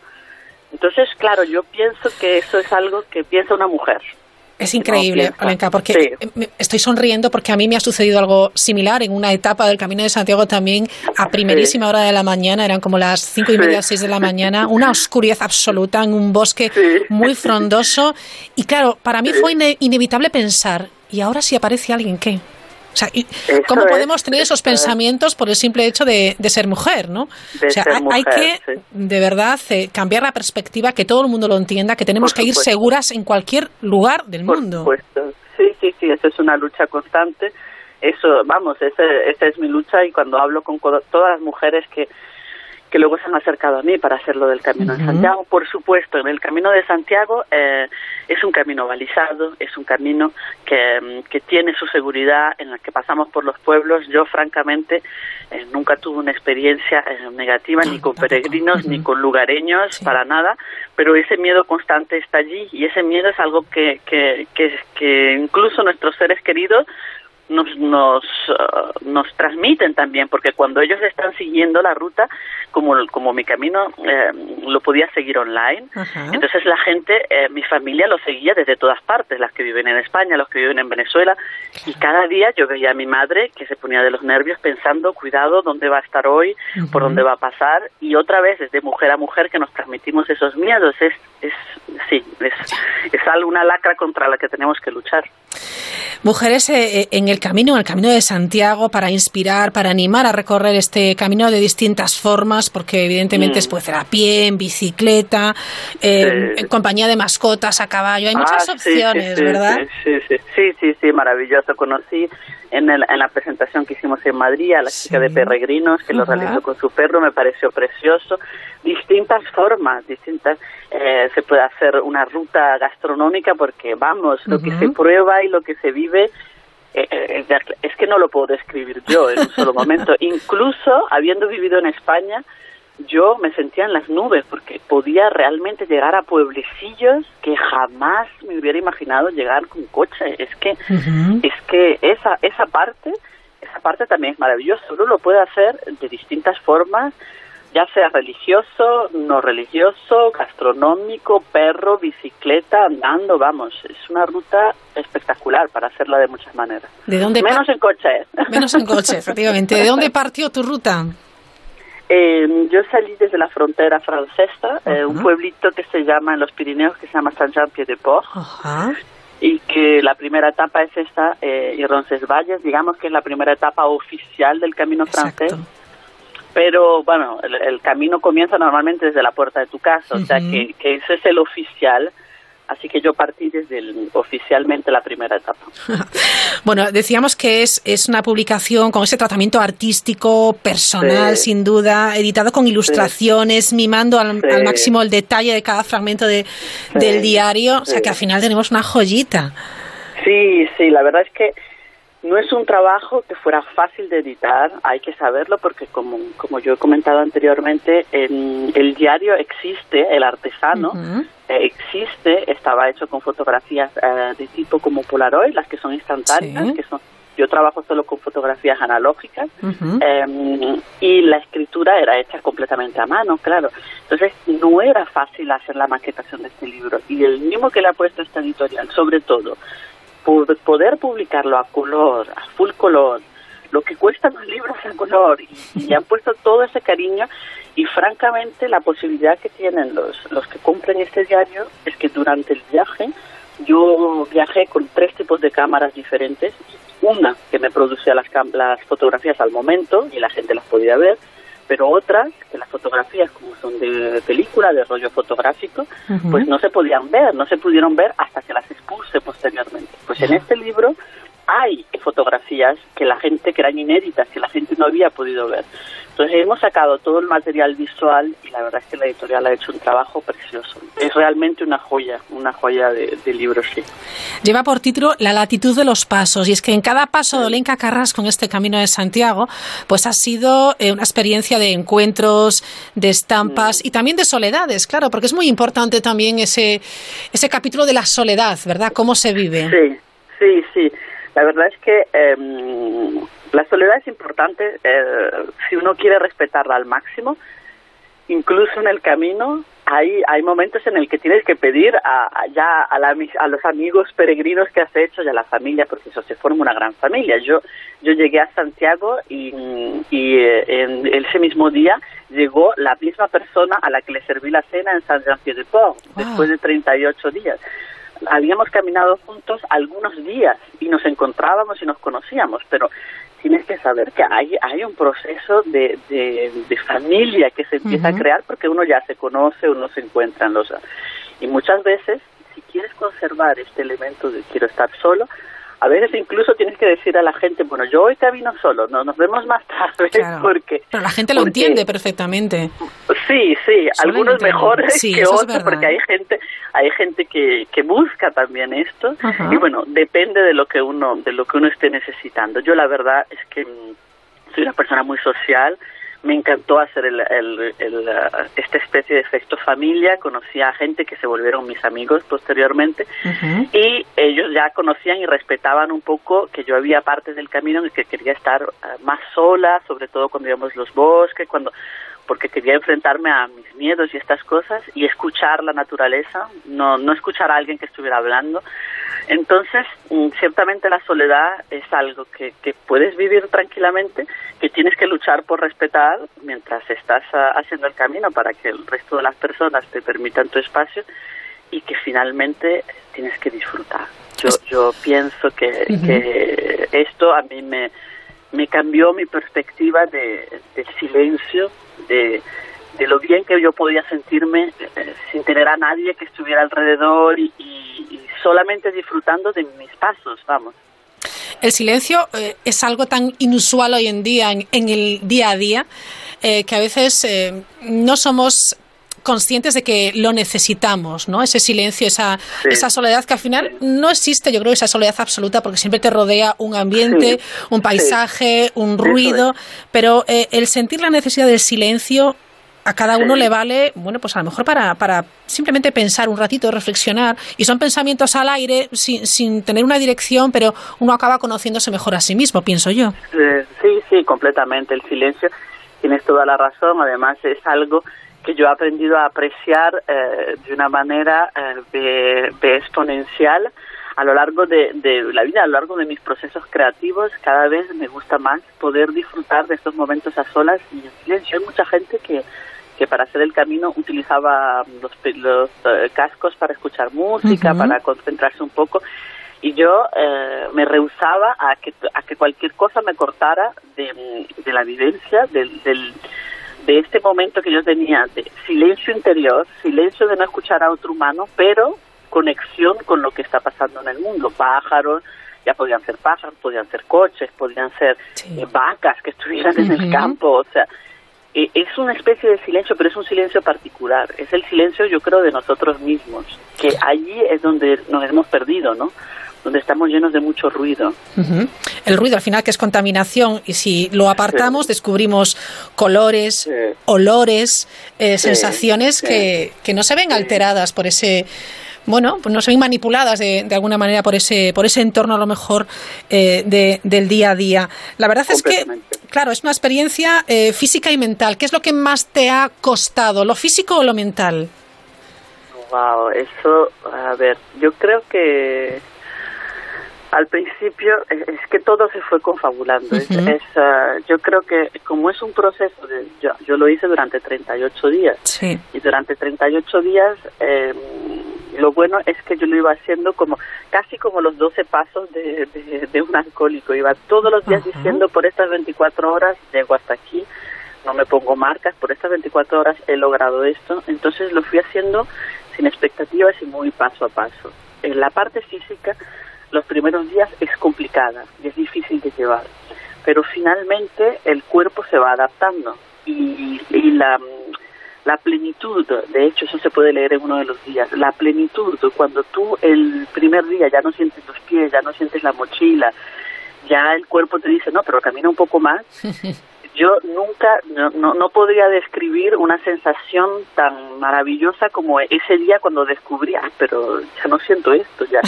Entonces, claro, yo pienso que eso es algo que piensa una mujer. Es increíble. Olenka, porque Sí. eh, me- estoy sonriendo porque a mí me ha sucedido algo similar en una etapa del Camino de Santiago también a primerísima hora de la mañana, eran como las cinco y media, seis de la mañana, una oscuridad absoluta en un bosque muy frondoso y claro, para mí fue ine- inevitable pensar, ¿y ahora si aparece alguien qué? O sea, ¿cómo es, podemos tener esos eso es. pensamientos por el simple hecho de, de ser mujer, no? O sea, hay, hay que sí. de verdad eh, cambiar la perspectiva, que todo el mundo lo entienda, que tenemos Por que ir seguras en cualquier lugar del Por mundo. supuesto. Sí, sí, sí, eso es una lucha constante. Eso, vamos, ese, esa es mi lucha y cuando hablo con co- todas las mujeres que, que luego se han acercado a mí para hacerlo del Camino de. Santiago, por supuesto, en el Camino de Santiago eh, es un camino balizado, es un camino que, mm, que tiene su seguridad, en el que pasamos por los pueblos. Yo, francamente, eh, nunca tuve una experiencia eh, negativa ni con peregrinos ni con lugareños, para nada, pero ese miedo constante está allí y ese miedo es algo que, que, que, que incluso nuestros seres queridos nos nos ah, nos transmiten también porque cuando ellos están siguiendo la ruta como como mi camino eh, lo podía seguir online. Entonces la gente eh, mi familia lo seguía desde todas partes las que viven en España los que viven en Venezuela. Y cada día yo veía a mi madre que se ponía de los nervios pensando cuidado dónde va a estar hoy por dónde va a pasar y otra vez desde mujer a mujer que nos transmitimos esos miedos. Es es sí es es algo una lacra contra la que tenemos que luchar Mujeres eh, eh, en el camino, en el camino de Santiago, para inspirar, para animar a recorrer este camino de distintas formas, porque evidentemente Mm. se puede hacer a pie, en bicicleta, eh, Sí. en compañía de mascotas, a caballo. Hay muchas Ah, sí, opciones, sí, sí, ¿verdad? Sí, sí, sí, sí, sí, maravilloso. Conocí en, el- en la presentación que hicimos en Madrid a la chica de Peregrinos que lo realizó con su perro, me pareció precioso. Distintas formas, distintas. eh, se puede hacer una ruta gastronómica porque, vamos, lo que se prueba y lo que se vive eh, eh, es que no lo puedo describir yo en un solo momento. Incluso habiendo vivido en España, yo me sentía en las nubes porque podía realmente llegar a pueblecillos que jamás me hubiera imaginado llegar con coche. Es que es que esa esa parte esa parte también es maravillosa. Uno lo puede hacer de distintas formas, ya sea religioso, no religioso, gastronómico, perro, bicicleta, andando, vamos, es una ruta espectacular para hacerla de muchas maneras. ¿De dónde Menos en coche. Menos en coche, efectivamente. ¿De dónde partió tu ruta? Eh, yo salí desde la frontera francesa, eh, un pueblito que se llama en los Pirineos, que se llama Saint-Jean-Pied-de-Port. Y que la primera etapa es esta, eh, y Roncesvalles, digamos que es la primera etapa oficial del camino francés. Pero bueno, el, camino comienza normalmente desde la puerta de tu casa, o sea que, que ese es el oficial Así que yo partí desde oficialmente la primera etapa. bueno, decíamos que es, es una publicación con ese tratamiento artístico, personal, sin duda, editado con ilustraciones, mimando al, máximo el detalle de cada fragmento de, del diario. O sea que al final tenemos una joyita. Sí, sí, la verdad es que no es un trabajo que fuera fácil de editar, hay que saberlo porque como, como yo he comentado anteriormente, en el diario existe, el artesano eh, existe, estaba hecho con fotografías eh, de tipo como Polaroid, las que son instantáneas, que son yo trabajo solo con fotografías analógicas em, y la escritura era hecha completamente a mano, claro. Entonces no era fácil hacer la maquetación de este libro y el mismo que le ha puesto esta editorial, sobre todo poder publicarlo a color, a full color, lo que cuestan los libros a color, y, han puesto todo ese cariño y francamente la posibilidad que tienen los, los que compren este diario es que durante el viaje yo viajé con tres tipos de cámaras diferentes, una que me producía las, las fotografías al momento y la gente las podía ver, pero otras, que las fotografías como son de película, de rollo fotográfico, pues no se podían ver, no se pudieron ver hasta que las expuse posteriormente. Pues en este libro hay fotografías que la gente, que eran inéditas, que la gente no había podido ver. Entonces hemos sacado todo el material visual y la verdad es que la editorial ha hecho un trabajo precioso. Es realmente una joya, una joya de, de libro, sí. Lleva por título La latitud de los pasos y es que en cada paso de Olenka Carras con este Camino de Santiago, pues ha sido eh, una experiencia de encuentros, de estampas y también de soledades, claro, porque es muy importante también ese, ese capítulo de la soledad, ¿verdad? ¿Cómo se vive? Sí, sí, sí. La verdad es que em, la soledad es importante eh, si uno quiere respetarla al máximo. Incluso en el camino hay, hay momentos en el que tienes que pedir a, ya a, a, los amigos peregrinos que has hecho y a la familia, porque eso se forma una gran familia. Yo, yo llegué a Santiago y, y eh, en ese mismo día llegó la misma persona a la que le serví la cena en Saint-Jean-Pied-de-Port, después de 38 días habíamos caminado juntos algunos días y nos encontrábamos y nos conocíamos, pero tienes que saber que hay, hay un proceso de, de, familia que se empieza a crear porque uno ya se conoce, uno se encuentra en los... Y muchas veces, si quieres conservar este elemento de quiero estar solo, a veces incluso tienes que decir a la gente, bueno, yo hoy camino solo, no nos vemos más tarde porque... Pero la gente lo entiende perfectamente. Sí, sí, algunos mejores que otros porque hay gente hay gente que, que busca también esto y bueno, depende de lo que uno de lo que uno esté necesitando. Yo la verdad es que mm, soy una persona muy social, me encantó hacer el, el, esta especie de efecto familia, conocí a gente que se volvieron mis amigos posteriormente y ellos ya conocían y respetaban un poco que yo había partes del camino en el que quería estar uh, más sola, sobre todo cuando íbamos los bosques, cuando porque quería enfrentarme a mis miedos y estas cosas y escuchar la naturaleza, no, no escuchar a alguien que estuviera hablando. Entonces, mm, ciertamente la soledad es algo que, que puedes vivir tranquilamente, que tienes que luchar por respetar mientras estás ah, haciendo el camino para que el resto de las personas te permitan tu espacio y que finalmente tienes que disfrutar. Yo, yo pienso que, que esto a mí me, me cambió mi perspectiva de, del silencio, de, de, lo bien que yo podía sentirme eh, sin tener a nadie que estuviera alrededor y, solamente disfrutando de mis pasos, vamos. El silencio eh, es algo tan inusual hoy en día, en, el día a día, eh, que a veces no somos conscientes de que lo necesitamos, ¿no? Ese silencio, esa, esa soledad que al final no existe, yo creo, esa soledad absoluta porque siempre te rodea un ambiente, un paisaje, un ruido, pero eh, el sentir la necesidad del silencio a cada uno le vale, bueno, pues a lo mejor para, para simplemente pensar un ratito, reflexionar, y son pensamientos al aire sin, sin tener una dirección, pero uno acaba conociéndose mejor a sí mismo, pienso yo. Sí, sí, completamente. El silencio, tienes toda la razón, además es algo que yo he aprendido a apreciar eh, de una manera eh, de, exponencial a lo largo de, la vida, a lo largo de mis procesos creativos, cada vez me gusta más poder disfrutar de estos momentos a solas y en silencio. Hay mucha gente que, que para hacer el camino utilizaba los, los eh, cascos para escuchar música, para concentrarse un poco. Y yo eh, me rehusaba a que, a que cualquier cosa me cortara de, de la vivencia, del, del, de este momento que yo tenía de silencio interior, silencio de no escuchar a otro humano, pero conexión con lo que está pasando en el mundo, pájaros, ya podían ser pájaros, podían ser coches, podían ser eh, vacas que estuvieran en el campo, o sea, eh, es una especie de silencio, pero es un silencio particular, es el silencio yo creo de nosotros mismos, que allí es donde nos hemos perdido, ¿no? Donde estamos llenos de mucho ruido. El ruido al final que es contaminación y si lo apartamos descubrimos colores, olores, eh, Sí, sensaciones. Que, que no se ven alteradas por ese bueno, pues no se ven manipuladas de, de alguna manera por ese por ese entorno a lo mejor eh, de- del día a día. La verdad es que, claro, es una experiencia eh, física y mental. ¿Qué es lo que más te ha costado, lo físico o lo mental? Wow, eso, a ver, yo creo que al principio es, que todo se fue confabulando. Es, ah, yo creo que como es un proceso, de, yo, yo lo hice durante 38 días Sí. y durante 38 días eh, lo bueno es que yo lo iba haciendo como casi como los 12 pasos de, de, de un alcohólico. Iba todos los días diciendo por estas 24 horas llego hasta aquí, no me pongo marcas, por estas 24 horas he logrado esto. Entonces lo fui haciendo sin expectativas y muy paso a paso. En la parte física, los primeros días es complicada y es difícil de llevar, pero finalmente el cuerpo se va adaptando y, y la, la plenitud, de hecho eso se puede leer en uno de los días, la plenitud, cuando tú el primer día ya no sientes los pies, ya no sientes la mochila, ya el cuerpo te dice, no, pero camina un poco más, yo nunca, no, no, no podría describir una sensación tan maravillosa como ese día cuando descubrí, ah, pero ya no siento esto, ya,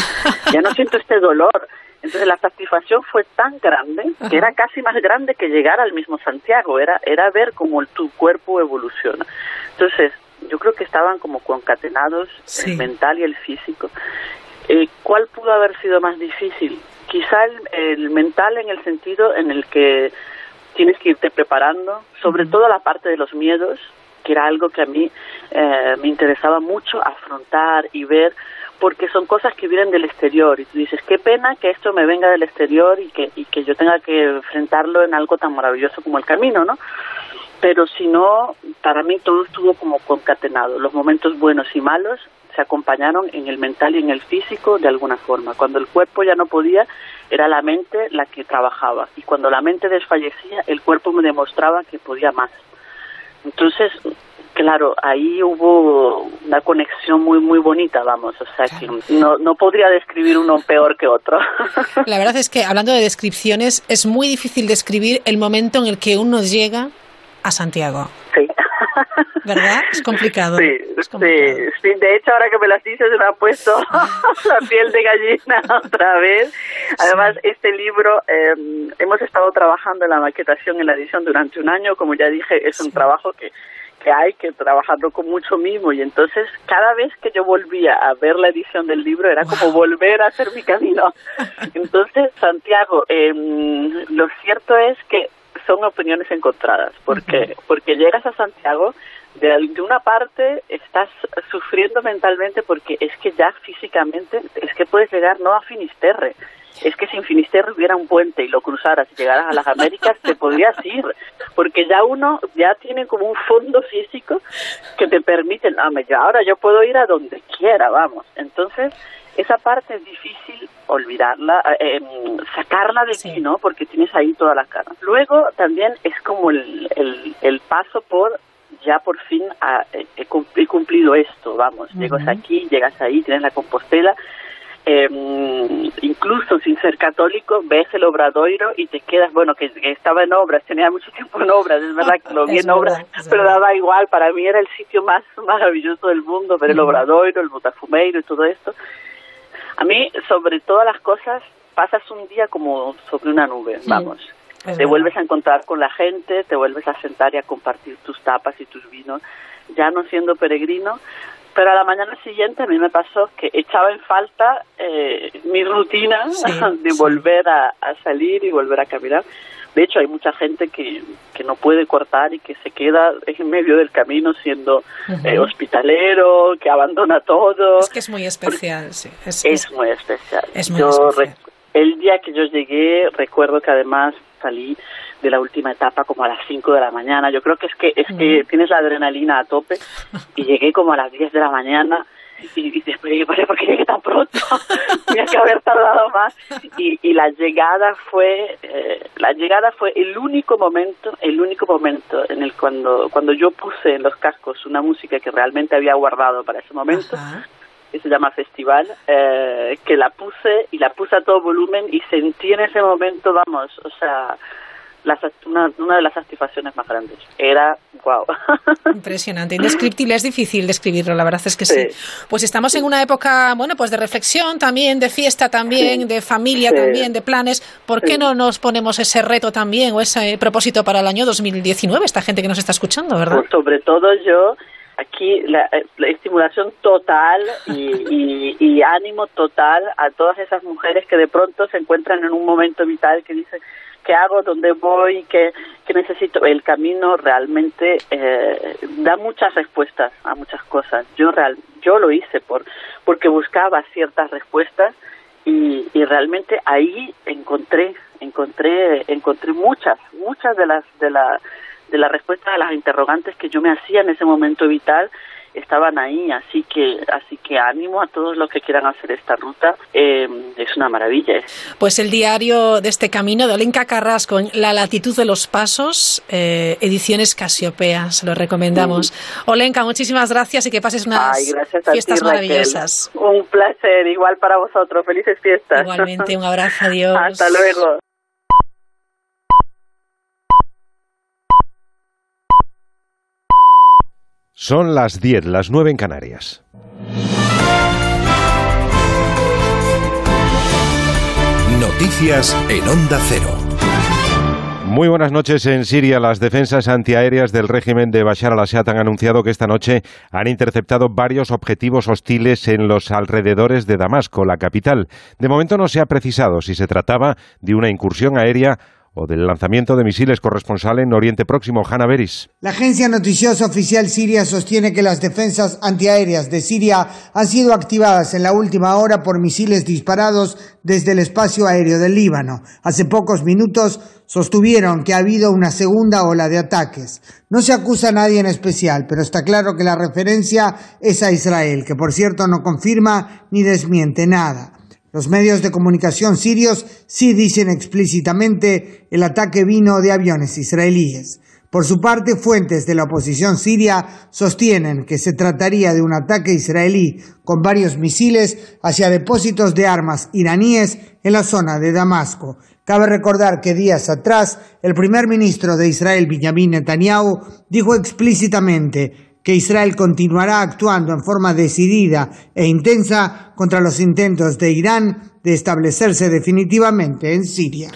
ya no siento este dolor. Entonces la satisfacción fue tan grande que era casi más grande que llegar al mismo Santiago, era, era ver cómo el- tu cuerpo evoluciona. Entonces, yo creo que estaban como concatenados Sí. el mental y el físico. Eh, ¿Cuál pudo haber sido más difícil? Quizá el, el mental en el sentido en el que tienes que irte preparando, sobre todo la parte de los miedos, que era algo que a mí eh, me interesaba mucho afrontar y ver, porque son cosas que vienen del exterior y tú dices, qué pena que esto me venga del exterior y que, y que yo tenga que enfrentarlo en algo tan maravilloso como el camino, ¿no? Pero si no, para mí todo estuvo como concatenado, los momentos buenos y malos se acompañaron en el mental y en el físico de alguna forma. Cuando el cuerpo ya no podía, era la mente la que trabajaba. Y cuando la mente desfallecía, el cuerpo me demostraba que podía más. Entonces, claro, ahí hubo una conexión muy, muy bonita, vamos. O sea, que no, no podría describir uno peor que otro. La verdad es que hablando de descripciones, es muy difícil describir el momento en el que uno llega a Santiago. Sí. ¿Verdad? Es complicado. Sí, sí, sí. De hecho, ahora que me las dices, me ha puesto la piel de gallina otra vez. Además, este libro, eh, hemos estado trabajando en la maquetación, en la edición durante un año. Como ya dije, es un trabajo que hay que trabajarlo con mucho mimo. Y entonces, cada vez que yo volvía a ver la edición del libro, era como volver a hacer mi camino. Entonces, Santiago, eh, lo cierto es que son opiniones encontradas, porque porque llegas a Santiago, de, de una parte estás sufriendo mentalmente porque es que ya físicamente, es que puedes llegar no a Finisterre, es que si en Finisterre hubiera un puente y lo cruzaras y llegaras a las Américas, te podrías ir, porque ya uno ya tiene como un fondo físico que te permite, no, ahora yo puedo ir a donde quiera, vamos. Entonces, esa parte es difícil olvidarla, eh, em, sacarla de ti, ¿no? Porque tienes ahí toda la cara. Luego también es como el, el, el paso por ya por fin ah, he, he cum- he cumplido esto, vamos, llegas aquí, llegas ahí, tienes la Compostela, eh, incluso sin ser católico, ves el obradoiro y te quedas, bueno, que, que estaba en obras, tenía mucho tiempo en obras, es verdad que lo vi Es en obras, verdad, pero daba igual, para mí era el sitio más maravilloso del mundo, ver el obradoiro, el botafumeiro y todo esto. A mí, sobre todas las cosas, pasas un día como sobre una nube, Sí, vamos. es Te verdad. vuelves a encontrar con la gente, te vuelves a sentar y a compartir tus tapas y tus vinos, ya no siendo peregrino, pero a la mañana siguiente a mí me pasó que echaba en falta eh, mi rutina Sí, de sí. volver a, a salir y volver a caminar, De hecho, hay mucha gente que, que no puede cortar y que se queda en medio del camino siendo eh, hospitalero, que abandona todo. Es que es muy especial, sí. Es, es, muy especial. Es muy especial. El día que yo llegué, recuerdo que además salí de la última etapa como a las 5 de la mañana. Yo creo que es que es que tienes la adrenalina a tope y llegué como a las 10 de la mañana y, después dije, ¿por qué llegué tan pronto? Tenía que haber tardado más. Y, y la llegada fue, eh, la llegada fue el único momento, el único momento en el cuando, cuando yo puse en los cascos una música que realmente había guardado para ese momento. que se llama Festival, eh, que la puse y la puse a todo volumen y sentí en ese momento, vamos, o sea, una, una, de las satisfacciones más grandes. Era wow. Impresionante, indescriptible, es difícil describirlo, la verdad es que sí. Pues estamos en una época, bueno, pues de reflexión también, de fiesta también, de familia también, de planes. ¿Por qué no nos ponemos ese reto también o ese propósito para el año 2019, esta gente que nos está escuchando, verdad? Pues sobre todo yo aquí la, estimulación total y, y, ánimo total a todas esas mujeres que de pronto se encuentran en un momento vital que dicen qué hago, dónde voy, qué, qué necesito. El camino realmente eh, da muchas respuestas a muchas cosas. Yo real, yo lo hice por porque buscaba ciertas respuestas y, y realmente ahí encontré encontré encontré muchas muchas de las de la de la respuesta a las interrogantes que yo me hacía en ese momento vital estaban ahí, así que así que ánimo a todos los que quieran hacer esta ruta, eh, es una maravilla. Pues el diario de este camino de Olenka Carrasco, La latitud de los pasos, eh, ediciones Casiopea, se lo recomendamos. Olenka, muchísimas gracias y que pases unas fiestas maravillosas. Un placer, igual para vosotros, felices fiestas. Igualmente, un abrazo, adiós. Hasta luego. Son las 10, las 9 en Canarias. Noticias en Onda Cero. Muy buenas noches. En Siria, las defensas antiaéreas del régimen de Bashar al-Assad han anunciado que esta noche han interceptado varios objetivos hostiles en los alrededores de Damasco, la capital. De momento no se ha precisado si se trataba de una incursión aérea o del lanzamiento de misiles en Oriente Próximo. La agencia noticiosa oficial siria sostiene que las defensas antiaéreas de Siria han sido activadas en la última hora por misiles disparados desde el espacio aéreo del Líbano. Hace pocos minutos sostuvieron que ha habido una segunda ola de ataques. No se acusa a nadie en especial, pero está claro que la referencia es a Israel, que por cierto no confirma ni desmiente nada. Los medios de comunicación sirios sí dicen explícitamente el ataque vino de aviones israelíes. Por su parte, fuentes de la oposición siria sostienen que se trataría de un ataque israelí con varios misiles hacia depósitos de armas iraníes en la zona de Damasco. Cabe recordar que días atrás el primer ministro de Israel, Benjamin Netanyahu, dijo explícitamente que Israel continuará actuando en forma decidida e intensa contra los intentos de Irán de establecerse definitivamente en Siria.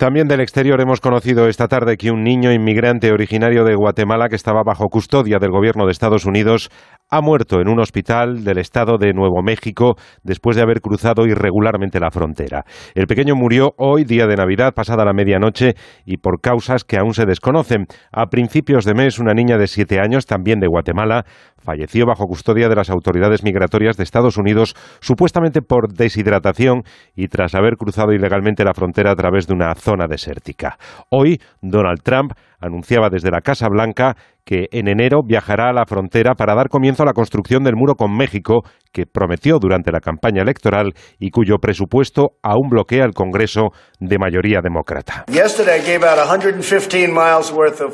También del exterior hemos conocido esta tarde que un niño inmigrante originario de Guatemala que estaba bajo custodia del gobierno de Estados Unidos ha muerto en un hospital del estado de Nuevo México después de haber cruzado irregularmente la frontera. El pequeño murió hoy, día de Navidad, pasada la medianoche, y por causas que aún se desconocen. A principios de mes, una niña de siete años, también de Guatemala, falleció bajo custodia de las autoridades migratorias de Estados Unidos, supuestamente por deshidratación y tras haber cruzado ilegalmente la frontera a través de una zona desértica. Hoy, Donald Trump anunciaba desde la Casa Blanca que en enero viajará a la frontera para dar comienzo a la construcción del muro con México, que prometió durante la campaña electoral y cuyo presupuesto aún bloquea el Congreso de mayoría demócrata.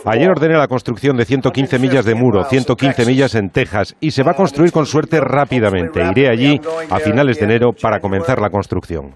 Ayer ordené la construcción de 115 millas de muro, 115 millas en Texas, y se va a construir con suerte rápidamente. Iré allí a finales de enero para comenzar la construcción.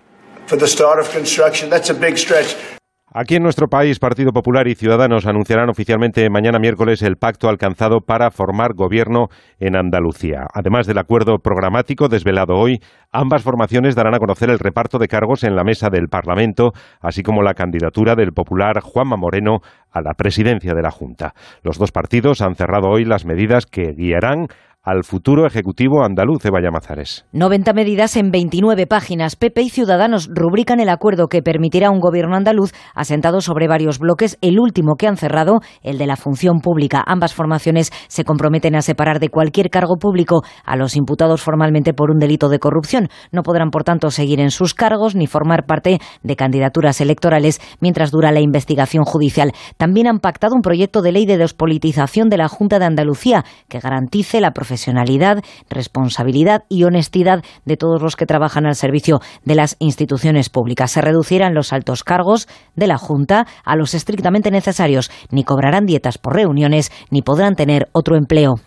Aquí en nuestro país, Partido Popular y Ciudadanos anunciarán oficialmente mañana miércoles el pacto alcanzado para formar gobierno en Andalucía. Además del acuerdo programático desvelado hoy, ambas formaciones darán a conocer el reparto de cargos en la mesa del Parlamento, así como la candidatura del popular Juanma Moreno a la presidencia de la Junta. Los dos partidos han cerrado hoy las medidas que guiarán al futuro ejecutivo andaluz de Vallamazares. 90 medidas en 29 páginas. PP y Ciudadanos rubrican el acuerdo que permitirá un gobierno andaluz asentado sobre varios bloques, el último que han cerrado, el de la función pública. Ambas formaciones se comprometen a separar de cualquier cargo público a los imputados formalmente por un delito de corrupción. No podrán, por tanto, seguir en sus cargos ni formar parte de candidaturas electorales mientras dura la investigación judicial. También han pactado un proyecto de ley de despolitización de la Junta de Andalucía que garantice la profesionalidad, responsabilidad y honestidad de todos los que trabajan al servicio de las instituciones públicas. Se reducirán los altos cargos de la Junta a los estrictamente necesarios, ni cobrarán dietas por reuniones, ni podrán tener otro empleo.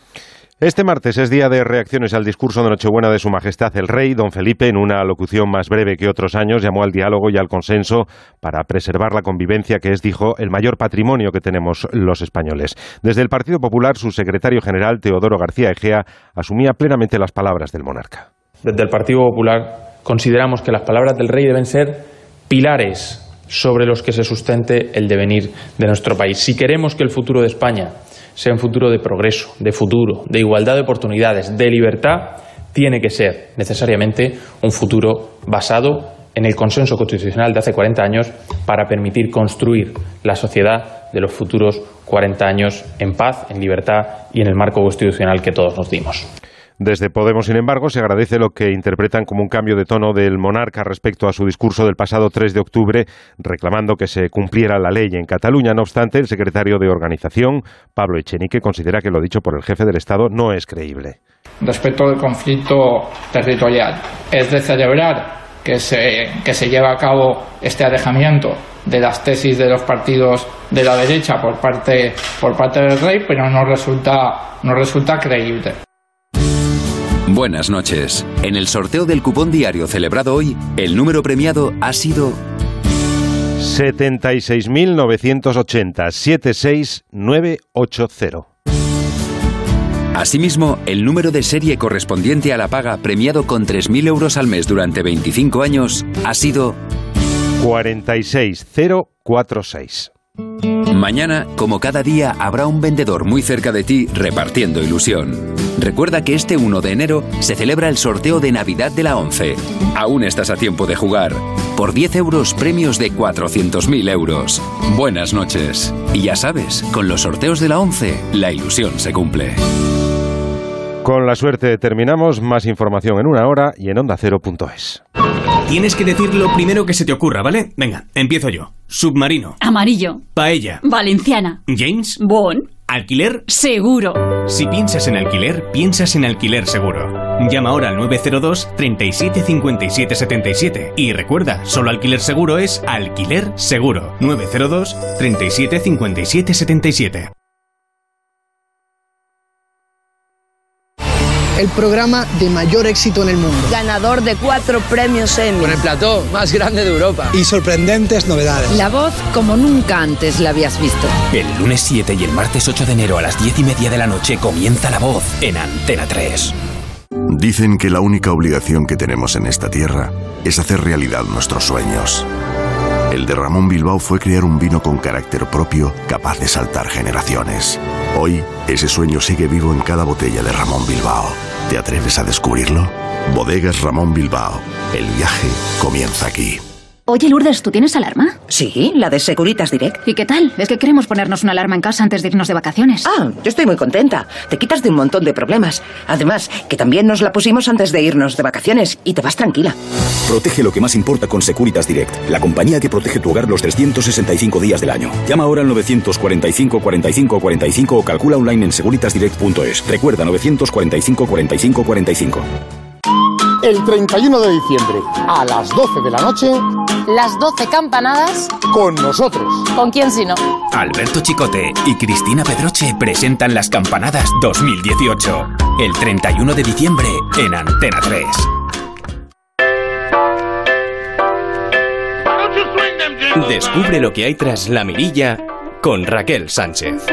Este martes es día de reacciones al discurso de Nochebuena de Su Majestad el Rey. Don Felipe, en una locución más breve que otros años, llamó al diálogo y al consenso para preservar la convivencia, que es, dijo, el mayor patrimonio que tenemos los españoles. Desde el Partido Popular, su secretario general, Teodoro García Egea, asumía plenamente las palabras del monarca. Desde el Partido Popular consideramos que las palabras del Rey deben ser pilares sobre los que se sustente el devenir de nuestro país. Si queremos que el futuro de España sea un futuro de progreso, de futuro, de igualdad de oportunidades, de libertad, tiene que ser necesariamente un futuro basado en el consenso constitucional de hace 40 años para permitir construir la sociedad de los futuros 40 años en paz, en libertad y en el marco constitucional que todos nos dimos. Desde Podemos, sin embargo, se agradece lo que interpretan como un cambio de tono del monarca respecto a su discurso del pasado 3 de octubre, reclamando que se cumpliera la ley en Cataluña. No obstante, el secretario de Organización, Pablo Echenique, considera que lo dicho por el jefe del Estado no es creíble. Respecto al conflicto territorial, es de celebrar que se, que se lleva a cabo este alejamiento de las tesis de los partidos de la derecha por parte, por parte del rey, pero no resulta, no resulta creíble. Buenas noches. En el sorteo del cupón diario celebrado hoy, el número premiado ha sido 76.980 76980. Asimismo, el número de serie correspondiente a la paga premiado con 3.000 euros al mes durante 25 años ha sido 46046. Mañana, como cada día, habrá un vendedor muy cerca de ti repartiendo ilusión. Recuerda que este 1 de enero se celebra el sorteo de Navidad de la 11. Aún estás a tiempo de jugar. Por 10 euros, premios de 400.000 euros. Buenas noches. Y ya sabes, con los sorteos de la 11, la ilusión se cumple. Con la suerte terminamos. Más información en una hora y en ondacero.es. Tienes que decir lo primero que se te ocurra, ¿vale? Venga, empiezo yo. Submarino. Amarillo. Paella. Valenciana. James. Bon. Alquiler. Seguro. Si piensas en alquiler, piensas en alquiler seguro. Llama ahora al 902 37 57 77 y recuerda, solo alquiler seguro es alquiler seguro. 902 37 57 77. El programa de mayor éxito en el mundo. Ganador de cuatro premios Emmy. Con el plató más grande de Europa. Y sorprendentes novedades. La voz como nunca antes la habías visto. El lunes 7 y el martes 8 de enero a las 10 y media de la noche comienza La Voz en Antena 3. Dicen que la única obligación que tenemos en esta tierra es hacer realidad nuestros sueños. El de Ramón Bilbao fue crear un vino con carácter propio capaz de saltar generaciones. Hoy, ese sueño sigue vivo en cada botella de Ramón Bilbao. ¿Te atreves a descubrirlo? Bodegas Ramón Bilbao. El viaje comienza aquí. Oye, Lourdes, ¿tú tienes alarma? Sí, la de Securitas Direct. ¿Y qué tal? Es que queremos ponernos una alarma en casa antes de irnos de vacaciones. Ah, yo estoy muy contenta. Te quitas de un montón de problemas. Además, que también nos la pusimos antes de irnos de vacaciones y te vas tranquila. Protege lo que más importa con Securitas Direct, la compañía que protege tu hogar los 365 días del año. Llama ahora al 945 45 45 o calcula online en securitasdirect.es. Recuerda 945 45 45. El 31 de diciembre, a las 12 de la noche, las 12 campanadas con nosotros. ¿Con quién si no? Alberto Chicote y Cristina Pedroche presentan las campanadas 2018. El 31 de diciembre en Antena 3. Descubre lo que hay tras la mirilla con Raquel Sánchez.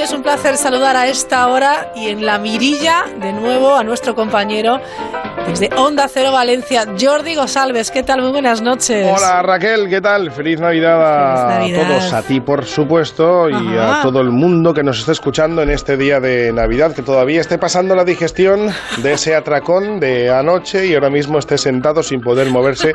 Es un placer saludar a esta hora y en la mirilla de nuevo a nuestro compañero Desde Onda Cero Valencia, Jordi Gosalves, ¿qué tal? Muy buenas noches. Hola Raquel, ¿qué tal? Feliz Navidad a Feliz Navidad. todos, a ti por supuesto, y Ajá. a todo el mundo que nos está escuchando en este día de Navidad, que todavía esté pasando la digestión de ese atracón de anoche y ahora mismo esté sentado sin poder moverse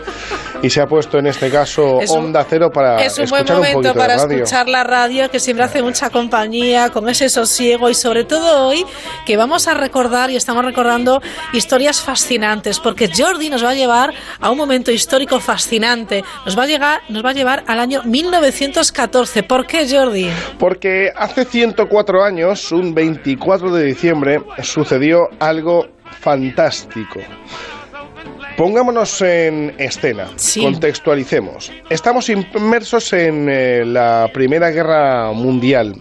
y se ha puesto en este caso Es un- Onda Cero para Es un buen escuchar un momento poquito para radio. escuchar la radio, que siempre hace mucha compañía, con ese sosiego y sobre todo hoy que vamos a recordar y estamos recordando historias fascinantes, porque Jordi nos va a llevar a un momento histórico fascinante. Nos va a llegar, nos va a llevar al año 1914. ¿Por qué, Jordi? Porque hace 104 años, un 24 de diciembre, sucedió algo fantástico. Pongámonos en escena, contextualicemos. Estamos inmersos en eh, la Primera Guerra Mundial,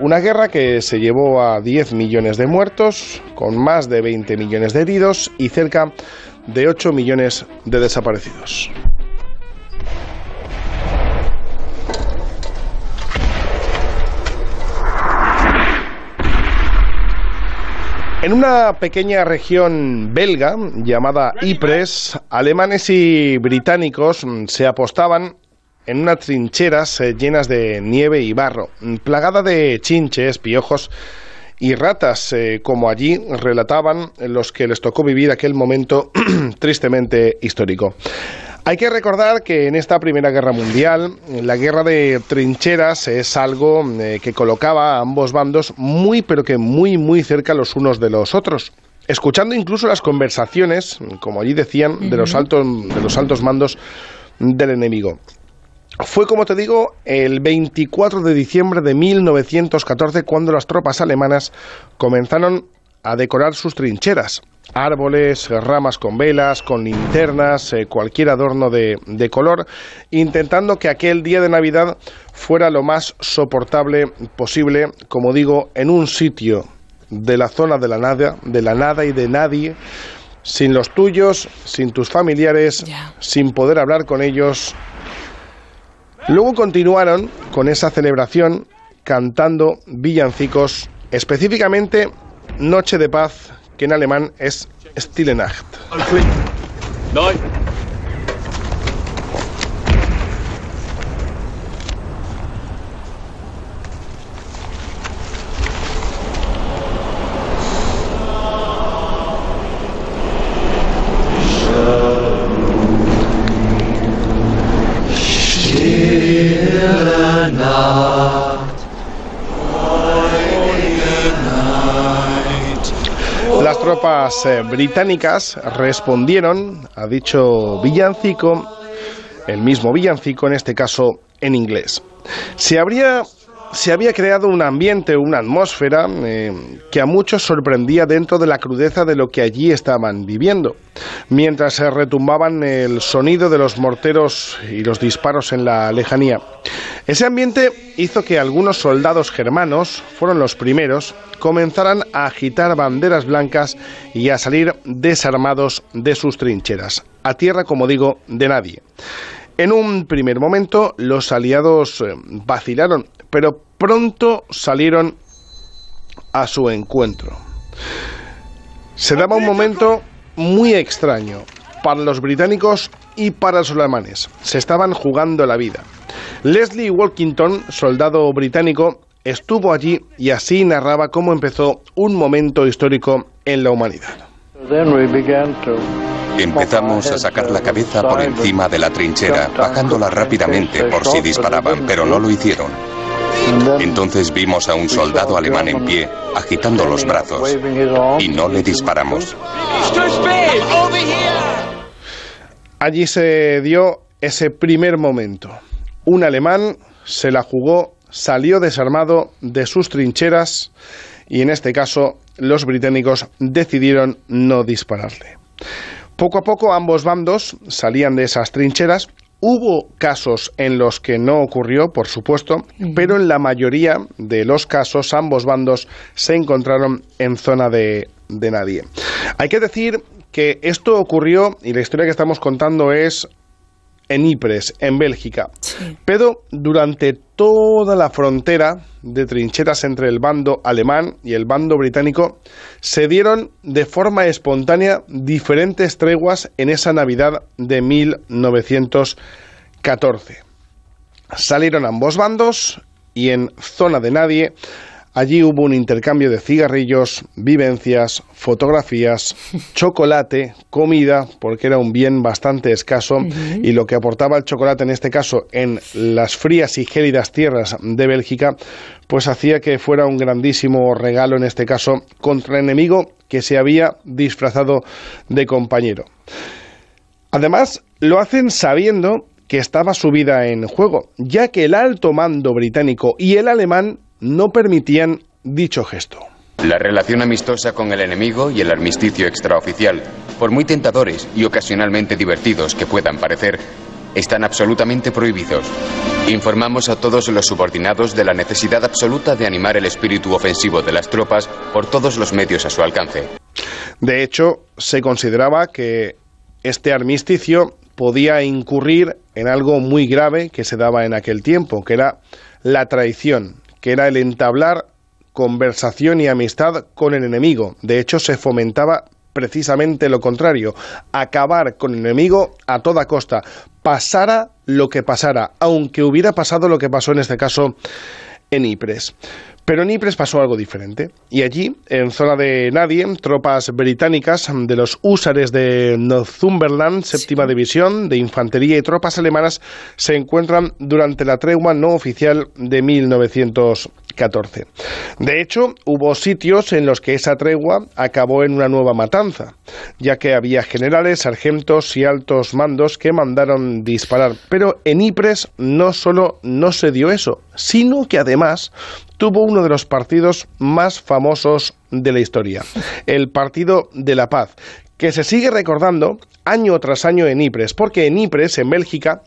una guerra que se llevó a 10 millones de muertos, con más de 20 millones de heridos y cerca de 8 millones de desaparecidos. En una pequeña región belga llamada Ypres, alemanes y británicos se apostaban en unas trincheras eh, llenas de nieve y barro, plagada de chinches, piojos y ratas, eh, como allí relataban los que les tocó vivir aquel momento tristemente histórico. Hay que recordar que en esta Primera Guerra Mundial, la guerra de trincheras es algo eh, que colocaba a ambos bandos muy, pero que muy, muy cerca los unos de los otros. Escuchando incluso las conversaciones, como allí decían, de los altos, de los altos mandos del enemigo. Fue, como te digo, el 24 de diciembre de 1914 cuando las tropas alemanas comenzaron a decorar sus trincheras. Árboles, ramas con velas, con linternas, eh, cualquier adorno de, de color, intentando que aquel día de Navidad fuera lo más soportable posible, como digo, en un sitio de la zona de la nada, de la nada y de nadie, sin los tuyos, sin tus familiares, sin poder hablar con ellos, Luego continuaron con esa celebración cantando villancicos, específicamente Noche de Paz, que en alemán es Stille Nacht. Eh, británicas respondieron a dicho villancico, el mismo villancico en este caso en inglés. Se habría se había creado un ambiente, una atmósfera eh, que a muchos sorprendía dentro de la crudeza de lo que allí estaban viviendo. Mientras se retumbaban el sonido de los morteros y los disparos en la lejanía. Ese ambiente hizo que algunos soldados germanos, fueron los primeros, comenzaran a agitar banderas blancas y a salir desarmados de sus trincheras, a tierra, como digo, de nadie. En un primer momento los aliados eh, vacilaron, pero pronto salieron a su encuentro. Se daba un momento muy extraño para los británicos y para los alemanes. Se estaban jugando la vida. Leslie Walkington, soldado británico, estuvo allí y así narraba cómo empezó un momento histórico en la humanidad. Empezamos a sacar la cabeza por encima de la trinchera, bajándola rápidamente por si disparaban, pero no lo hicieron. Entonces vimos a un soldado alemán en pie, agitando los brazos, y no le disparamos. Allí se dio ese primer momento. Un alemán se la jugó, salió desarmado de sus trincheras y en este caso los británicos decidieron no dispararle. Poco a poco ambos bandos salían de esas trincheras. Hubo casos en los que no ocurrió, por supuesto, pero en la mayoría de los casos ambos bandos se encontraron en zona de, de nadie. Hay que decir que esto ocurrió y la historia que estamos contando es en Ypres, en Bélgica. Pero durante toda la frontera de trincheras entre el bando alemán y el bando británico se dieron de forma espontánea diferentes treguas en esa Navidad de 1914. Salieron ambos bandos y en zona de nadie Allí hubo un intercambio de cigarrillos, vivencias, fotografías, chocolate, comida, porque era un bien bastante escaso y lo que aportaba el chocolate en este caso en las frías y gélidas tierras de Bélgica, pues hacía que fuera un grandísimo regalo en este caso contra el enemigo que se había disfrazado de compañero. Además, lo hacen sabiendo que estaba su vida en juego, ya que el alto mando británico y el alemán no permitían dicho gesto. La relación amistosa con el enemigo y el armisticio extraoficial, por muy tentadores y ocasionalmente divertidos que puedan parecer, están absolutamente prohibidos. Informamos a todos los subordinados de la necesidad absoluta de animar el espíritu ofensivo de las tropas por todos los medios a su alcance. De hecho, se consideraba que este armisticio podía incurrir en algo muy grave que se daba en aquel tiempo, que era la traición, que era el entablar conversación y amistad con el enemigo. De hecho, se fomentaba precisamente lo contrario, acabar con el enemigo a toda costa, pasara lo que pasara, aunque hubiera pasado lo que pasó en este caso en Ypres. Pero en Ypres pasó algo diferente. Y allí, en zona de nadie, tropas británicas de los húsares de Northumberland, séptima división de infantería y tropas alemanas se encuentran durante la tregua no oficial de 1914. De hecho, hubo sitios en los que esa tregua acabó en una nueva matanza, ya que había generales, sargentos y altos mandos que mandaron disparar. Pero en Ypres no solo no se dio eso, sino que además tuvo uno de los partidos más famosos de la historia, el Partido de la Paz, que se sigue recordando año tras año en Ypres, porque en Ypres, en Bélgica,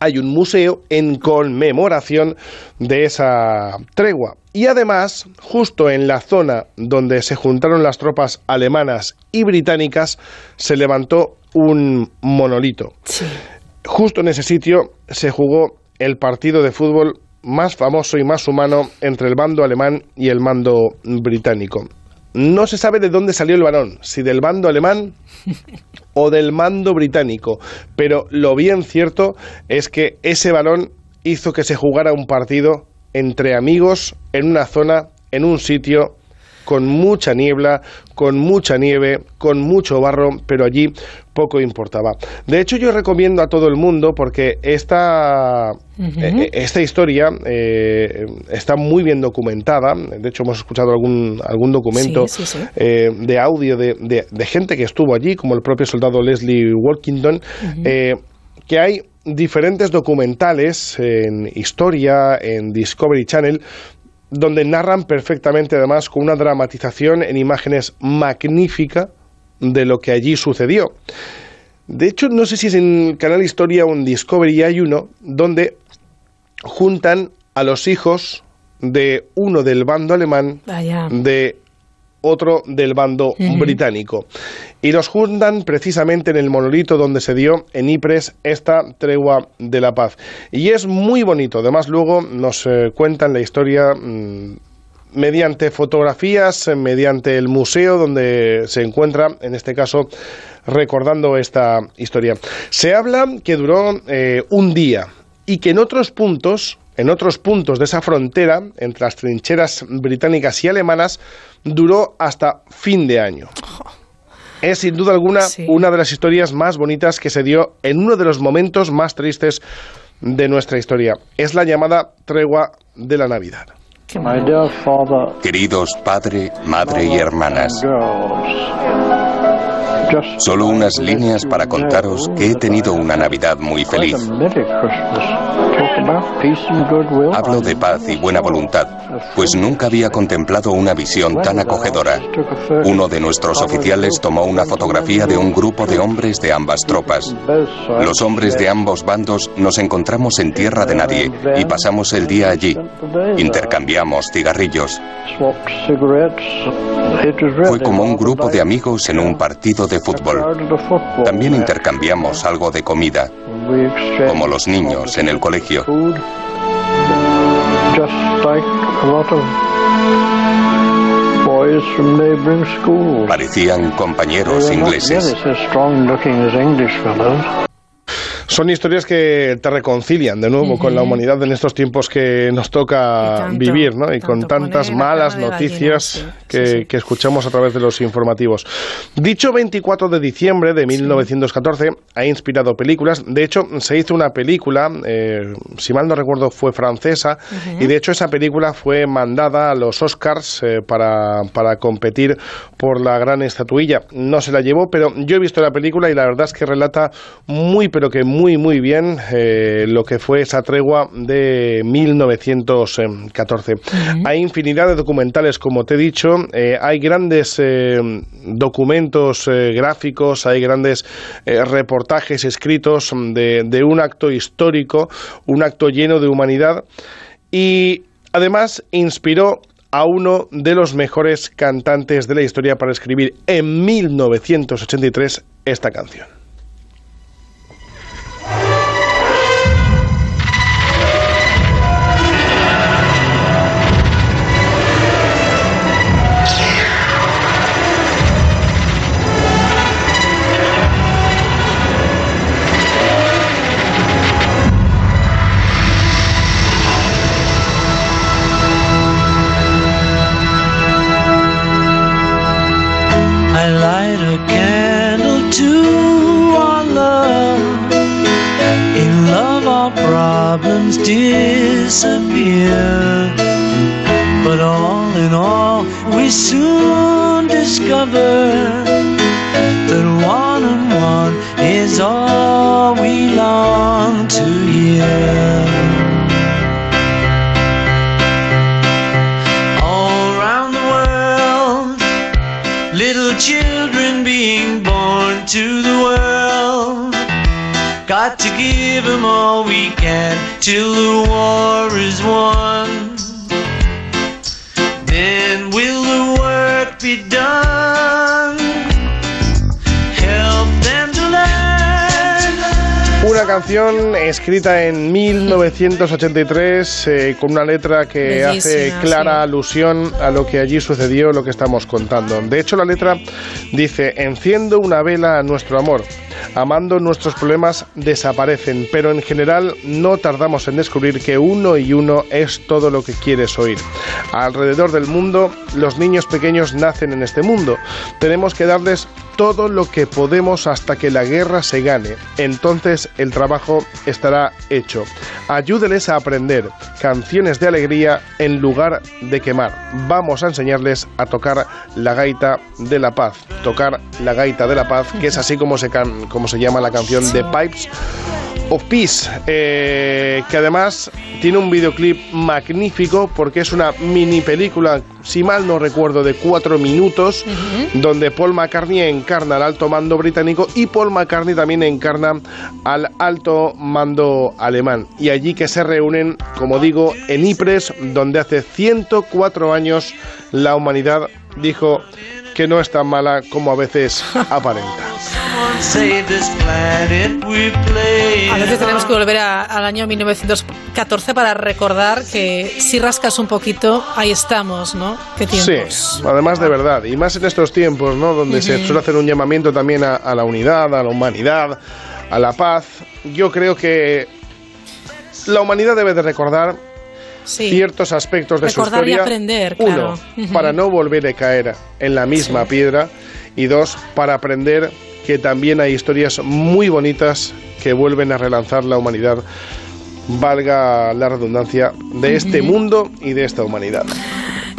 hay un museo en conmemoración de esa tregua. Y además, justo en la zona donde se juntaron las tropas alemanas y británicas, se levantó un monolito. Justo en ese sitio se jugó el partido de fútbol más famoso y más humano entre el bando alemán y el mando británico. No se sabe de dónde salió el balón, si del bando alemán o del mando británico, pero lo bien cierto es que ese balón hizo que se jugara un partido entre amigos en una zona, en un sitio con mucha niebla, con mucha nieve, con mucho barro, pero allí poco importaba. De hecho, yo recomiendo a todo el mundo porque esta, eh, esta historia eh, está muy bien documentada. De hecho, hemos escuchado algún, algún documento eh, de audio de, de, gente que estuvo allí, como el propio soldado Leslie Walkington, que hay diferentes documentales en historia, en Discovery Channel, donde narran perfectamente además con una dramatización en imágenes magnífica de lo que allí sucedió. De hecho, no sé si es en Canal Historia o en Discovery hay uno donde juntan a los hijos de uno del bando alemán, de otro del bando británico. Y los juntan precisamente en el monolito donde se dio en Ypres esta tregua de la paz. Y es muy bonito. Además, luego nos eh, cuentan la historia. Mm, mediante fotografías, mediante el museo donde se encuentra, en este caso, recordando esta historia. Se habla que duró eh, un día y que en otros puntos en otros puntos de esa frontera, entre las trincheras británicas y alemanas, duró hasta fin de año. Es sin duda alguna una de las historias más bonitas que se dio en uno de los momentos más tristes de nuestra historia. Es la llamada tregua de la Navidad. Queridos padre, madre y hermanas, Solo unas líneas para contaros que he tenido una Navidad muy feliz. Hablo de paz y buena voluntad, pues nunca había contemplado una visión tan acogedora. Uno de nuestros oficiales tomó una fotografía de un grupo de hombres de ambas tropas. Los hombres de ambos bandos nos encontramos en tierra de nadie y pasamos el día allí. Intercambiamos cigarrillos. Fue como un grupo de amigos en un partido de de fútbol. También intercambiamos algo de comida, como los niños en el colegio. Parecían compañeros ingleses. Son historias que te reconcilian de nuevo con la humanidad en estos tiempos que nos toca vivir, ¿no? Y con tantas malas noticias que, escuchamos a través de los informativos. Dicho 24 de diciembre de 1914 ha inspirado películas. De hecho, se hizo una película, eh, si mal no recuerdo, fue francesa, y de hecho esa película fue mandada a los Oscars eh, para, para competir por la gran estatuilla. No se la llevó, pero yo he visto la película y la verdad es que relata muy, pero que muy muy, muy bien eh, lo que fue esa tregua de 1914. Hay infinidad de documentales, como te he dicho, eh, hay grandes eh, documentos gráficos, hay grandes reportajes escritos de, de un acto histórico, un acto lleno de humanidad y además inspiró a uno de los mejores cantantes de la historia para escribir en 1983 esta canción. Disappear. But all in all, we soon discover that one and one is all we long to hear. All around the world, little children being born to the world. Got to give them all we can till the war is won. Then Una canción escrita en 1983 eh, con una letra que hace clara alusión a lo que allí sucedió, lo que estamos contando. De hecho, la letra dice, enciendo una vela a nuestro amor amando nuestros problemas desaparecen, pero en general no tardamos en descubrir que uno y uno es todo lo que quieres oír. Alrededor del mundo, los niños pequeños nacen en este mundo. Tenemos que darles todo lo que podemos hasta que la guerra se gane. Entonces el trabajo estará hecho. Ayúdeles a aprender canciones de alegría en lugar de quemar. Vamos a enseñarles a tocar la gaita de la paz. Tocar la gaita de la paz, que es así como se, como se llama la canción de Pipes of Peace, eh, que además tiene un videoclip magnífico porque es una mini película, si mal no recuerdo, de cuatro minutos, donde Paul McCartney encarna al alto mando británico y Paul McCartney también encarna al alto mando alemán. Y allí que se reúnen, como digo, en Ypres, donde hace 104 años la humanidad dijo que no es tan mala como a veces aparenta. A veces tenemos que volver al año 1914 para recordar que si rascas un poquito, ahí estamos, ¿no? ¿Qué tiempos? Sí, además de verdad. Y más en estos tiempos, ¿no? Donde se suele hacer un llamamiento también a, la unidad, a la humanidad, a la paz. Yo creo que la humanidad debe de recordar ciertos aspectos de su historia. Y aprender, Uno, para no volver a caer en la misma piedra. Y dos, para aprender que también hay historias muy bonitas que vuelven a relanzar la humanidad, valga la redundancia, de este mundo y de esta humanidad.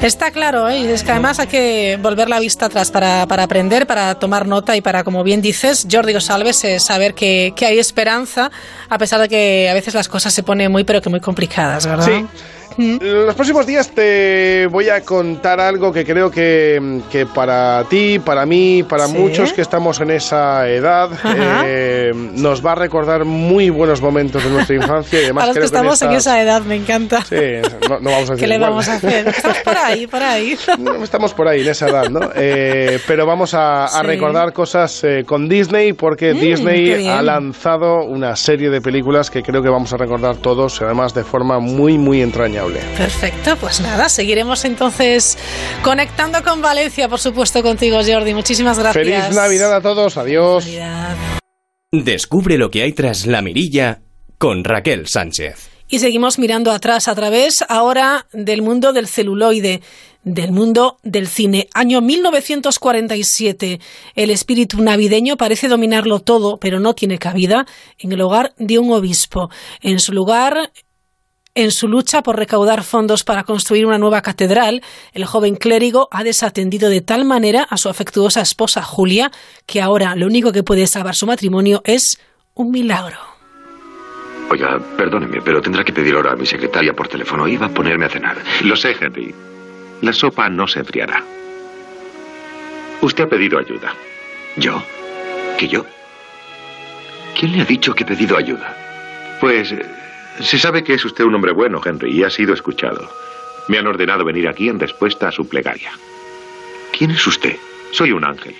Está claro, ¿eh? es que además hay que volver la vista atrás para, aprender, para tomar nota y para, como bien dices, Jordi Salves, eh, saber que, que, hay esperanza, a pesar de que a veces las cosas se ponen muy, pero que muy complicadas, ¿verdad? Sí. Los próximos días te voy a contar algo que creo que, que para ti, para mí, para ¿Sí? muchos que estamos en esa edad, eh, nos va a recordar muy buenos momentos de nuestra infancia y además Para los que creo estamos en estas- esa edad, me encanta. Sí, no, no vamos a decir ¿Qué le igual. vamos a hacer? Estás por ahí, por ahí. No, Estamos por ahí, en esa edad, ¿no? Eh, pero vamos a, a Sí. recordar cosas eh, con Disney porque Mm, Disney ha lanzado una serie de películas que creo que vamos a recordar todos, además de forma muy, muy entrañable. Perfecto, pues nada, seguiremos entonces conectando con Valencia, por supuesto, contigo, Jordi. Muchísimas gracias. Feliz Navidad a todos, adiós. Descubre lo que hay tras la mirilla con Raquel Sánchez. Y seguimos mirando atrás a través ahora del mundo del celuloide, del mundo del cine. Año 1947. El espíritu navideño parece dominarlo todo, pero no tiene cabida en el hogar de un obispo. En su lugar, en su lucha por recaudar fondos para construir una nueva catedral, el joven clérigo ha desatendido de tal manera a su afectuosa esposa Julia que ahora lo único que puede salvar su matrimonio es un milagro. Oiga, perdóneme, pero tendrá que pedir hora a mi secretaria por teléfono. Iba a ponerme a cenar. Lo sé, Henry. La sopa no se enfriará. Usted ha pedido ayuda. ¿Yo? ¿Que yo? ¿Quién le ha dicho que he pedido ayuda? Pues eh, se sabe que es usted un hombre bueno, Henry, y ha sido escuchado. Me han ordenado venir aquí en respuesta a su plegaria. ¿Quién es usted? Soy un ángel.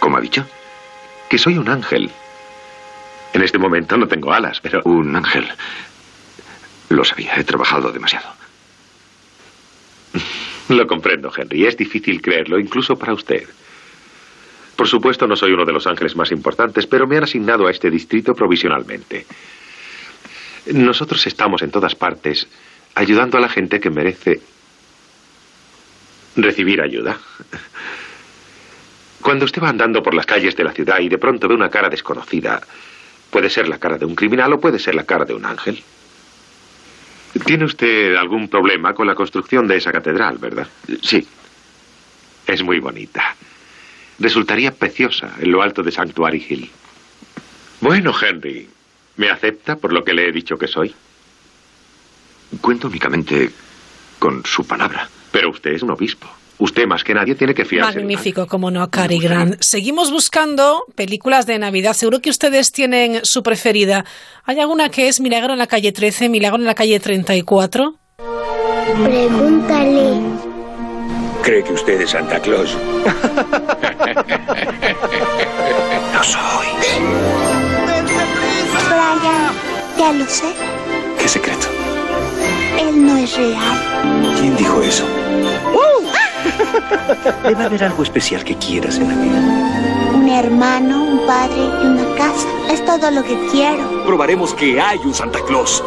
¿Cómo ha dicho? Que soy un ángel. En este momento no tengo alas, pero... Un ángel. Lo sabía, he trabajado demasiado. Lo comprendo, Henry. Es difícil creerlo, incluso para usted. Por supuesto, no soy uno de los ángeles más importantes, pero me han asignado a este distrito provisionalmente. Nosotros estamos en todas partes ayudando a la gente que merece recibir ayuda. Cuando usted va andando por las calles de la ciudad y de pronto ve una cara desconocida, puede ser la cara de un criminal o puede ser la cara de un ángel. ¿Tiene usted algún problema con la construcción de esa catedral, verdad? Sí. Es muy bonita. Resultaría preciosa en lo alto de Sanctuary Hill. Bueno, Henry, ¿me acepta por lo que le he dicho que soy? Cuento únicamente con su palabra. Pero usted es un obispo. Usted más que nadie tiene que fiarse. de Magnífico, como no, Cary Grant. Seguimos buscando películas de Navidad. Seguro que ustedes tienen su preferida. ¿Hay alguna que es Milagro en la calle 13, Milagro en la calle 34? Pregúntale. ¿Cree que usted es Santa Claus? no soy. Brian, ya lo sé. ¿Qué secreto? Él no es real. ¿Quién dijo eso? Debe haber algo especial que quieras en la vida. Un hermano, un padre y una casa. Es todo lo que quiero. Probaremos que hay un Santa Claus.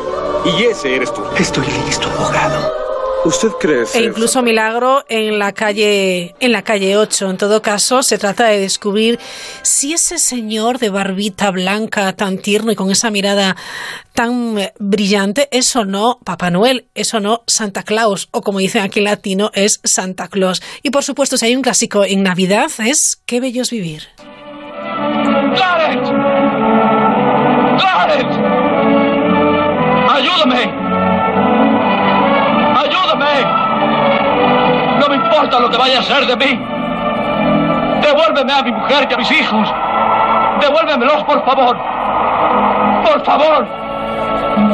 Y ese eres tú. Estoy listo, abogado. ¿Usted cree E incluso Milagro en la calle en la calle 8. En todo caso, se trata de descubrir si ese señor de barbita blanca tan tierno y con esa mirada tan eh, brillante es o no Papá Noel, es o no Santa Claus, o como dicen aquí en latino, es Santa Claus. Y por supuesto, si hay un clásico en Navidad, es Qué bello es vivir. ¡Clarence! ¡Clarence! ¡Ayúdame! ¡Ayúdame! No me importa lo que vaya a ser de mí. Devuélveme a mi mujer y a mis hijos. Devuélvemelos, por favor. Por favor.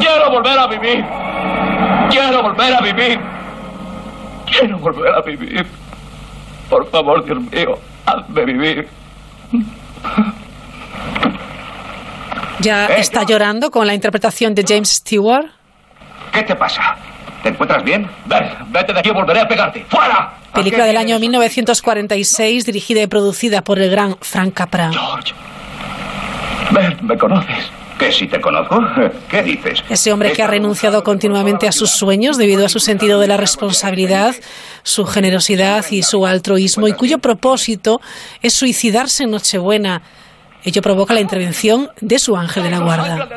Quiero volver a vivir. Quiero volver a vivir. Quiero volver a vivir. Por favor, Dios mío, hazme vivir. Ya está llorando con la interpretación de James Stewart. ¿Qué te pasa? ¿Te encuentras bien? Ven, vete de aquí o volveré a pegarte. ¡Fuera! Película del año 1946, dirigida y producida por el gran Frank Capra. Ven, ¿me conoces? ¿Que si te conozco? ¿Qué dices? Ese hombre que ha renunciado continuamente a sus sueños debido a su sentido de la responsabilidad, su generosidad y su altruismo, y cuyo propósito es suicidarse en Nochebuena. Ello provoca la intervención de su ángel de la guarda.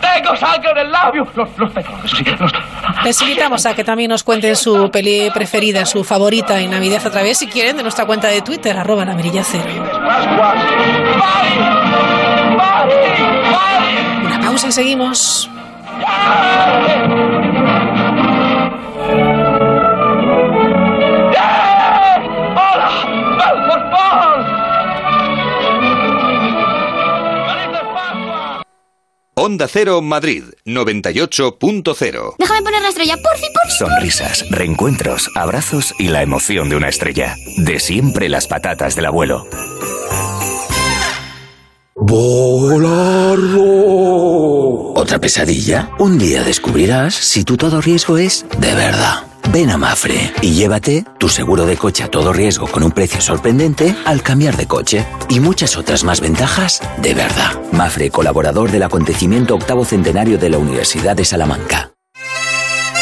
¡Tengo sangre en el labio! Los, los tengo, eso sí, los Les invitamos a que también nos cuenten su peli preferida, su favorita en Navidad a través, si quieren, de nuestra cuenta de Twitter, arroba la mirilla cero. Una pausa y seguimos. Onda Cero Madrid 98.0 Déjame poner la estrella, por fin, por Sonrisas, reencuentros, abrazos y la emoción de una estrella. De siempre las patatas del abuelo. ¡Volarlo! ¿Otra pesadilla? Un día descubrirás si tu todo riesgo es de verdad. Ven a Mafre y llévate tu seguro de coche a todo riesgo con un precio sorprendente al cambiar de coche y muchas otras más ventajas de verdad. Mafre, colaborador del acontecimiento octavo centenario de la Universidad de Salamanca.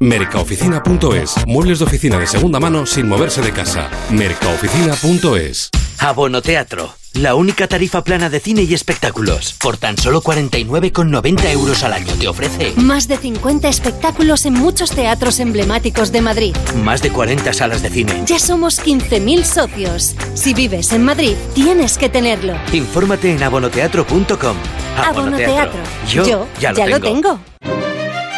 Mercaoficina.es. Muebles de oficina de segunda mano sin moverse de casa. Mercaoficina.es. Abono Teatro, la única tarifa plana de cine y espectáculos. Por tan solo 49,90 euros al año te ofrece Más de 50 espectáculos en muchos teatros emblemáticos de Madrid. más de 40 salas de cine. Ya somos 15.000 socios. Si vives en Madrid, tienes que tenerlo. Infórmate en abonoteatro.com. Abono Teatro. Yo, ya, lo, tengo.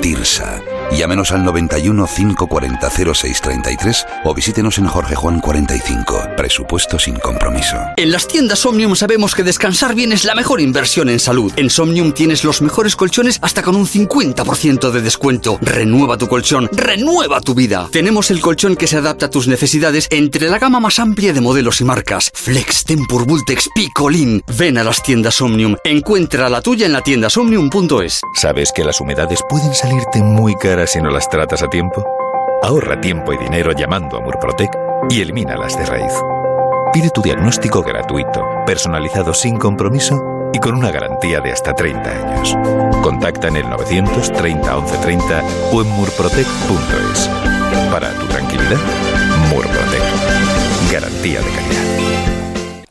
TIRSA. Llámenos al 91 540 0633 o visítenos en Jorge Juan 45. Presupuesto sin compromiso. En las tiendas Omnium sabemos que descansar bien es la mejor inversión en salud. En Somnium tienes los mejores colchones hasta con un 50% de descuento. Renueva tu colchón, renueva tu vida. Tenemos el colchón que se adapta a tus necesidades entre la gama más amplia de modelos y marcas. Flex, Tempur, Vultex, Picolín. Ven a las tiendas Omnium. Encuentra la tuya en la tienda somnium.es. ¿Sabes que las humedades pueden salirte muy caras si no las tratas a tiempo? Ahorra tiempo y dinero llamando a Murprotec y elimínalas de raíz. Pide tu diagnóstico gratuito, personalizado sin compromiso y con una garantía de hasta 30 años. Contacta en el 930 1130 o en murprotec.es. Para tu tranquilidad, Murprotec. Garantía de calidad.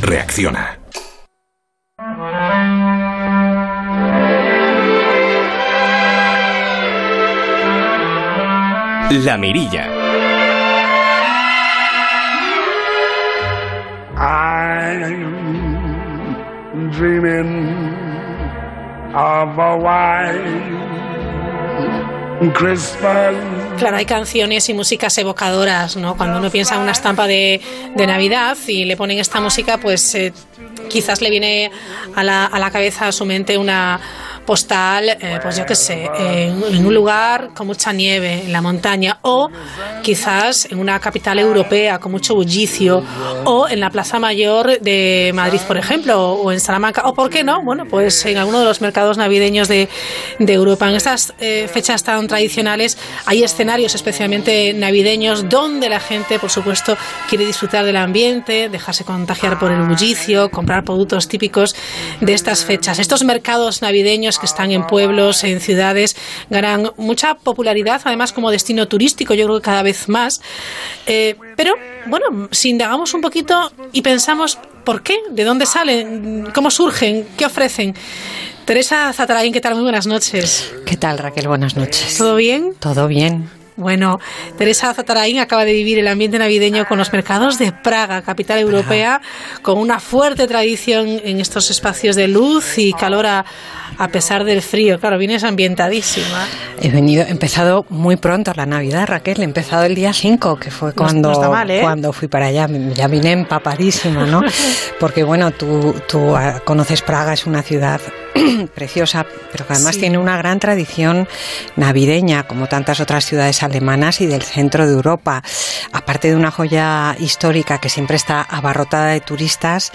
Reacciona. La Mirilla. I'm dreaming of a white Christmas. Claro, hay canciones y músicas evocadoras, ¿no? Cuando uno piensa en una estampa de, de Navidad y le ponen esta música, pues eh, quizás le viene a la, a la cabeza, a su mente, una postal, eh, pues yo qué sé, en, un lugar con mucha nieve, en la montaña, o quizás en una capital europea con mucho bullicio, o en la Plaza Mayor de Madrid, por ejemplo, o en Salamanca, o por qué no, bueno, pues en alguno de los mercados navideños de, de Europa. En estas eh, fechas tan tradicionales hay escenarios especialmente navideños donde la gente, por supuesto, quiere disfrutar del ambiente, dejarse contagiar por el bullicio, comprar productos típicos de estas fechas. Estos mercados navideños que están en pueblos, en ciudades, ganan mucha popularidad, además como destino turístico, yo creo que cada vez más. Eh, pero, bueno, si indagamos un poquito y pensamos por qué, de dónde salen, cómo surgen, qué ofrecen. Teresa Zatarain, ¿qué tal? Muy buenas noches. ¿Qué tal, Raquel? Buenas noches. ¿Todo bien? Todo bien. Bueno, Teresa Zatarain acaba de vivir el ambiente navideño con los mercados de Praga, capital europea, con una fuerte tradición en estos espacios de luz y calor a, a pesar del frío. Claro, vienes ambientadísima. He venido, he empezado muy pronto la Navidad, Raquel. He empezado el día 5, que fue cuando, no está mal, ¿eh? cuando fui para allá. Ya vine empapadísima, ¿no? Porque, bueno, tú, tú ah, conoces Praga, es una ciudad preciosa, pero que además Sí. tiene una gran tradición navideña, como tantas otras ciudades alemanas y del centro de Europa. Aparte de una joya histórica que siempre está abarrotada de turistas,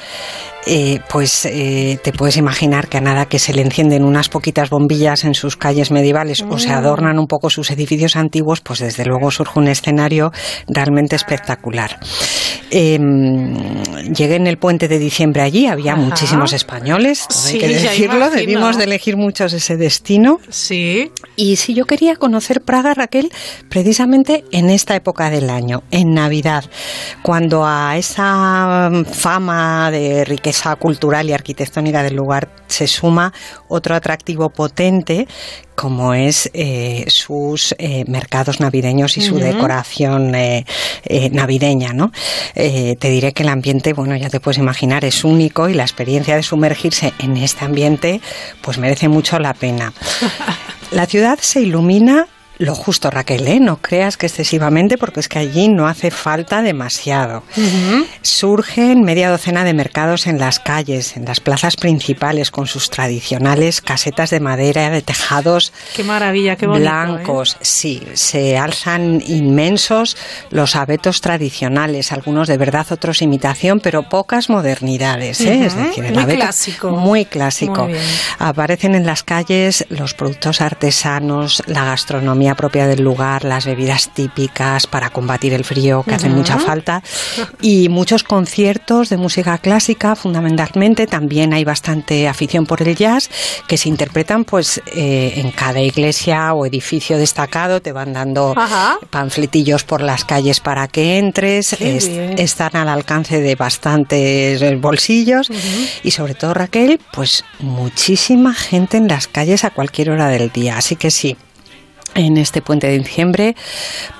eh, pues eh, te puedes imaginar que a nada que se le encienden unas poquitas bombillas en sus calles medievales o se Mm. adornan un poco sus edificios antiguos, pues desde luego surge un escenario realmente espectacular. Eh, llegué en el puente de diciembre allí, había Ajá. muchísimos españoles, Sí, hay que decirlo. Debimos de elegir muchos ese destino. Sí. Y si yo quería conocer Praga, Raquel, precisamente en esta época del año, en Navidad, cuando a esa fama de riqueza cultural y arquitectónica del lugar se suma otro atractivo potente como es eh, sus eh, mercados navideños y su decoración eh, eh, navideña, ¿no? Eh, te diré que el ambiente, bueno, ya te puedes imaginar, es único y la experiencia de sumergirse en este ambiente, pues merece mucho la pena. La ciudad se ilumina lo justo, Raquel, ¿eh? no creas que excesivamente, porque es que allí no hace falta demasiado. Surgen media docena de mercados en las calles, en las plazas principales, con sus tradicionales casetas de madera, de tejados Qué maravilla, qué bonito. ¿eh? blancos. Sí, se alzan inmensos los abetos tradicionales, algunos de verdad, otros imitación, pero pocas modernidades. ¿eh? Es decir, el muy abeto clásico. Muy clásico. Muy. Aparecen en las calles los productos artesanos, la gastronomía propia del lugar, las bebidas típicas para combatir el frío que hacen Ujú. mucha falta y muchos conciertos de música clásica fundamentalmente. También hay bastante afición por el jazz que se interpretan pues eh, en cada iglesia o edificio destacado. Te van dando Ajá. panfletillos por las calles para que entres. Es- están al alcance de bastantes eh, bolsillos y sobre todo Raquel, pues muchísima gente en las calles a cualquier hora del día. Así que sí. En este puente de diciembre,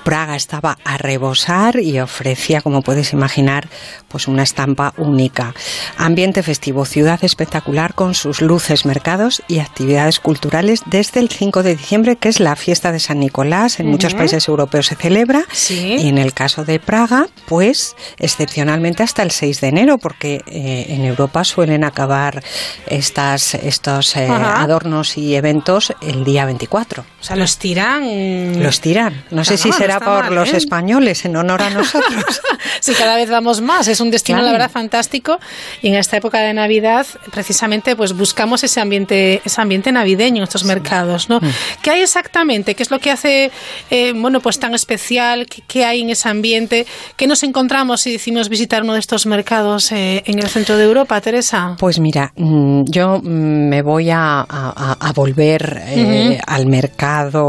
Praga estaba a rebosar y ofrecía, como puedes imaginar, pues una estampa única. Ambiente festivo, ciudad espectacular con sus luces, mercados y actividades culturales desde el 5 de diciembre, que es la fiesta de San Nicolás. En muchos países europeos se celebra. Sí. Y en el caso de Praga, pues excepcionalmente hasta el 6 de enero, porque eh, en Europa suelen acabar estas, estos eh, adornos y eventos el día 24. O sea, los tiran. Los tiran. No sé Caramba, si no será por mal, los ¿eh? españoles en honor a nosotros. Sí, cada vez vamos más. Es un destino, Claro. la verdad, fantástico. Y en esta época de Navidad, precisamente, pues buscamos ese ambiente, ese ambiente navideño, estos mercados, ¿no? ¿Qué hay exactamente? ¿Qué es lo que hace, eh, bueno, pues tan especial? ¿Qué, qué hay en ese ambiente? ¿Qué nos encontramos si decimos visitar uno de estos mercados eh, en el centro de Europa, Teresa? Pues mira, mm, yo mm, me voy a, a- a volver eh, Ujú. al mercado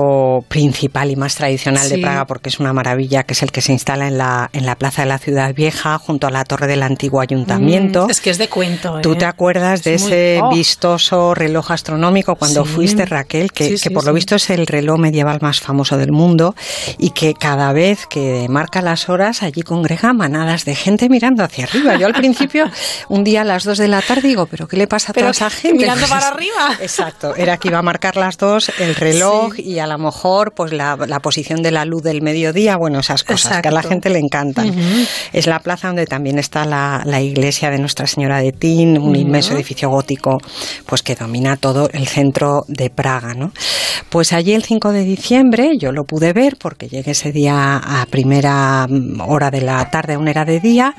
principal y más tradicional de Sí. Praga porque es una maravilla, que es el que se instala en la, en la plaza de la ciudad vieja, junto a la torre del antiguo ayuntamiento. Mm, es que es de cuento, ¿eh? ¿Tú te acuerdas de Es muy- ese oh. vistoso reloj astronómico cuando Sí. fuiste, Raquel? Que, Sí, que por lo visto es el reloj medieval más famoso del mundo y que cada vez que marca las horas allí congrega manadas de gente mirando hacia arriba. Yo al principio, un día a las dos de la tarde, digo, ¿pero qué le pasa a toda esa gente? mirando para arriba. Exacto, era que iba a marcar las dos, el reloj y a lo mejor pues la, la posición de la luz del mediodía, bueno, esas cosas que a la gente le encantan. Es la plaza donde también está la, la iglesia de Nuestra Señora de Tin, un inmenso edificio gótico pues que domina todo el centro de Praga, ¿no? Pues allí el 5 de diciembre yo lo pude ver porque llegué ese día a primera mm, hora de la tarde, a una era de día,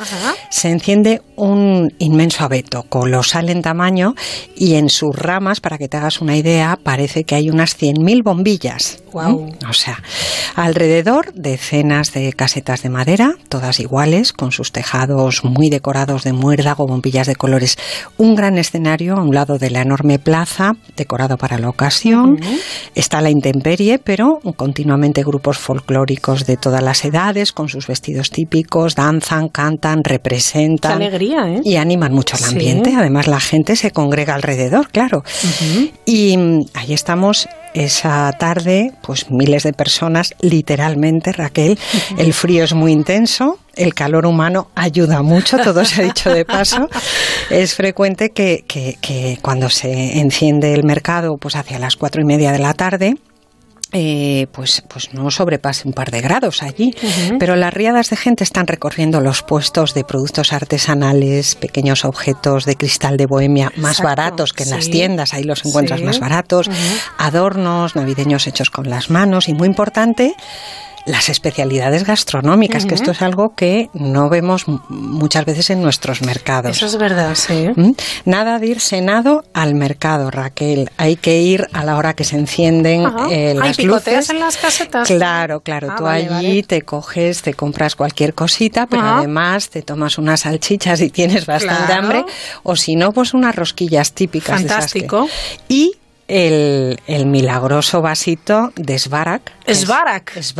se enciende un inmenso abeto, colosal en tamaño y en sus ramas, para que te hagas una idea, parece que hay unas 100.000 bombillas. Guau. ¿Mm? O sea, alrededor decenas de casetas de madera, todas iguales, con sus tejados muy decorados de muérdago, bombillas de colores. Un gran escenario a un lado de la enorme plaza, decorado para la ocasión. Está la intemperie, pero continuamente grupos folclóricos de todas las edades, con sus vestidos típicos, danzan, cantan, representan. Qué alegría, ¿eh? Y animan mucho el Sí. ambiente. Además, la gente se congrega alrededor, claro. Y ahí estamos esa tarde, pues miles de personas, literalmente, Raquel, el frío es muy intenso, el calor humano ayuda mucho, todo se ha dicho de paso. Es frecuente que, que, que cuando se enciende el mercado, pues hacia las cuatro y media de la tarde, eh, pues, pues no sobrepase un par de grados allí. Pero las riadas de gente están recorriendo los puestos de productos artesanales, pequeños objetos de cristal de bohemia más baratos que en las tiendas, ahí los encuentras Sí. más baratos, adornos navideños hechos con las manos y muy importante, las especialidades gastronómicas, que esto es algo que no vemos muchas veces en nuestros mercados. Eso es verdad, sí. ¿Mm? Nada de ir senado al mercado, Raquel. Hay que ir a la hora que se encienden eh, las picoteas luces. en las casetas. Claro, claro. Ah, Tú vale, allí vale. te coges, te compras cualquier cosita, pero Ajá. además te tomas unas salchichas y tienes bastante Claro. hambre. O si no, pues unas rosquillas típicas. de esas que- Fantástico. Y el, el milagroso vasito de Svarak. Svarak. Es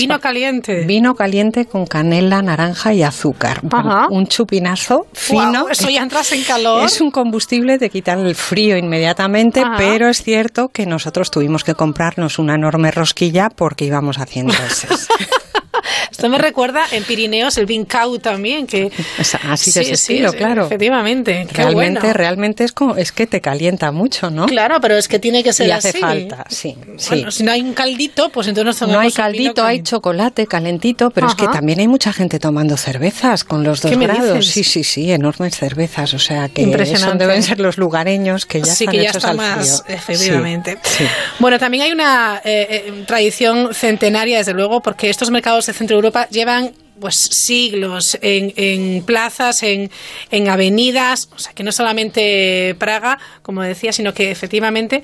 Vino caliente. Vino caliente con canela, naranja y azúcar. Ajá. Un chupinazo fino. Guau, eso ya entras en calor. Es un combustible de quitar el frío inmediatamente, Ajá. pero es cierto que nosotros tuvimos que comprarnos una enorme rosquilla porque íbamos haciendo eses. Esto me recuerda en Pirineos el Vincau también, que Es así de Sí, ese sí, estilo, sí, claro. Efectivamente, Realmente, bueno. realmente es como, es que te calienta mucho, ¿no? Claro, pero es que tiene que ser y así. hace falta, sí, sí. Bueno, si no hay un caldito, pues entonces nos No hay caldito, hay chocolate calentito, pero es que también hay mucha gente tomando cervezas con los dos ¿Qué me grados. Sí, sí, sí, enormes cervezas. O sea que Impresionante. eso deben ser los lugareños que ya sí, están que ya hechos está al más, frío. efectivamente. Bueno, también hay una eh, eh, tradición centenaria, desde luego, porque estos mercados de Centro Europa llevan pues siglos en, en plazas, en, en avenidas, o sea que no solamente Praga, como decía, sino que efectivamente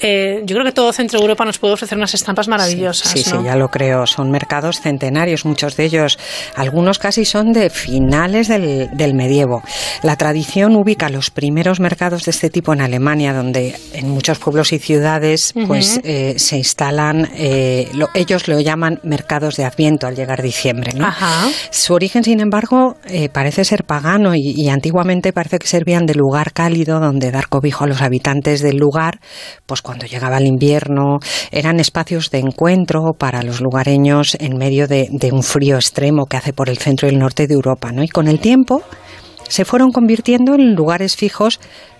eh, yo creo que todo Centro Europa nos puede ofrecer unas estampas maravillosas. Sí, sí, ¿no? ya lo creo. Son mercados centenarios, muchos de ellos. Algunos casi son de finales del, del medievo. La tradición ubica los primeros mercados de este tipo en Alemania, donde en muchos pueblos y ciudades pues eh, se instalan, eh, lo- ellos lo llaman mercados de Adviento al llegar diciembre. ¿no? Ajá. Su origen, sin embargo, eh, parece ser pagano y, antiguamente parece que servían de lugar cálido donde dar cobijo a los habitantes del lugar, pues cuando llegaba el invierno, eran espacios de encuentro para los lugareños en medio de, de un frío extremo que hace por el centro y el norte de Europa, ¿no? Y con el tiempo se fueron convirtiendo en lugares fijos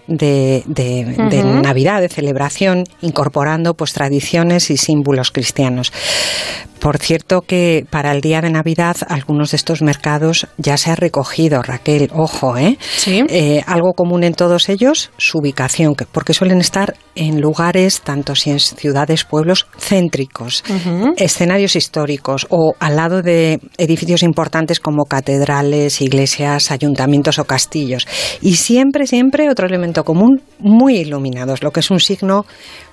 de, de- de Ujú. Navidad, de celebración, incorporando pues tradiciones y símbolos cristianos. Por cierto que para el día de Navidad algunos de estos mercados ya se ha recogido, Raquel, ojo, ¿eh? Eh, algo común en todos ellos, su ubicación, que- porque suelen estar en lugares, tanto si en ciudades, pueblos céntricos, escenarios históricos o al lado de edificios importantes como catedrales, iglesias, ayuntamientos o castillos. Y siempre, siempre otro elemento común, muy iluminados, lo que es un signo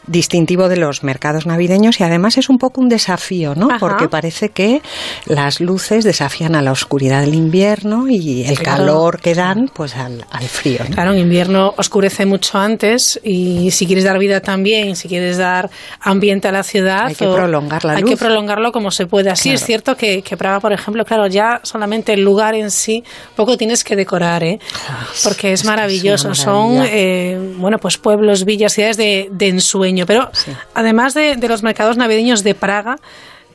distintivo de los mercados navideños y además es un poco un desafío, ¿no? Ajá. Porque parece que las luces desafían a la oscuridad del invierno y el Claro. calor que dan pues al, al frío, ¿no? Claro, en invierno oscurece mucho antes y si quieres dar vida también, si quieres dar ambiente a la ciudad, Hay que prolongar la hay luz. que prolongarlo como se puede. Así Claro. es cierto que, que Praga, por ejemplo, claro, ya solamente el lugar en sí, poco tienes que decorar, ¿eh? Porque es, maravilloso. Son, eh, bueno, pues pueblos, villas, ciudades de, de ensueño. Pero además de, de los mercados navideños de Praga,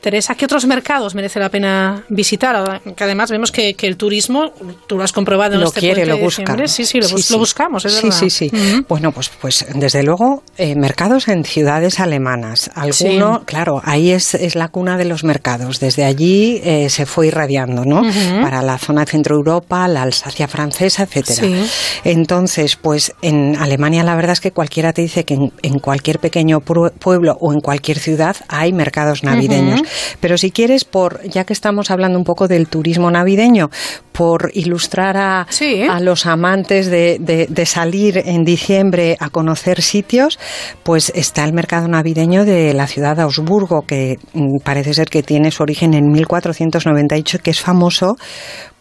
Teresa, ¿qué otros mercados merece la pena visitar? Que además vemos que, que el turismo, tú lo has comprobado en lo este quiere, lo de busca. diciembre. Sí, sí, lo, bus- lo buscamos, es sí, verdad. Sí, sí, Bueno, pues, pues desde luego, eh, mercados en ciudades alemanas. Alguno, Sí. claro, ahí es, es la cuna de los mercados. Desde allí eh, se fue irradiando, ¿no? Para la zona de Centro Europa, la Alsacia francesa, etcétera. Sí. Entonces, pues en Alemania la verdad es que cualquiera te dice que en, en cualquier pequeño pueblo o en cualquier ciudad hay mercados navideños. Pero si quieres, por ya que estamos hablando un poco del turismo navideño, por ilustrar a, a los amantes de, de- de salir en diciembre a conocer sitios, pues está el mercado navideño de la ciudad de Augsburgo, que mm, parece ser que tiene su origen en 1498, que es famoso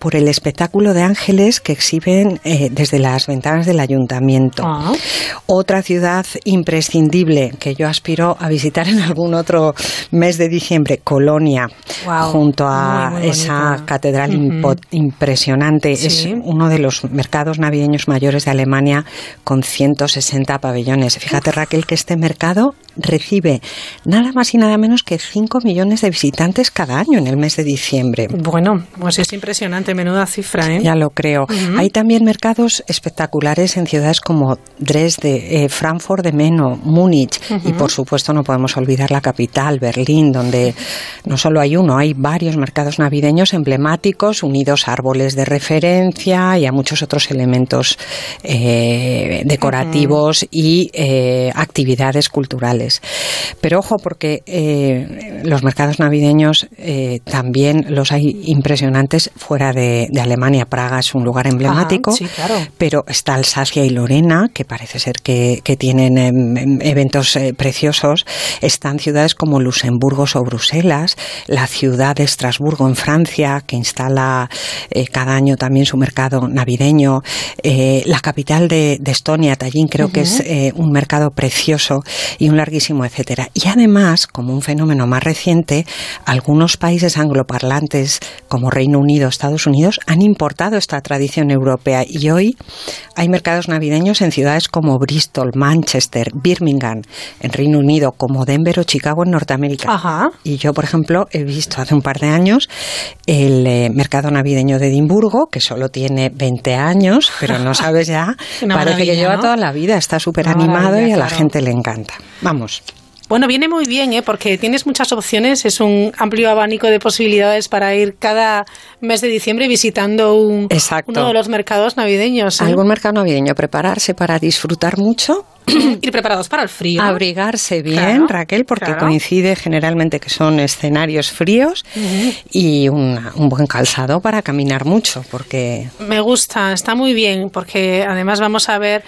por el espectáculo de ángeles que exhiben eh, desde las ventanas del ayuntamiento. Ah. Otra ciudad imprescindible que yo aspiro a visitar en algún otro mes de diciembre, Colonia, Guau, junto a muy, muy esa catedral impresionante. Sí. Es uno de los mercados navideños mayores de Alemania con 160 pabellones. Fíjate, Raquel, que este mercado recibe nada más y nada menos que 5 millones de visitantes cada año en el mes de diciembre. Bueno, pues es impresionante, menuda cifra, ¿eh? Ya lo creo. Hay también mercados espectaculares en ciudades como Dresde, eh, Frankfurt de Meno, Múnich y por supuesto no podemos olvidar la capital, Berlín, donde no solo hay uno, hay varios mercados navideños emblemáticos unidos a árboles de referencia y a muchos otros elementos eh, decorativos y eh, actividades culturales. Pero ojo, porque eh, los mercados navideños eh, también los hay impresionantes fuera de, de Alemania. Praga es un lugar emblemático, sí, claro. pero está Alsacia y Lorena, que parece ser que, que tienen em, em, eventos eh, preciosos. Están ciudades como Luxemburgo o Bruselas, la ciudad de Estrasburgo en Francia, que instala cada año también su mercado navideño. La capital de, de Estonia, Tallinn, creo que es un mercado precioso y un larguísimo etcétera. Y además, como un fenómeno más reciente, algunos países angloparlantes como Reino Unido, Estados Unidos han importado esta tradición europea y hoy hay mercados navideños en ciudades como Bristol, Manchester, Birmingham, en Reino Unido, como Denver o Chicago en Norteamérica. Y yo, por ejemplo, he visto hace un par de años el eh, mercado navideño de Edimburgo, que solo tiene 20 años, pero no sabes ya, parece que lleva ¿no? toda la vida, está súper animado y a la claro. gente le encanta. Vamos. Bueno, viene muy bien, ¿eh? porque tienes muchas opciones, es un amplio abanico de posibilidades para ir cada mes de diciembre visitando un, uno de los mercados navideños. ¿eh? Algún mercado navideño, prepararse para disfrutar mucho. Ir preparados para el frío. Abrigarse bien, Claro, Raquel, porque claro. coincide generalmente que son escenarios fríos Ujú. y una- un buen calzado para caminar mucho, porque Me gusta, está muy bien, porque además vamos a ver,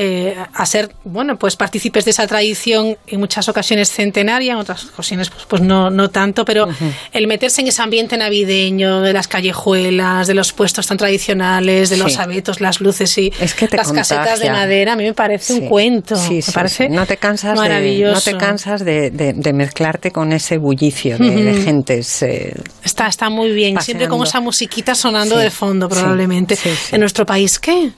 eh, a ser, bueno, pues partícipes de esa tradición en muchas ocasiones centenaria, en otras ocasiones pues, pues no, no tanto, pero el meterse en ese ambiente navideño, de las callejuelas, de los puestos tan tradicionales, de los Sí. abetos, las luces y te las casetas de contagia. madera, a mí me parece un Sí. Sí, parece sí. No te cansas de, no te cansas de, de- de mezclarte con ese bullicio de, gentes. eh, Está, está muy bien, siempre con esa musiquita sonando de fondo probablemente. ¿En nuestro país qué?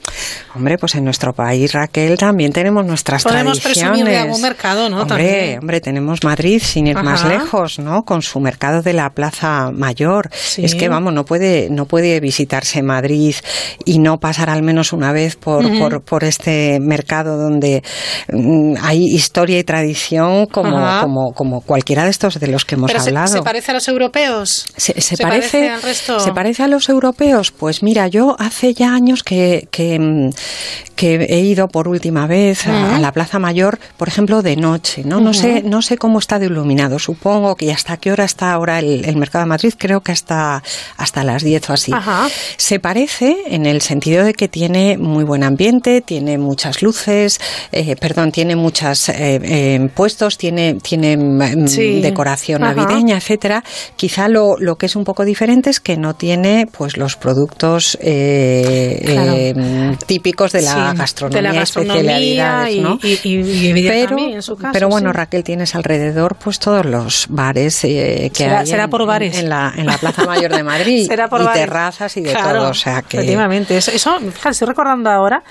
Hombre, pues en nuestro país, Raquel, también tenemos nuestras Podemos tradiciones. presumir de algún mercado, ¿no? Hombre, También. hombre, tenemos Madrid sin ir más lejos, ¿no? Con su mercado de la Plaza Mayor. Es que vamos, no puede, no puede visitarse Madrid y no pasar al menos una vez por, por, por este mercado donde hay historia y tradición como, como, como cualquiera de estos de los que hemos Pero hablado. se parece a los europeos. Se, se ¿Se parece, parece al resto? ¿Se parece a los europeos? Pues mira, yo hace ya años que, que, mm, que he ido por última vez a, la Plaza Mayor, por ejemplo, de noche. No, no, sé, no sé cómo está de iluminado. Supongo que hasta qué hora está ahora el, el Mercado de Madrid. Creo que hasta, hasta las 10 o así. Ajá. Se parece en el sentido de que tiene muy buen ambiente, tiene muchas luces, eh, perdón, tiene muchos puestos, tiene, tiene mm, Sí. decoración Ajá. navideña, etcétera. Quizá lo, lo que es un poco diferente es que no tiene pues los productos eh, Claro. eh, típicos de la Sí, gastronomía, de la gastronomía especialidades, y, ¿no? y, y- y pero, también, en su caso. pero bueno, sí. Raquel, tienes alrededor pues todos los bares eh, que Será- hay será en, por bares. en la, en la Plaza Mayor de Madrid Será por y bares. terrazas y de Claro, todo, o sea que Efectivamente, eso, eso fíjate, estoy recordando ahora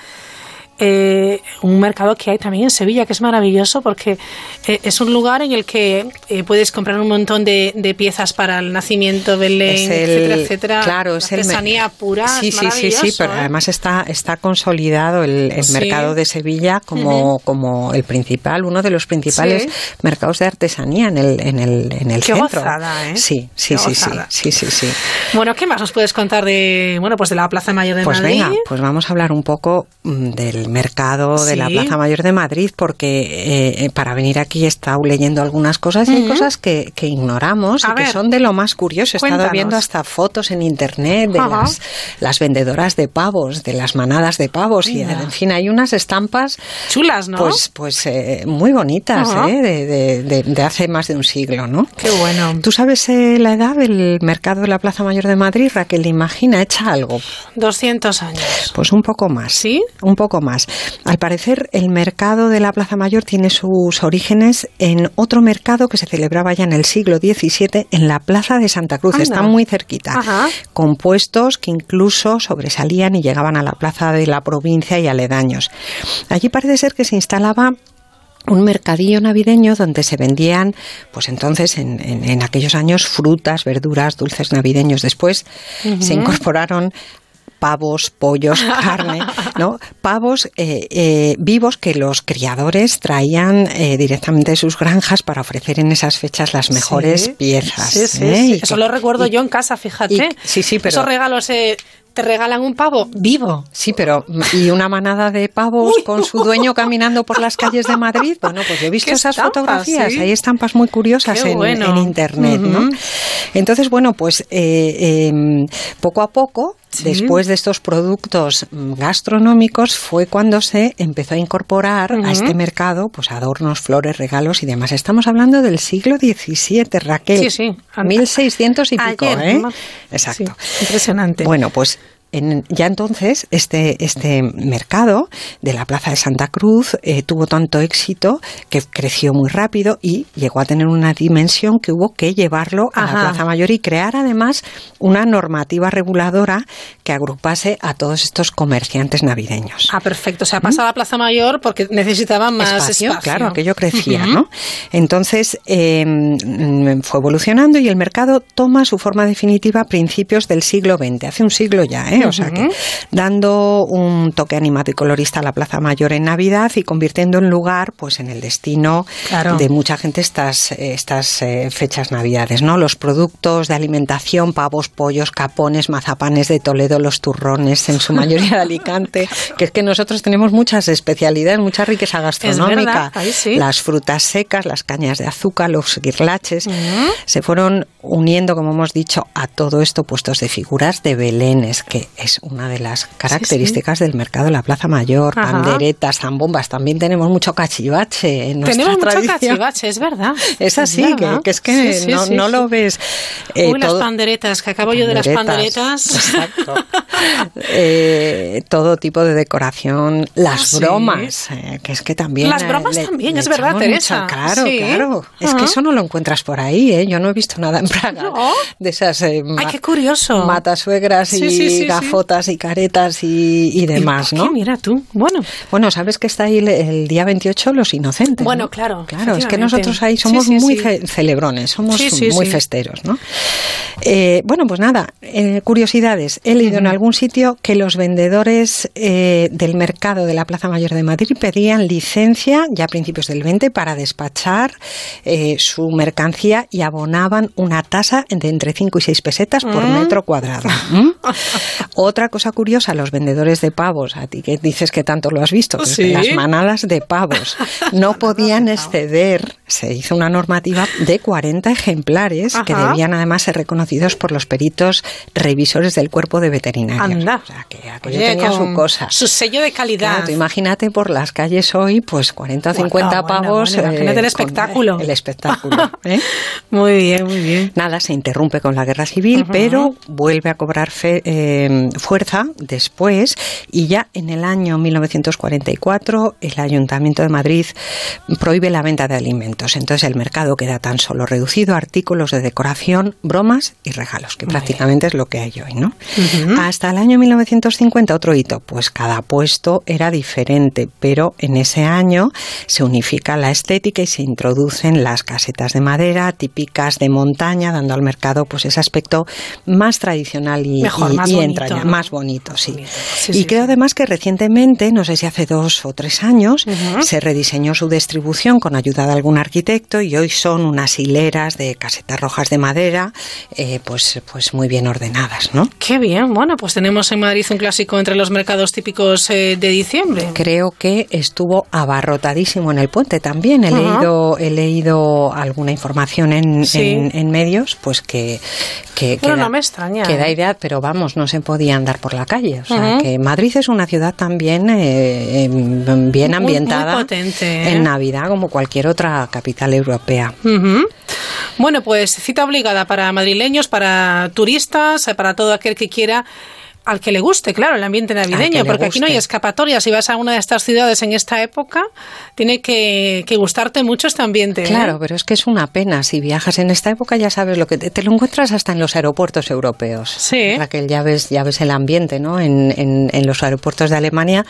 eh, un mercado que hay también en Sevilla, que es maravilloso porque eh, es un lugar en el que eh, puedes comprar un montón de, de piezas para el nacimiento, Belén, el, etcétera, etcétera. Claro, es el me- artesanía pura, Sí, es sí, sí, sí, pero ¿eh? además está, está consolidado el, el Sí. mercado de Sevilla como, como el principal, uno de los principales Sí. mercados de artesanía en el, en el, en el Qué centro. gozada, ¿eh? Sí, sí, Qué sí, sí, gozada. sí, sí, sí. Bueno, ¿qué más nos puedes contar de, bueno, pues de la Plaza Mayor de Pues Madrid? venga, pues vamos a hablar un poco mm, del mercado de la. Plaza Mayor de Madrid, porque eh, eh, para venir aquí he estado leyendo algunas cosas y hay cosas que, que ignoramos A y que son de lo más curioso. He estado viendo hasta fotos en internet de las, las vendedoras de pavos, de las manadas de pavos y en fin, hay unas estampas chulas, ¿no? Pues, pues eh, muy bonitas. ¿eh? de, de- de- hace más de un siglo, ¿no? Qué bueno. ¿Tú sabes eh, la edad del mercado de la Plaza Mayor de Madrid, Raquel? Imagina, echa algo. 200 años. Pues un poco más. ¿Sí? Un poco más. Al parecer, el mercado de la Plaza Mayor tiene sus orígenes en otro mercado que se celebraba ya en el siglo XVII en la Plaza de Santa Cruz. Anda. Está muy cerquita. Ajá. Con puestos que incluso sobresalían y llegaban a la Plaza de la provincia y aledaños. Allí parece ser que se instalaba un mercadillo navideño donde se vendían, pues entonces en, en- en aquellos años, frutas, verduras, dulces navideños. Después se incorporaron pavos, pollos, carne, ¿no? Pavos eh, eh, vivos que los criadores traían eh, directamente de sus granjas para ofrecer en esas fechas las mejores Sí. piezas. Sí, sí, Eso que- lo recuerdo yo en casa, fíjate. y- sí, sí, pero- Esos regalos, te regalan un pavo vivo. Sí, pero y una manada de pavos con su dueño caminando por las calles de Madrid. Bueno, pues yo he visto esas estampas, fotografías. sí. Hay estampas muy curiosas en, bueno. en internet, ¿no? Entonces, bueno, pues eh, em, poco a poco. Sí. Después de estos productos gastronómicos fue cuando se empezó a incorporar a este mercado pues adornos, flores, regalos y demás. Estamos hablando del siglo XVII, Raquel. Sí, sí. 1600 y pico, Ayer, ¿eh? Exacto. Impresionante. Bueno, pues en- ya entonces este, este mercado de la Plaza de Santa Cruz eh, tuvo tanto éxito que creció muy rápido y llegó a tener una dimensión que hubo que llevarlo a Ajá. la Plaza Mayor y crear además una normativa reguladora que agrupase a todos estos comerciantes navideños. Ah, perfecto. O sea, pasa a la Plaza Mayor porque necesitaban más espacio. claro, aquello crecía. ¿no? Entonces eh, mm, fue evolucionando y el mercado toma su forma definitiva a principios del siglo XX, hace un siglo ya, ¿eh? O sea que dando un toque animado y colorista a la Plaza Mayor en Navidad y convirtiendo en lugar, pues en el destino Claro. de mucha gente estas estas eh, fechas navidades, ¿no? Los productos de alimentación, pavos, pollos, capones, mazapanes de Toledo, los turrones, en su mayoría de Alicante, que es que nosotros tenemos muchas especialidades, mucha riqueza gastronómica, sí. las frutas secas, las cañas de azúcar, los guirlaches, se fueron uniendo, como hemos dicho, a todo esto puestos de figuras de belenes, que es una de las características del mercado de la Plaza Mayor, Ajá. panderetas, zambombas, también tenemos mucho cachivache en nuestra Tenemos mucho tradición. cachivache, es verdad. Es así, que, verdad. que es que Sí, no, no lo ves. eh, Uy, las panderetas, que acabo yo de las Panderetas, panderetas. eh, todo tipo de decoración, las Ah, bromas, eh, que es que también. Las bromas le- también, le es verdad, Teresa. mucho- claro, claro. Es que eso no lo encuentras por ahí, ¿eh? Yo no he visto nada en Praga de esas Ay, qué curioso. matasuegras y sí, gafotas y caretas y, y demás, ¿no? mira tú, bueno. Bueno, ¿sabes que está ahí el, el día 28 los inocentes? Bueno, ¿no? claro, Claro, es que nosotros ahí somos sí, muy sí. celebrones, somos muy festeros, ¿no? Eh, bueno, pues nada, eh, curiosidades. He leído en algún sitio que los vendedores eh, del mercado de la Plaza Mayor de Madrid pedían licencia ya a principios del 20 para despachar su mercancía y abonaban una tasa de entre 5 y 6 pesetas por Mm. metro cuadrado. ¿Mm? Otra cosa curiosa, los vendedores de pavos, a ti que dices que tanto lo has visto, pero es que Sí. las manadas de pavos no podían exceder, se hizo una normativa de 40 ejemplares que debían además ser reconocidos por los peritos revisores del cuerpo de veterinarios. Anda. O sea, que aquello tenía su cosa. Su sello de calidad. Claro, tú imagínate por las calles hoy, pues 40 o 50 Bueno, bueno, pavos. bueno, imagínate el con espectáculo. El espectáculo. ¿eh? Muy bien, muy bien. Nada, se interrumpe con la guerra civil, pero vuelve a cobrar fe- eh, fuerza después y ya en el año 1944 el Ayuntamiento de Madrid prohíbe la venta de alimentos. Entonces el mercado queda tan solo reducido a artículos de decoración, bromas y regalos, que prácticamente es lo que hay hoy, ¿no? Hasta el año 1950 otro hito, pues cada puesto era diferente, pero en ese año se unifica la estética y se introducen las casetas de madera típicas de montaña, dando al mercado pues ese aspecto más tradicional y, Mejor, y- más y bonito, más bonito, sí. Sí, y sí, creo además que recientemente, no sé si hace dos o tres años, se rediseñó su distribución con ayuda de algún arquitecto y hoy son unas hileras de casetas rojas de madera, eh, pues, pues muy bien ordenadas, ¿no? Qué bien. Bueno, pues tenemos en Madrid un clásico entre los mercados típicos eh, de diciembre. Creo que estuvo abarrotadísimo en el puente también. He leído, he leído alguna información en, Sí. en- en medios, pues que, que, que no da- me extraña, que da ¿eh? idea, pero vamos, no se podía andar por la calle. O sea, que Madrid es una ciudad también eh, em, bien ambientada muy potente, ¿eh? en Navidad, como cualquier otra capital europea. Bueno, pues cita obligada para madrileños, para turistas, eh, para todo aquel que quiera al que le guste, claro, el ambiente navideño, porque aquí no hay escapatoria. Si vas a una de estas ciudades en esta época, tiene que, que gustarte mucho este ambiente. ¿eh? Claro, pero es que es una pena. Si viajas en esta época ya sabes lo que te, te lo encuentras hasta en los aeropuertos europeos. Sí. Raquel, ya ves, ya ves el ambiente, ¿no? En, en, en los aeropuertos de Alemania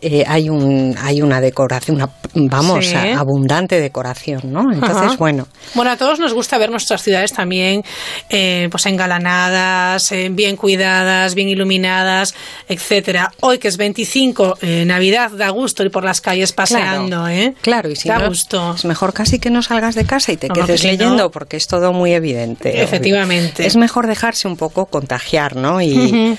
eh, hay un hay una decoración, una, vamos, Sí. a- abundante decoración, ¿no? Entonces, Ajá. bueno, Bueno, a todos nos gusta ver nuestras ciudades también eh, pues engalanadas, eh, bien cuidadas, bien iluminadas, etcétera. Hoy que es 25, eh, Navidad, da gusto ir por las calles paseando, ¿eh? Claro, y si da no, gusto. es mejor casi que no salgas de casa y te No, quedes leyendo porque es todo muy evidente. Efectivamente. Es mejor dejarse un poco contagiar, ¿no? Y.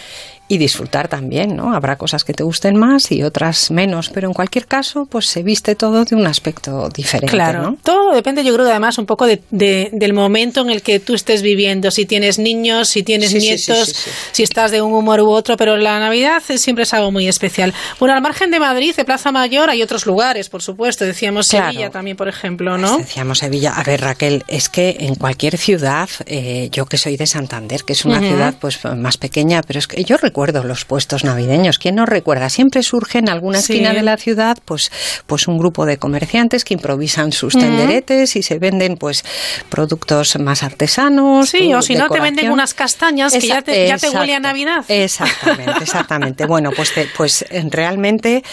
y disfrutar también, ¿no? Habrá cosas que te gusten más y otras menos, pero en cualquier caso, pues se viste todo de un aspecto diferente, Claro, ¿no? todo depende, yo creo, además un poco de, de- del momento en el que tú estés viviendo. Si tienes niños, si tienes Sí, nietos, sí, sí, sí. si estás de un humor u otro, pero la Navidad es- siempre es algo muy especial. Bueno, al margen de Madrid, de Plaza Mayor, hay otros lugares, por supuesto. Decíamos Claro. Sevilla también, por ejemplo, ¿no? Decíamos Sevilla. A ver, Raquel, es que en cualquier ciudad, eh, yo que soy de Santander, que es una ciudad pues más pequeña, pero es que yo recuerdo los puestos navideños. ¿Quién no recuerda? Siempre surge en alguna Sí. esquina de la ciudad, pues, pues un grupo de comerciantes que improvisan sus tenderetes y se venden pues productos más artesanos. Sí, o si no te venden unas castañas que ya te, ya te huele a. Navidad. Exactamente, exactamente. Bueno, pues, te- pues realmente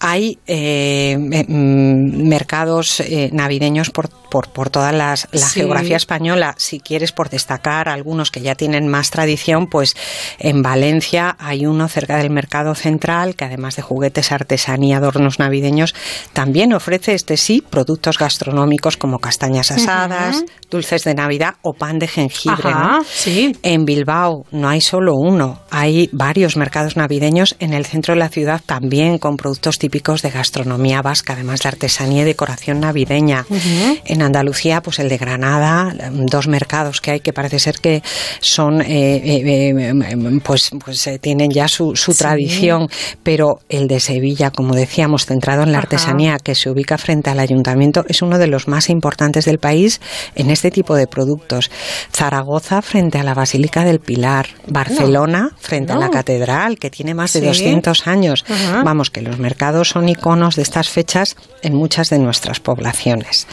hay eh, mm, mercados eh, navideños por, por, por toda las, la Sí. geografía española. Si quieres, por destacar algunos que ya tienen más tradición, pues en Valencia hay uno cerca del Mercado Central que además de juguetes, artesanía, adornos navideños, también ofrece, este sí, productos gastronómicos como castañas asadas, dulces de Navidad o pan de jengibre. Ajá, ¿no? En Bilbao no hay solo uno, hay varios mercados navideños en el centro de la ciudad también con productos típicos de gastronomía vasca, además de artesanía y decoración navideña. En Andalucía, pues el de Granada, dos mercados que hay que parece ser que son, eh, eh, eh, pues, pues eh, tienen ya su, su Sí. tradición, pero el de Sevilla, como decíamos, centrado en la Ajá. artesanía que se ubica frente al ayuntamiento, es uno de los más importantes del país en este tipo de productos. Zaragoza frente a la Basílica del Pilar, Barcelona frente a la. Catedral, que tiene más de Sí. 200 años. Ajá. Vamos, que los mercados son iconos de estas fechas en muchas de nuestras poblaciones.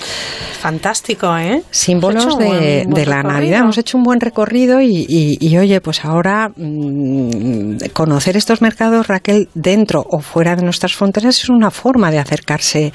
Fantástico, ¿eh? Símbolos de, un buen- buen de la. Navidad. Hemos hecho un buen recorrido y, y- y, oye, pues ahora mm, conocer estos mercados, Raquel, dentro o fuera de nuestras fronteras es una forma de acercarse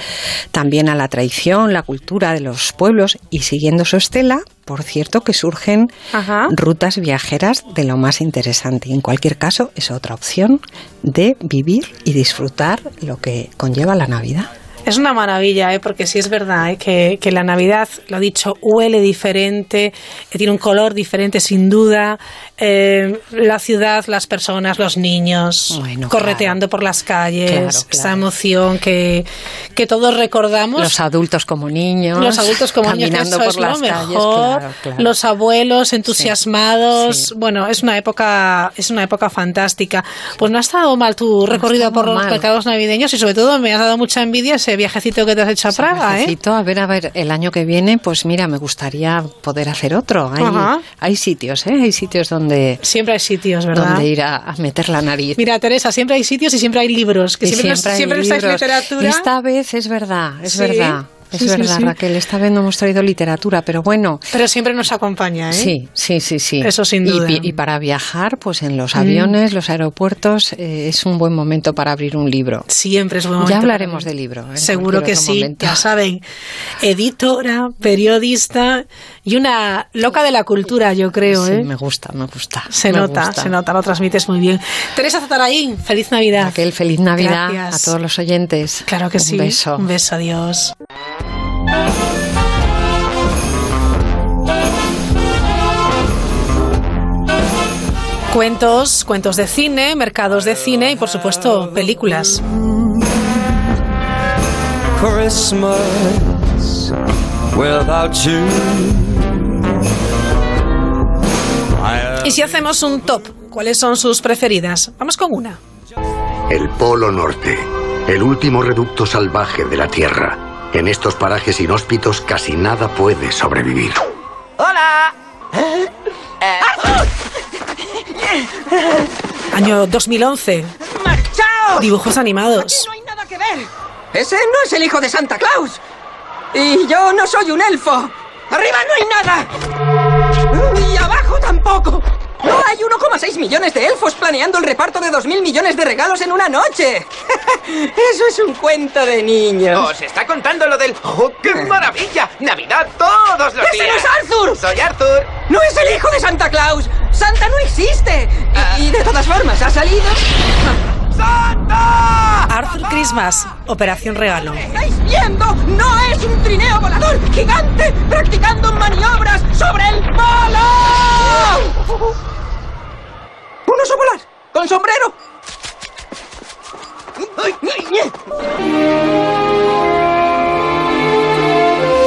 también a la tradición, la cultura de los pueblos y siguiendo su estela, por cierto, que surgen Ajá. rutas viajeras de lo más interesante. Y en cualquier caso, es otra opción de vivir y disfrutar lo que conlleva la Navidad. Es una maravilla, ¿eh? porque sí es verdad ¿eh? que, que la Navidad, lo dicho, huele diferente, eh, tiene un color diferente sin duda. Eh, la ciudad, las personas, los niños, correteando por las calles, Claro, claro. emoción que, que todos recordamos. Los adultos como niños. Los adultos como niños, caminando eso por es las lo calles, mejor. claro, claro. Los abuelos entusiasmados. Bueno, es una época, es una época fantástica. Pues no ha estado mal tu recorrido estado por los mal. mercados navideños y sobre todo me ha dado mucha envidia ese viajecito que te has hecho a Praga, ¿eh? Viajecito, A ver, a ver, el año que viene, pues mira, me gustaría poder hacer otro. Hay, Ajá. hay sitios, ¿eh? Hay sitios donde, Siempre hay sitios, ¿verdad? donde ir a, a meter la nariz. Mira, Teresa, siempre hay sitios y siempre hay libros. Que Y siempre, nos- hay siempre libros. literatura. Esta vez es verdad, es Sí, verdad. Es sí, verdad, sí. Raquel. Esta vez no hemos traído literatura, pero bueno. Pero siempre nos acompaña, ¿eh? Sí, sí, sí, sí. Eso sin Y duda. pi- Y, para viajar, pues en los Mm. aviones, los aeropuertos, eh, es un buen momento para abrir un libro. Siempre es buen momento Ya hablaremos de libro. ¿eh? Seguro que sí, momento. ya saben. Editora, periodista y una loca de la cultura, yo creo, Sí, ¿eh? me gusta, me gusta. Se me nota, gusta. se nota, lo transmites muy bien. Teresa Zataraín, feliz Navidad. Raquel, feliz Navidad Gracias. a todos los oyentes. Claro que Un sí. beso. Un beso, adiós. Cuentos, cuentos de cine, mercados de cine y por supuesto películas. Christmas without you. Y si hacemos un top, ¿cuáles son sus preferidas? Vamos con una. El Polo Norte, el último reducto salvaje de la Tierra. En estos parajes inhóspitos casi nada puede sobrevivir. ¡Hola! Año 2011. ¡Marchaos! Dibujos animados. Aquí no hay nada que ver. Ese no es el hijo de Santa Claus. Y yo no soy un elfo. Arriba no hay nada. Y abajo tampoco. No hay 1,6 millones de elfos planeando el reparto de 2.000 millones de regalos en una noche. Eso es un cuento de niños. Os está contando lo del... ¡Oh, qué maravilla! ¡Navidad todos los ¡Ese días! no es Arthur! ¡Soy Arthur! ¡No es el hijo de Santa Claus! ¡Santa no existe! Y, y de todas formas, ha salido... Arthur Christmas, Operación Regalo. ¿Estáis viendo? ¡No es un trineo volador gigante practicando maniobras sobre el palo! ¡Un oso polar! ¡Con sombrero!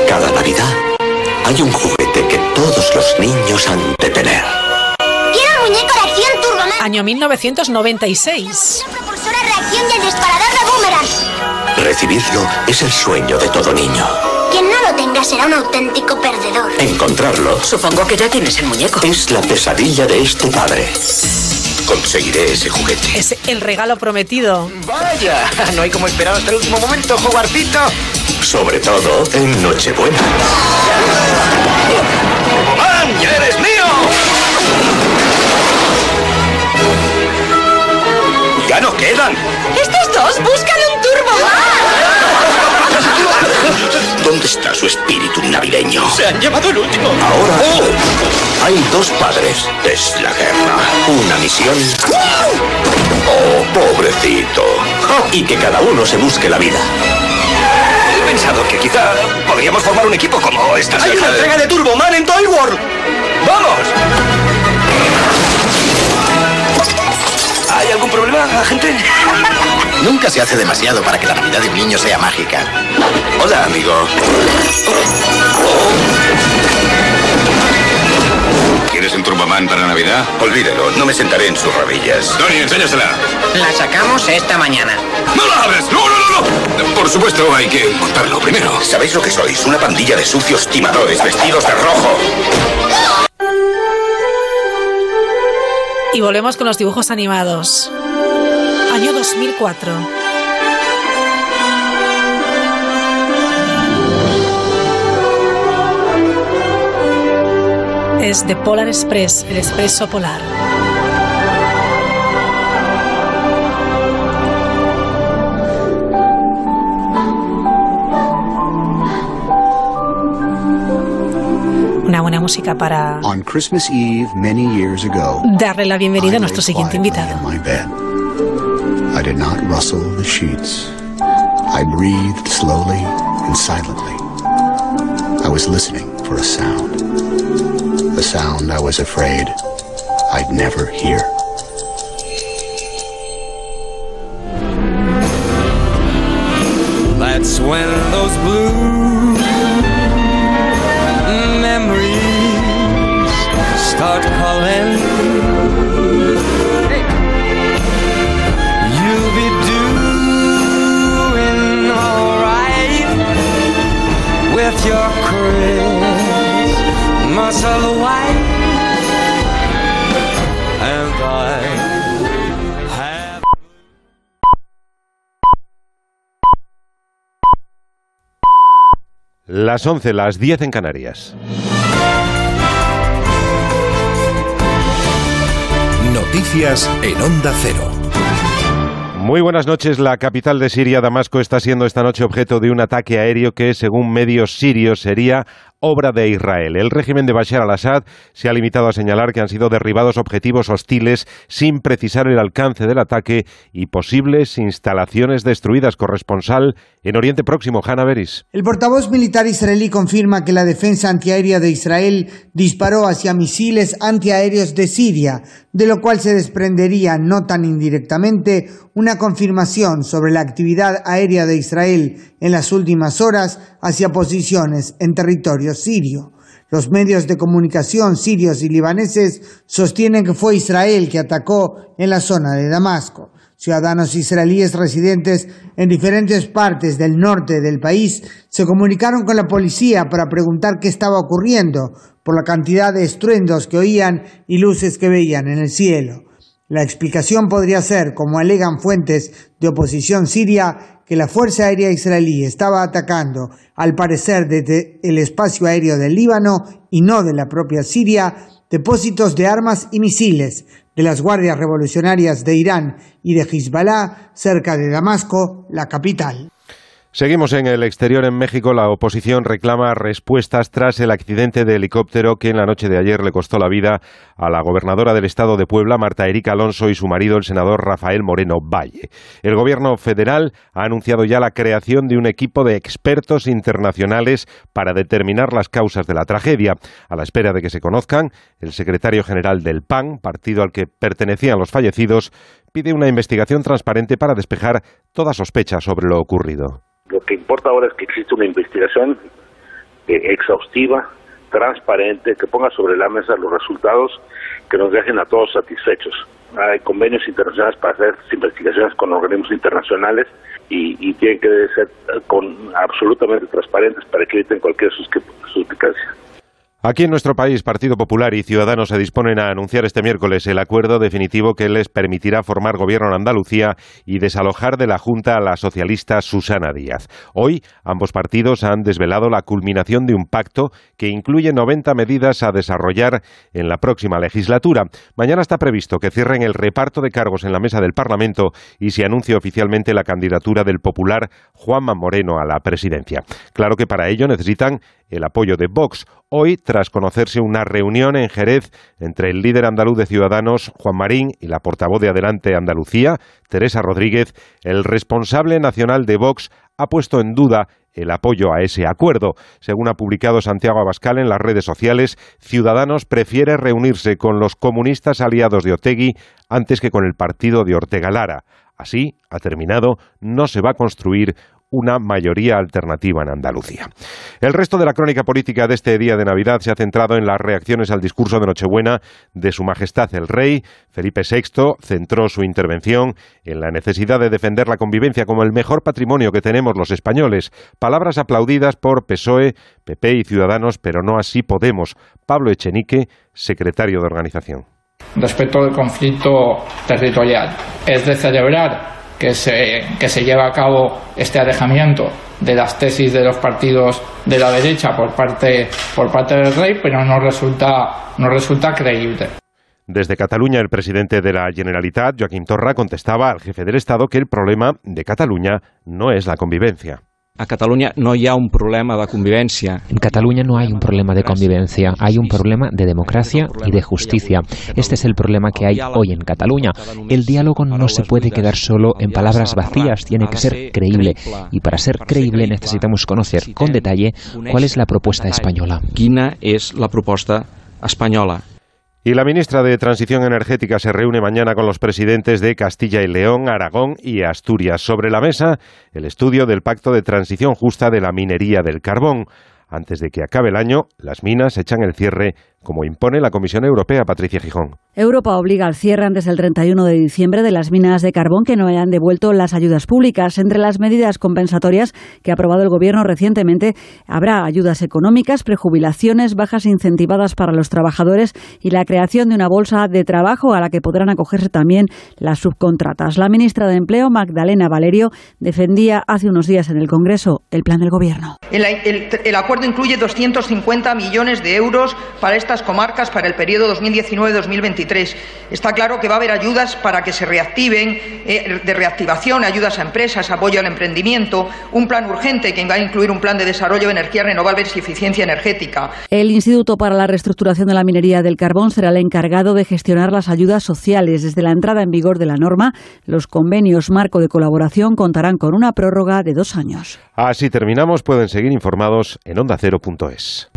Cada Navidad hay un juguete que todos los niños han de tener. Año 1996. Propulsora reacción y el disparador de boomerang. Recibirlo es el sueño de todo niño. Quien no lo tenga será un auténtico perdedor. Encontrarlo Supongo que ya tienes el muñeco. es la pesadilla de este padre. Conseguiré ese juguete. Es el regalo prometido. ¡Vaya! No hay como esperar hasta el último momento, jugarcito. Sobre todo en Nochebuena. ¡Man, ¡Ya no quedan! ¡Estos dos buscan un Turboman! ¿Dónde está su espíritu navideño? ¡Se han llevado el último! Ahora hay dos padres. Es la guerra. Una misión. Oh, pobrecito. Y que cada uno se busque la vida. He pensado que quizá podríamos formar un equipo como esta. ¡Hay una entrega de Turboman en Toy World! ¡Vamos! ¿Hay algún problema, gente? Nunca se hace demasiado para que la Navidad de un niño sea mágica. Hola, amigo. ¿Quieres un Turboman para Navidad? Olvídelo, no me sentaré en sus rodillas. Tony, enséñasela. La sacamos esta mañana. ¡No la abres! ¡No, no, no, no! Por supuesto, hay que montarlo primero. ¿Sabéis lo que sois? Una pandilla de sucios timadores vestidos de rojo. Y volvemos con los dibujos animados. Año 2004. Es The Polar Express, el expreso polar. Buena música para On Christmas Eve, many years ago, darle la bienvenida a nuestro siguiente invitado. my bed. I did not rustle the sheets. I breathed slowly and silently. I was listening for a sound. A sound I was afraid I'd never hear. That's when those blue Las 11, las 10 en Canarias. Noticias en Onda Cero. Muy buenas noches. La capital de Siria, Damasco, está siendo esta noche objeto de un ataque aéreo que, según medios sirios, sería obra de Israel. El régimen de Bashar al-Assad se ha limitado a señalar que han sido derribados objetivos hostiles sin precisar el alcance del ataque y posibles instalaciones destruidas. Corresponsal en Oriente Próximo, Hanna Beris. El portavoz militar israelí confirma que la defensa antiaérea de Israel disparó hacia misiles antiaéreos de Siria, de lo cual se desprendería no tan indirectamente una confirmación sobre la actividad aérea de Israel en las últimas horas hacia posiciones en territorio sirio. Los medios de comunicación sirios y libaneses sostienen que fue Israel que atacó en la zona de Damasco. Ciudadanos israelíes residentes en diferentes partes del norte del país se comunicaron con la policía para preguntar qué estaba ocurriendo por la cantidad de estruendos que oían y luces que veían en el cielo. La explicación podría ser, como alegan fuentes de oposición siria, que la Fuerza Aérea Israelí estaba atacando, al parecer desde el espacio aéreo del Líbano y no de la propia Siria, depósitos de armas y misiles de las Guardias Revolucionarias de Irán y de Hezbollah cerca de Damasco, la capital. Seguimos en el exterior en México. La oposición reclama respuestas tras el accidente de helicóptero que en la noche de ayer le costó la vida a la gobernadora del estado de Puebla, Marta Erika Alonso, y su marido, el senador Rafael Moreno Valle. El gobierno federal ha anunciado ya la creación de un equipo de expertos internacionales para determinar las causas de la tragedia. A la espera de que se conozcan, el secretario general del PAN, partido al que pertenecían los fallecidos, pide una investigación transparente para despejar toda sospecha sobre lo ocurrido. Lo que importa ahora es que existe una investigación eh, exhaustiva, transparente, que ponga sobre la mesa los resultados que nos dejen a todos satisfechos. Hay convenios internacionales para hacer investigaciones con organismos internacionales y, y tienen que ser con, absolutamente transparentes para que eviten cualquier suspicacia. Aquí en nuestro país, Partido Popular y Ciudadanos se disponen a anunciar este miércoles el acuerdo definitivo que les permitirá formar gobierno en Andalucía y desalojar de la Junta a la socialista Susana Díaz. Hoy, ambos partidos han desvelado la culminación de un pacto que incluye 90 medidas a desarrollar en la próxima legislatura. Mañana está previsto que cierren el reparto de cargos en la mesa del Parlamento y se anuncie oficialmente la candidatura del popular Juanma Moreno a la presidencia. Claro que para ello necesitan el apoyo de Vox. Hoy, tras conocerse una reunión en Jerez entre el líder andaluz de Ciudadanos, Juan Marín, y la portavoz de Adelante Andalucía, Teresa Rodríguez, el responsable nacional de Vox ha puesto en duda el apoyo a ese acuerdo. Según ha publicado Santiago Abascal en las redes sociales, Ciudadanos prefiere reunirse con los comunistas aliados de Otegui antes que con el partido de Ortega Lara. Así, ha terminado, no se va a construir una mayoría alternativa en Andalucía. El resto de la crónica política de este día de Navidad se ha centrado en las reacciones al discurso de Nochebuena de Su Majestad el Rey. Felipe VI centró su intervención en la necesidad de defender la convivencia como el mejor patrimonio que tenemos los españoles. Palabras aplaudidas por PSOE, PP y Ciudadanos, pero no así Podemos. Pablo Echenique, secretario de organización. Respecto al conflicto territorial, es de celebrar que se, que se lleva a cabo este alejamiento de las tesis de los partidos de la derecha por parte, por parte del rey, pero no resulta, no resulta creíble. Desde Cataluña, el presidente de la Generalitat, Joaquín Torra, contestaba al jefe del Estado que el problema de Cataluña no es la convivencia. A Cataluña no hay un problema de convivencia. En Cataluña no hay un problema de convivencia, hay un problema de democracia y de justicia. Este es el problema que hay hoy en Cataluña. El diálogo no se puede quedar solo en palabras vacías, tiene que ser creíble. Y para ser creíble necesitamos conocer con detalle cuál es la propuesta española. ¿Quién es la propuesta española? Y la ministra de Transición Energética se reúne mañana con los presidentes de Castilla y León, Aragón y Asturias. Sobre la mesa, el estudio del Pacto de Transición Justa de la Minería del Carbón. Antes de que acabe el año, las minas echan el cierre como impone la Comisión Europea, Patricia Gijón. Europa obliga al cierre antes del 31 de diciembre de las minas de carbón que no hayan devuelto las ayudas públicas. Entre las medidas compensatorias que ha aprobado el Gobierno recientemente habrá ayudas económicas, prejubilaciones, bajas incentivadas para los trabajadores y la creación de una bolsa de trabajo a la que podrán acogerse también las subcontratas. La ministra de Empleo, Magdalena Valerio, defendía hace unos días en el Congreso el plan del Gobierno. El, el, el acuerdo incluye 250 millones de euros para esta comarcas para el periodo 2019-2023. Está claro que va a haber ayudas para que se reactiven, eh, de reactivación, ayudas a empresas, apoyo al emprendimiento, un plan urgente que va a incluir un plan de desarrollo de energías renovables y eficiencia energética. El Instituto para la Reestructuración de la Minería del Carbón será el encargado de gestionar las ayudas sociales. Desde la entrada en vigor de la norma, los convenios marco de colaboración contarán con una prórroga de dos años. Así terminamos. Pueden seguir informados en ondacero.es.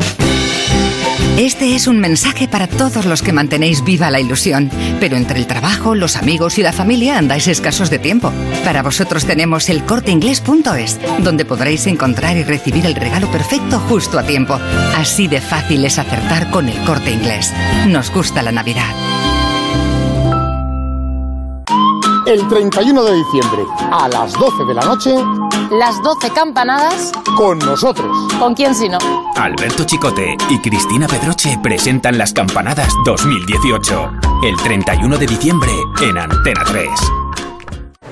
Este es un mensaje para todos los que mantenéis viva la ilusión, pero entre el trabajo, los amigos y la familia andáis escasos de tiempo. Para vosotros tenemos el corteinglés.es, donde podréis encontrar y recibir el regalo perfecto justo a tiempo. Así de fácil es acertar con el corte inglés. Nos gusta la Navidad. El 31 de diciembre, a las 12 de la noche, Las 12 campanadas. con nosotros. ¿Con quién si no? Alberto Chicote y Cristina Pedroche presentan las campanadas 2018. El 31 de diciembre en Antena 3.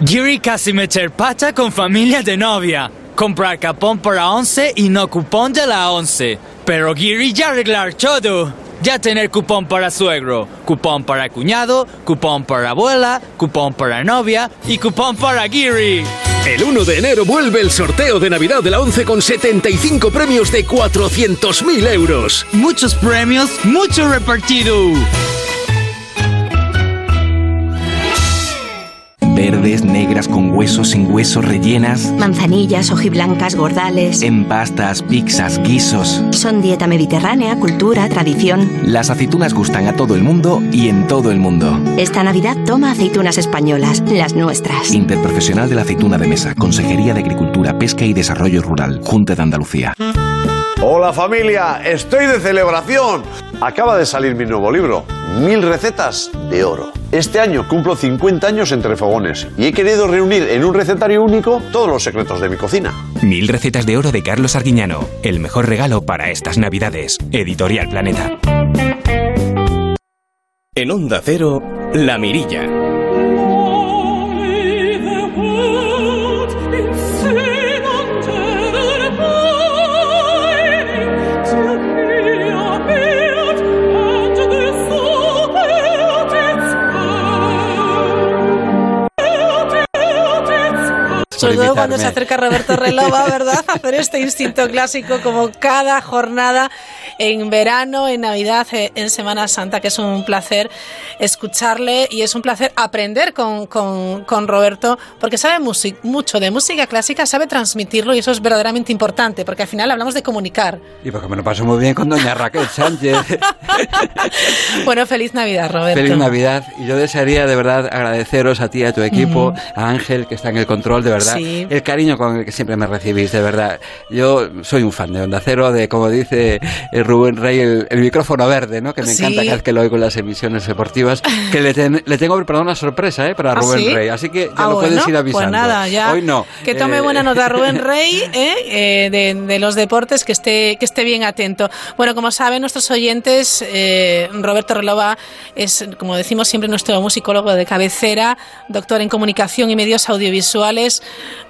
Giri casi meter pata con familia de novia. Comprar capón para 11 y no cupón de la 11. Pero Giri ya arreglar todo. Ya tener cupón para suegro, cupón para cuñado, cupón para abuela, cupón para novia y cupón para Giri. El 1 de enero vuelve el sorteo de Navidad de la 11 con 75 premios de 400.000 euros. Muchos premios, mucho repartido. Verdes, negras, con huesos, sin huesos, rellenas. Manzanillas, hojiblancas, gordales. En pastas, pizzas, guisos. Son dieta mediterránea, cultura, tradición. Las aceitunas gustan a todo el mundo y en todo el mundo. Esta Navidad toma aceitunas españolas, las nuestras. Interprofesional de la aceituna de mesa, Consejería de Agricultura, Pesca y Desarrollo Rural, Junta de Andalucía. Hola familia, estoy de celebración. Acaba de salir mi nuevo libro, Mil recetas de oro. Este año cumplo 50 años entre fogones y he querido reunir en un recetario único todos los secretos de mi cocina. Mil recetas de oro de Carlos Arguiñano. El mejor regalo para estas Navidades. Editorial Planeta. En Onda Cero, La Mirilla. Sobre todo cuando se acerca Roberto Relova, ¿verdad? Hacer este instinto clásico como cada jornada en verano, en Navidad, eh, en Semana Santa, que es un placer escucharle y es un placer aprender con, con, con Roberto, porque sabe mucho de música clásica, sabe transmitirlo y eso es verdaderamente importante, porque al final hablamos de comunicar. Y porque me lo paso muy bien con doña Raquel Sánchez. Bueno, feliz Navidad, Roberto. Feliz Navidad. Y yo desearía de verdad agradeceros a ti, a tu equipo, a Ángel, que está en el control, de verdad. Sí. El cariño con el que siempre me recibís, de verdad. Yo soy un fan de Onda Cero, de como dice eh, Rubén Rey, el, el micrófono verde, ¿no? Que me Sí. encanta cada vez que lo oigo en las emisiones deportivas. Que le, ten- le tengo una sorpresa, ¿eh? Para ¿Ah, Rubén sí? Rey. Así que ya Ah, lo puedes bueno, ir avisando. Pues nada, ya. Hoy no. Que tome Eh, buena nota Rubén Rey ¿eh? Eh, de, de los deportes, que esté, que esté bien atento. Bueno, como saben nuestros oyentes, eh, Roberto Relova es, como decimos siempre, nuestro musicólogo de cabecera, doctor en comunicación y medios audiovisuales,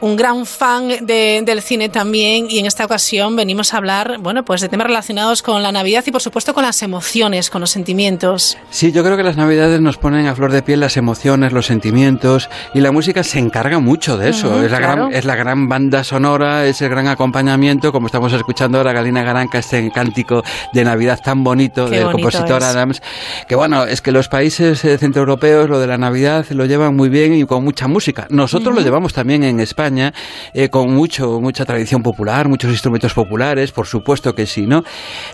un gran fan de- del cine también. Y en esta ocasión venimos a hablar, bueno, pues de temas relacionados con la Navidad y, por supuesto, con las emociones, con los sentimientos. Sí, yo creo que las navidades nos ponen a flor de piel las emociones, los sentimientos y la música se encarga mucho de eso. Ujú, es, la claro. gran, es la gran banda sonora, es el gran acompañamiento, como estamos escuchando ahora Galina Garanca, este cántico de Navidad tan bonito Qué del bonito compositor es. Adams, que bueno, es que los países eh, centroeuropeos lo de la Navidad lo llevan muy bien y con mucha música. Nosotros lo Ujú. llevamos también en España eh, con mucho, mucha tradición popular, muchos instrumentos populares, por supuesto que sí, ¿no?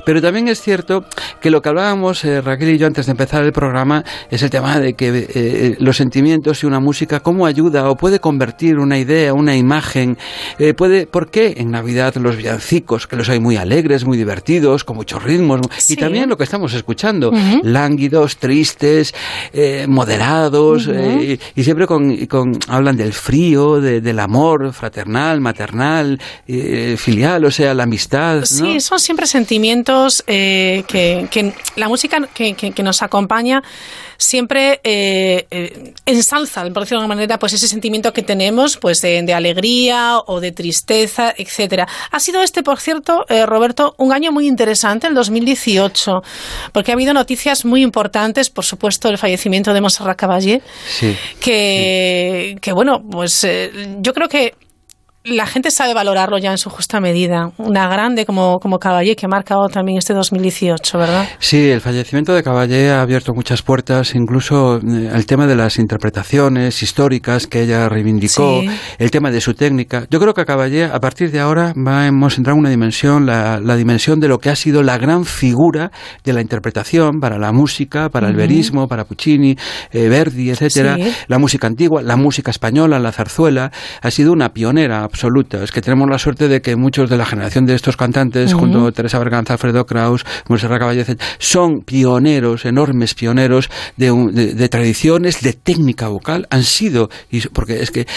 Pero también es cierto que lo que hablábamos eh, Raquel y yo antes de empezar el programa es el tema de que eh, los sentimientos y una música cómo ayuda o puede convertir una idea, una imagen, puede, ¿por qué en Navidad los villancicos que los hay muy alegres, muy divertidos, con muchos ritmos Sí. y también lo que estamos escuchando, lánguidos, tristes, moderados y, y siempre con- hablan del frío, de- del amor fraternal, maternal, eh, filial, o sea, la amistad. Sí, son siempre sentimientos eh, que, que la música que- que nos acompaña siempre eh, eh, ensalza, por decirlo de alguna manera, pues ese sentimiento que tenemos, pues de, de alegría o de tristeza, etcétera. Ha sido este, por cierto, eh, Roberto, un año muy interesante, el 2018, porque ha habido noticias muy importantes, por supuesto, el fallecimiento de Montserrat Caballé, Sí. que, que bueno, pues eh, yo creo que la gente sabe valorarlo ya en su justa medida. Una grande como, como Caballé que ha marcado también este 2018, ¿verdad? Sí, el fallecimiento de Caballé ha abierto muchas puertas, incluso eh, el tema de las interpretaciones históricas que ella reivindicó, Sí. el tema de su técnica. Yo creo que a Caballé, a partir de ahora, vamos a entrar en una dimensión, la, la dimensión de lo que ha sido la gran figura de la interpretación para la música, para el Ujú. verismo, para Puccini, eh, Verdi, etcétera, Sí. la música antigua, la música española, la zarzuela, ha sido una pionera absoluta. Es que tenemos la suerte de que muchos de la generación de estos cantantes, Ujú. junto a Teresa Berganza, Alfredo Kraus, Monserrat Caballé, son pioneros, enormes pioneros de, un- de- de tradiciones, de técnica vocal. Han sido, y, porque es que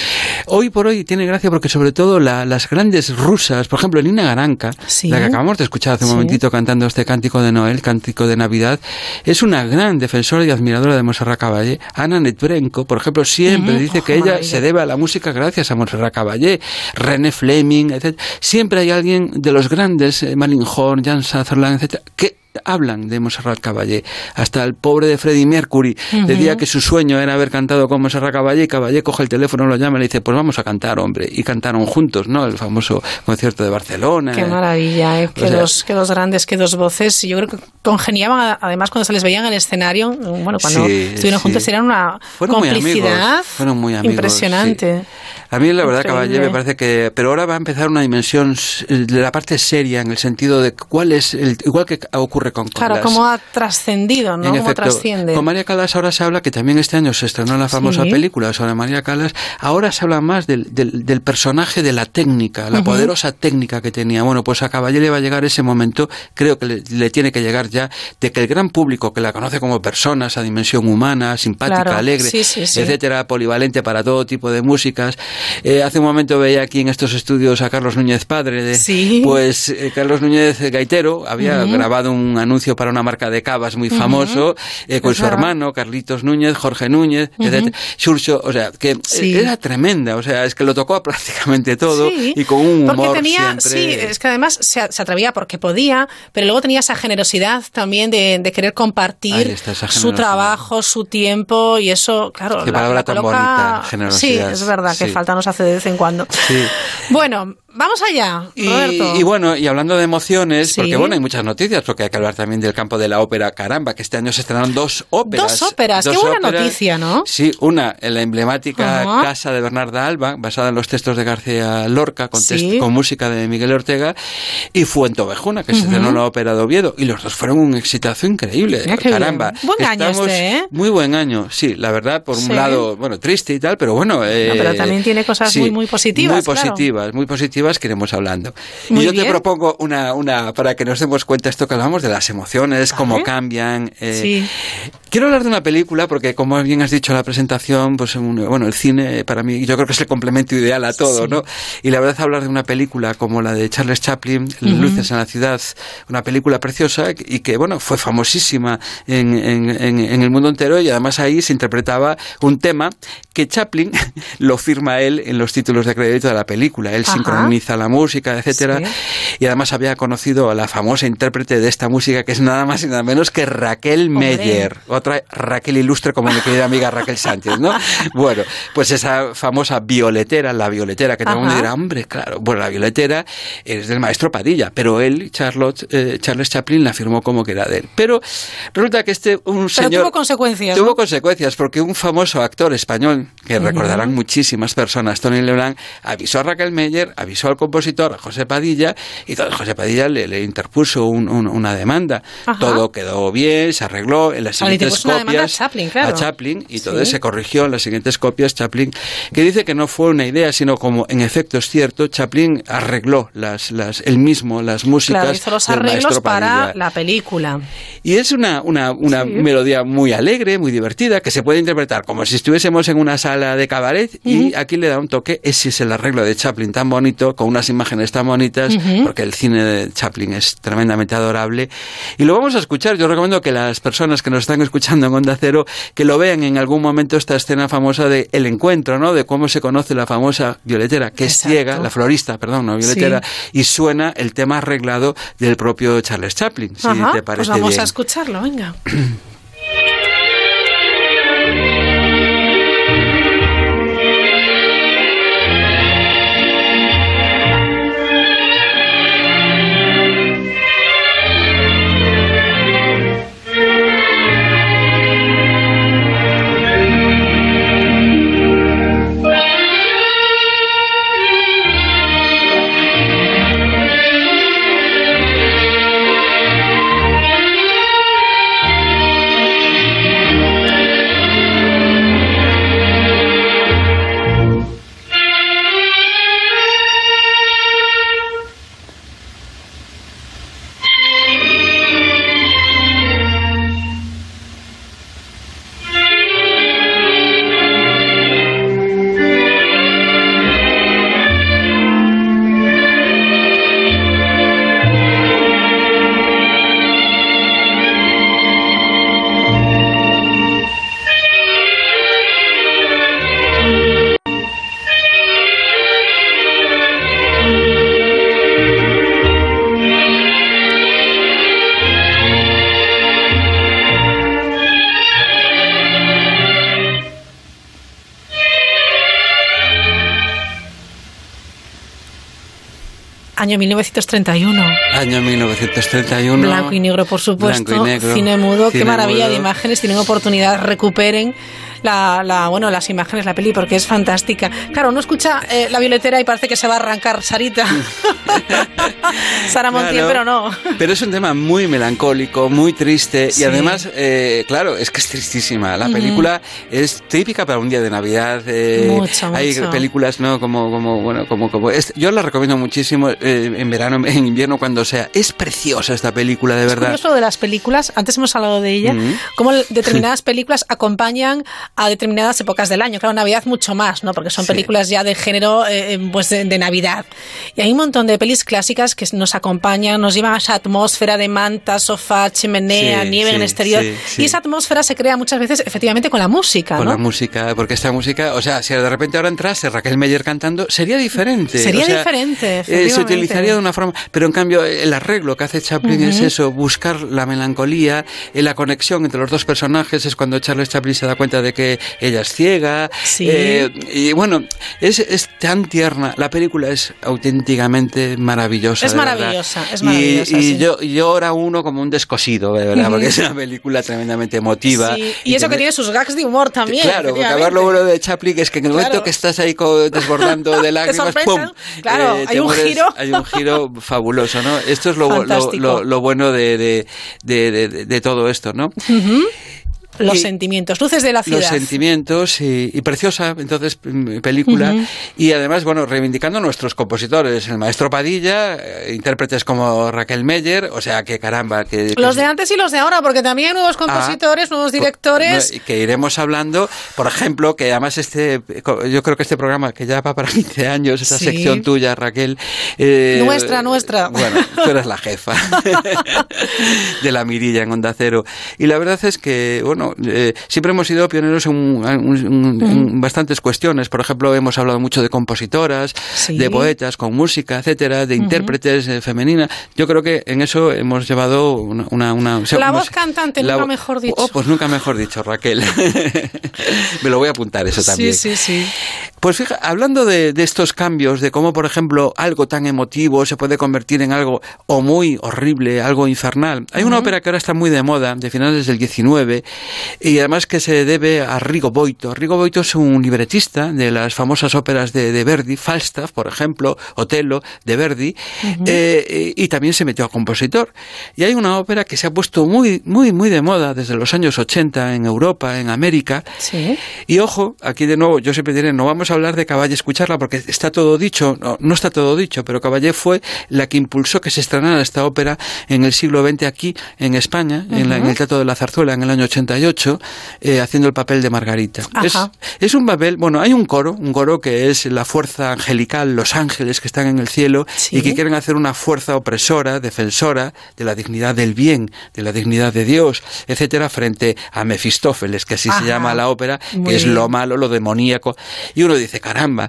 hoy por hoy tiene gracia porque sobre todo la- las grandes rusas, por ejemplo, Nina Garanca, Sí. la que acabamos de escuchar hace un Sí. momentito cantando este cántico de Noel, cántico de Navidad, es una gran defensora y admiradora de Monserrat Caballé. Ana Netbrenko, por ejemplo, siempre dice que Ojo, ella se debe a la música gracias a Monserrat Caballé, René Fleming, etc. Siempre hay alguien de los grandes, eh, Malinghorn, Jan Sutherland, etc., que hablan de Monserrat Caballé. Hasta el pobre de Freddie Mercury decía que su sueño era haber cantado con Monserrat Caballé y Caballé coge el teléfono, lo llama y le dice, pues vamos a cantar, hombre. Y cantaron juntos, ¿no? El famoso concierto de Barcelona. Qué maravilla, ¿eh? Sea- dos, qué dos grandes, qué dos voces. Y yo creo que congeniaban, además, cuando se les veía en el escenario. Bueno, cuando Sí, estuvieron sí. juntos, eran una Fueron muy complicidad amigos, fueron muy amigos, impresionante. A mí la verdad, Increíble. Caballé, me parece que... Pero ahora va a empezar una dimensión de la parte seria, en el sentido de cuál es... El, igual que ocurre con Claro, cómo ha trascendido, ¿no? En Cómo efecto, trasciende. con María Calas ahora se habla que también este año se estrenó la famosa Sí. película sobre María Calas. Ahora se habla más del, del, del personaje de la técnica, la poderosa técnica que tenía. Bueno, pues a Caballé le va a llegar ese momento, creo que le, le tiene que llegar ya, de que el gran público que la conoce como persona, esa dimensión humana, simpática, Claro, alegre, sí, sí, sí. etcétera, polivalente para todo tipo de músicas. Eh, hace un momento veía aquí en estos estudios a Carlos Núñez Padre, de, Sí. pues eh, Carlos Núñez Gaitero había grabado un anuncio para una marca de cavas muy famoso eh, con Es su verdad. hermano Carlitos Núñez, Jorge Núñez, Ujú. etcétera, Xurxo, o sea, que eh, Sí. era tremenda, o sea, es que lo tocó a prácticamente todo Sí, y con un humor porque tenía, siempre sí, es que además se, se atrevía porque podía, pero luego tenía esa generosidad también de, de querer compartir su trabajo, su tiempo y eso, claro. Qué palabra tan coloca- bonita, Sí, generosidad, es verdad que sí. falta nos hace de vez en cuando. Sí. Bueno, vamos allá, Roberto. Y, y bueno, y hablando de emociones, Sí. porque bueno, hay muchas noticias, porque hay que hablar también del campo de la ópera Caramba, que este año se estrenaron dos óperas. Dos óperas, qué buena noticia, ¿no? Sí, una en la emblemática. Casa de Bernarda Alba, basada en los textos de García Lorca, con, Sí. con música de Miguel Ortega, y Fuentovejuna, que se estrenó en la ópera de Oviedo, y los dos fueron un exitazo increíble. Mira Caramba. Buen año este, ¿eh? Muy buen año, sí, la verdad, por Sí. un lado, bueno, triste y tal, pero bueno. eh, pero también tiene cosas muy, muy positivas, Muy claro. positivas, muy positivas que iremos hablando. Muy y yo bien. te propongo una, una, para que nos demos cuenta esto que hablamos de las emociones, cómo cambian. eh, Sí. Quiero hablar de una película porque, como bien has dicho en la presentación, pues bueno, el cine para mí yo creo que es el complemento ideal a todo, Sí. ¿no? Y la verdad hablar de una película como la de Charles Chaplin, Ujú. Luces en la ciudad, una película preciosa y que bueno fue famosísima en, en- en- en el mundo entero y además ahí se interpretaba un tema que Chaplin lo firma él en los títulos de crédito de la película. Él Ajá. sincroniza la música, etcétera, Sí. y además había conocido a la famosa intérprete de esta música que es nada más y nada menos que Raquel Hombre. Meyer, otra Raquel ilustre como mi querida amiga Raquel Sánchez, ¿no? Bueno, pues esa famosa violetera, la violetera que todo el mundo dirá, hombre, claro, bueno, la violetera es del maestro Padilla, pero él, Charlotte, eh, Charles Chaplin, la firmó como que era de él. Pero resulta que este, un Pero señor... tuvo consecuencias. Tuvo ¿no? consecuencias porque un famoso actor español, que recordarán muchísimas personas, Tony Leblanc, avisó a Raquel Meyer, avisó al compositor, a José Padilla, y entonces José Padilla le, le interpuso un- un- una demanda. Ajá. Todo quedó bien, se arregló en las siguientes una demanda a copias. Chaplin, claro. a Chaplin, y todo Sí. se corrigió en las siguientes copias. Chaplin, que dice que no fue una idea, sino como en efecto es cierto, Chaplin arregló las, las, él mismo las músicas. Claro, hizo los arreglos para la película. Y es una, una, una Sí. melodía muy alegre, muy divertida, que se puede interpretar como si estuviésemos en una sala de cabaret y aquí le da un toque, ese es el arreglo de Chaplin tan bonito, con unas imágenes tan bonitas, Ujú. porque el cine de Chaplin es tremendamente adorable. Y lo vamos a escuchar, yo recomiendo que las personas que nos están escuchando en Onda Cero, que lo vean en algún momento esta escena famosa de El Encuentro, ¿no? De cómo se conoce la famosa violetera, que es ciega, la florista, perdón, no violetera, y suena el tema arreglado del propio Charles Chaplin, si te parece pues vamos bien. a escucharlo, venga. Año 1931. Año 1931. Blanco y negro, por supuesto. Cine mudo. Qué maravilla de imágenes. Tienen oportunidad, recuperen la, la, bueno, las imágenes, la peli, porque es fantástica. Claro, uno escucha eh, la violetera y parece que se va a arrancar Sarita. Sara Montiel, pero no. Pero es un tema muy melancólico, muy triste y además, eh, claro, es que es tristísima. La película es típica para un día de Navidad. Eh, mucho, hay películas, ¿no? Como, como, bueno, como, como yo la recomiendo muchísimo en verano, en invierno, cuando sea. Es preciosa esta película, de verdad. Es curioso de las películas, antes hemos hablado de ella, como determinadas películas acompañan a determinadas épocas del año. Claro, Navidad mucho más, ¿no? Porque son películas ya de género eh, eh, pues de, Navidad. Y hay un montón de pelis clásicas que nos acompañan, nos llevan a esa atmósfera de manta, sofá, chimenea, nieve en el exterior. y esa atmósfera se crea muchas veces efectivamente con la música, Con la música, porque esta música, o sea, si de repente ahora entrase Raquel Meyer cantando, sería diferente. Sería diferente, eh, se utilizaría de una forma, pero en cambio el arreglo que hace Chaplin es eso, buscar la melancolía, la conexión entre los dos personajes, es cuando Charles Chaplin se da cuenta de que ella es ciega. Eh, y bueno, es, tan tierna. La película es auténticamente maravillosa. Es maravillosa, es maravillosa. Y, yo, yo ahora uno como un descosido, ¿verdad? Porque es una película tremendamente emotiva. Y, eso que tiene sus gags de humor también. Claro, porque hablar lo bueno de Chaplin es que en el momento que estás ahí desbordando de lágrimas, ¡pum! Claro, eh, hay un giro. Hay un giro fabuloso, ¿no? Esto es lo, lo, lo, bueno de, de, de, de, todo esto, ¿no? Los sentimientos, luces de la ciudad. Los sentimientos y, preciosa, entonces, mm, película. Y además, bueno, reivindicando nuestros compositores, el maestro Padilla, eh, intérpretes como Raquel Meyer, o sea, que caramba. Que, los de antes y los de ahora, porque también hay nuevos ah, compositores, nuevos directores. que iremos hablando, por ejemplo, que además este, yo creo que este programa, que ya va para 15 años, esa sección tuya, Raquel. Eh, nuestra, nuestra. Bueno, tú eres la jefa de la mirilla en Onda Cero. Y la verdad es que, bueno, eh, siempre hemos sido pioneros en, bastantes cuestiones. Por ejemplo, hemos hablado mucho de compositoras, de poetas con música, etcétera, de intérpretes eh, femeninas. Yo creo que en eso hemos llevado una... la voz cantante, nunca mejor dicho. Oh, pues nunca mejor dicho, Raquel. Me lo voy a apuntar eso también. Sí, sí, sí. Pues fija, hablando de, estos cambios, de cómo, por ejemplo, algo tan emotivo se puede convertir en algo o muy horrible, algo infernal. Hay una ópera que ahora está muy de moda, de finales del 19, y además que se debe a Rigo Boito. Rigo Boito es un libretista de las famosas óperas de, Verdi, Falstaff, por ejemplo, Otelo, de Verdi, eh, y también se metió a compositor. Y hay una ópera que se ha puesto muy, muy, muy de moda desde los años 80 en Europa, en América. Y ojo, aquí de nuevo, yo siempre diré, no vamos a hablar de Caballé escucharla porque está todo dicho, no, está todo dicho, pero Caballé fue la que impulsó que se estrenara esta ópera en el siglo XX aquí, en España, en, en el Teatro de la Zarzuela, en el año 80 eh, haciendo el papel de Margarita. Es, un papel, bueno, hay un coro, un coro que es la fuerza angelical, los ángeles que están en el cielo y que quieren hacer una fuerza opresora, defensora de la dignidad del bien, de la dignidad de Dios, etcétera, frente a Mefistófeles, que así se llama la ópera, que es lo malo, lo demoníaco. Y uno dice, caramba,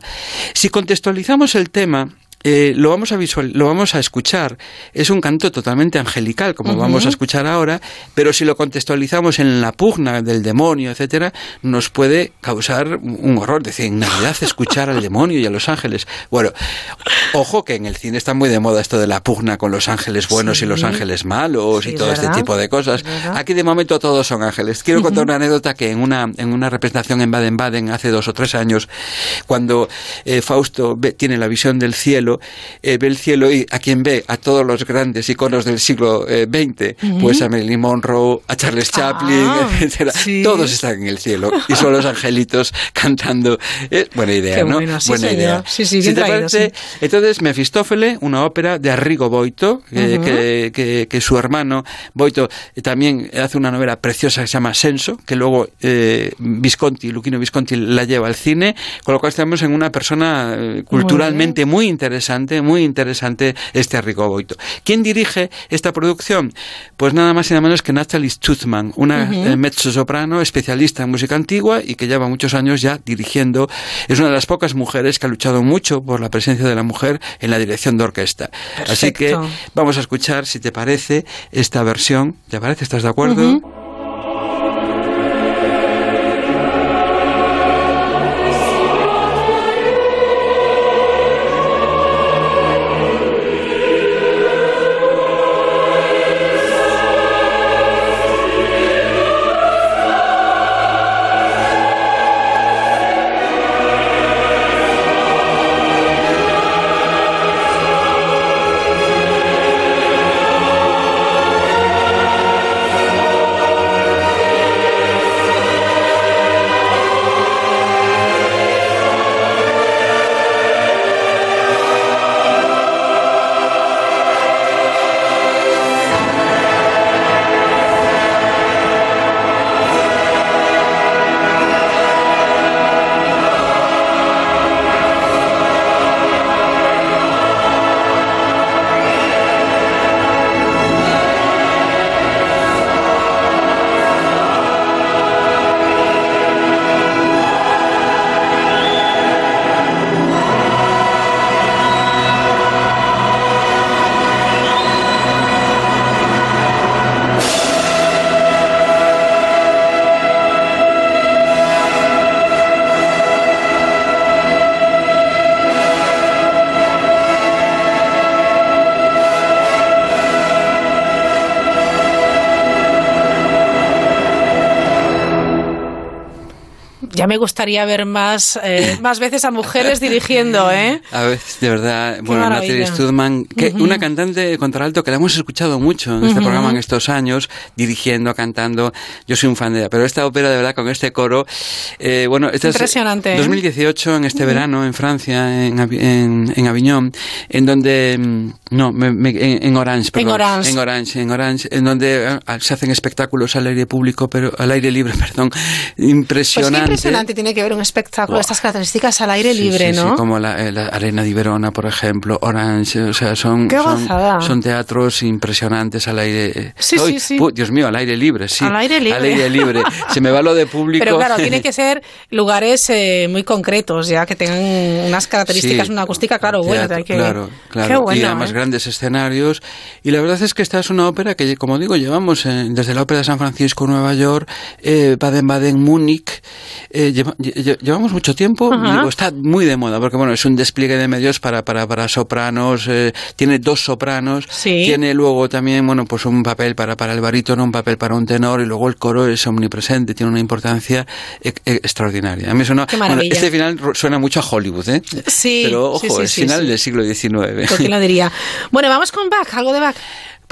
si contextualizamos el tema, eh, lo vamos a visual, lo vamos a escuchar. Es un canto totalmente angelical, como vamos a escuchar ahora, pero si lo contextualizamos en la pugna del demonio, etcétera, nos puede causar un horror. Decir, en Navidad escuchar al demonio y a los ángeles. Bueno, ojo que en el cine está muy de moda esto de la pugna con los ángeles buenos y los ángeles malos y todo este tipo de cosas. Aquí de momento todos son ángeles. Quiero contar una anécdota que en una, en una representación en Baden-Baden hace dos o tres años, cuando eh, Fausto tiene la visión del cielo, eh, ve el cielo y a quien ve, a todos los grandes iconos del siglo XX, eh, pues a Marilyn Monroe, a Charles ah, Chaplin, etcétera, todos están en el cielo y son los angelitos cantando. buena idea, ¿no? buena idea. Sí, sí, entonces, Mefistófele, una ópera de Arrigo Boito, que, que, su hermano Boito también hace una novela preciosa que se llama Senso, que luego eh, Visconti, Luquino Visconti la lleva al cine, con lo cual estamos en una persona culturalmente muy interesante muy interesante este Arrigo Boito. ¿Quién dirige esta producción? Pues nada más y nada menos que Natalie Stutzman, una uh mezzo-soprano especialista en música antigua y que lleva muchos años ya dirigiendo. Es una de las pocas mujeres que ha luchado mucho por la presencia de la mujer en la dirección de orquesta. Así que vamos a escuchar, si te parece, esta versión. ¿Te parece? ¿Estás de acuerdo? Ya me gustaría ver más, eh, más veces a mujeres dirigiendo, ¿eh? A veces, de verdad. bueno, maravilla. Natalie Studman, que una cantante de contralto que la hemos escuchado mucho en este programa en estos años, dirigiendo, cantando. Yo soy un fan de ella. Pero esta ópera, de verdad, con este coro. eh, bueno, esta es Impresionante, ¿eh? 2018, en este verano, en Francia, en, en, en Aviñón, en donde. mm, No, me- me- en, en Orange, perdón. Orange. En Orange, en Orange, en donde ah, se hacen espectáculos al aire público, pero al aire libre, perdón. Pues qué Impresionante. impresionante tiene que ver un espectáculo estas características al aire Sí, libre, sí, ¿no? sí, como la, eh, la Arena de Verona, por ejemplo, Orange, o sea, son, son, teatros impresionantes al aire. eh. Sí, Ay, sí, sí. Dios mío, al aire libre, sí. Al aire libre. Al aire libre. Se me va lo de público. Pero claro, tiene que ser lugares eh, muy concretos, ya que tengan unas características, Sí. una acústica, claro, bueno, Teatro, hay que claro, claro. Bueno, y además ¿eh? grandes escenarios. Y la verdad es que esta es una ópera que, como digo, llevamos desde la ópera de San Francisco, Nueva York, eh, Baden-Baden, Múnich. eh, lleva- lle- llevamos mucho tiempo. Digo, está muy de moda porque, bueno, es un despliegue de medios para, para, para sopranos. eh, tiene dos sopranos. Sí. Tiene luego también, bueno, pues un papel para, para el barítono, un papel para un tenor. Y luego el coro es omnipresente, tiene una importancia e- e- extraordinaria. A mí suena, bueno, este final suena mucho a Hollywood, ¿eh? Sí, Pero ojo, sí, sí, es final del siglo XIX. ¿Por quién lo diría? Bueno, vamos con Bach, algo de Bach.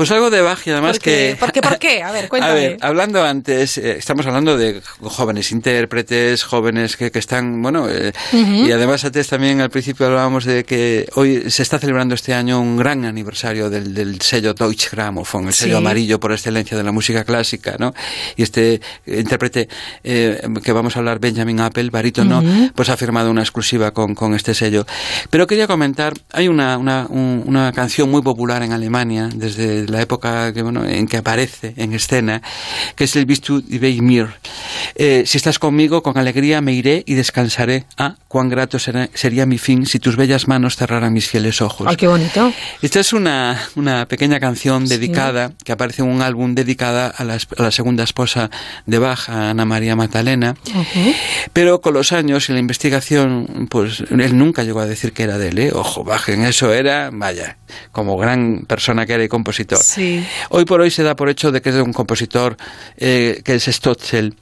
Pues algo de Bach y además que... ¿Por qué? ¿Por qué? A ver, A cuéntame. ver, hablando antes, eh, estamos hablando de jóvenes intérpretes, jóvenes que, que están, bueno, eh, y además antes también al principio hablábamos de que hoy se está celebrando este año un gran aniversario del, del sello Deutsche Grammophon, el sello Sí. amarillo por excelencia de la música clásica, ¿no? Y este intérprete eh, que vamos a hablar, Benjamin Apple, barítono, Ujú. pues ha firmado una exclusiva con, con este sello. Pero quería comentar, hay una, una, un- una canción muy popular en Alemania, desde la época que, bueno, en que aparece en escena, que es el Bist du bei mir. Eh, si estás conmigo, con alegría me iré y descansaré. Ah, cuán grato será- sería mi fin si tus bellas manos cerraran mis fieles ojos. Ay, qué bonito. Esta es una, una pequeña canción dedicada, que aparece en un álbum dedicada a la, a la segunda esposa de Bach, a Ana María Magdalena. Pero con los años y la investigación, pues él nunca llegó a decir que era de él, ¿eh? Ojo, Bach en eso era, vaya, como gran persona que era y compositor. Sí. Hoy por hoy se da por hecho de que es un compositor eh, que es Stotzel.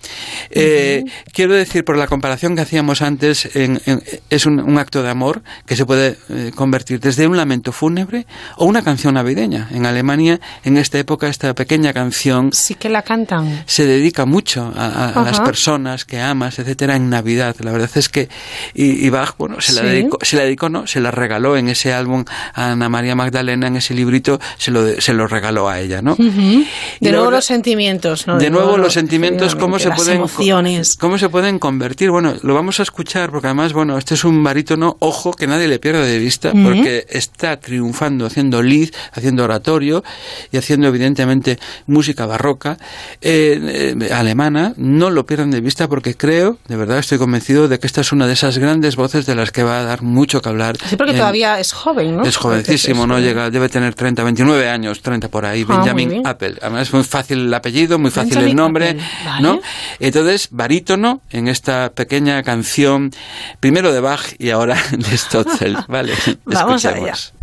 Eh, Quiero decir, por la comparación que hacíamos antes, en- en- es un, un acto de amor que se puede eh, convertir desde un lamento fúnebre o una canción navideña. En Alemania, en esta época, esta pequeña canción Sí que la cantan. se dedica mucho a, a- a las personas que amas, etcétera, en Navidad. La verdad es que y, y Bach, bueno, se la Sí. dedicó, se la dedicó, no, se la regaló en ese álbum a Ana María Magdalena, en ese librito, se lo, se lo regaló a ella, ¿no? Ujú. Y De nuevo verdad- los sentimientos, ¿no? de nuevo los sentimientos cómo se pueden emociones. cómo se pueden convertir bueno lo vamos a escuchar porque además bueno este es un barítono ojo que nadie le pierda de vista Ujú. porque está triunfando haciendo lead haciendo oratorio y haciendo evidentemente música barroca eh, eh, alemana no lo pierdan de vista porque creo de verdad estoy convencido de que esta es una de esas grandes voces de las que va a dar mucho que hablar Sí, porque en- todavía es joven, ¿no? es jovencísimo, ¿no? Llega, debe tener 30, 29 años, 30 por ahí. Ah, muy Benjamin. Apple. Además es muy fácil el apellido, muy fácil Benjamin el nombre, vale. ¿no? Entonces, barítono en esta pequeña canción, primero de Bach y ahora de Stotzel. Vale, Vamos escuchemos.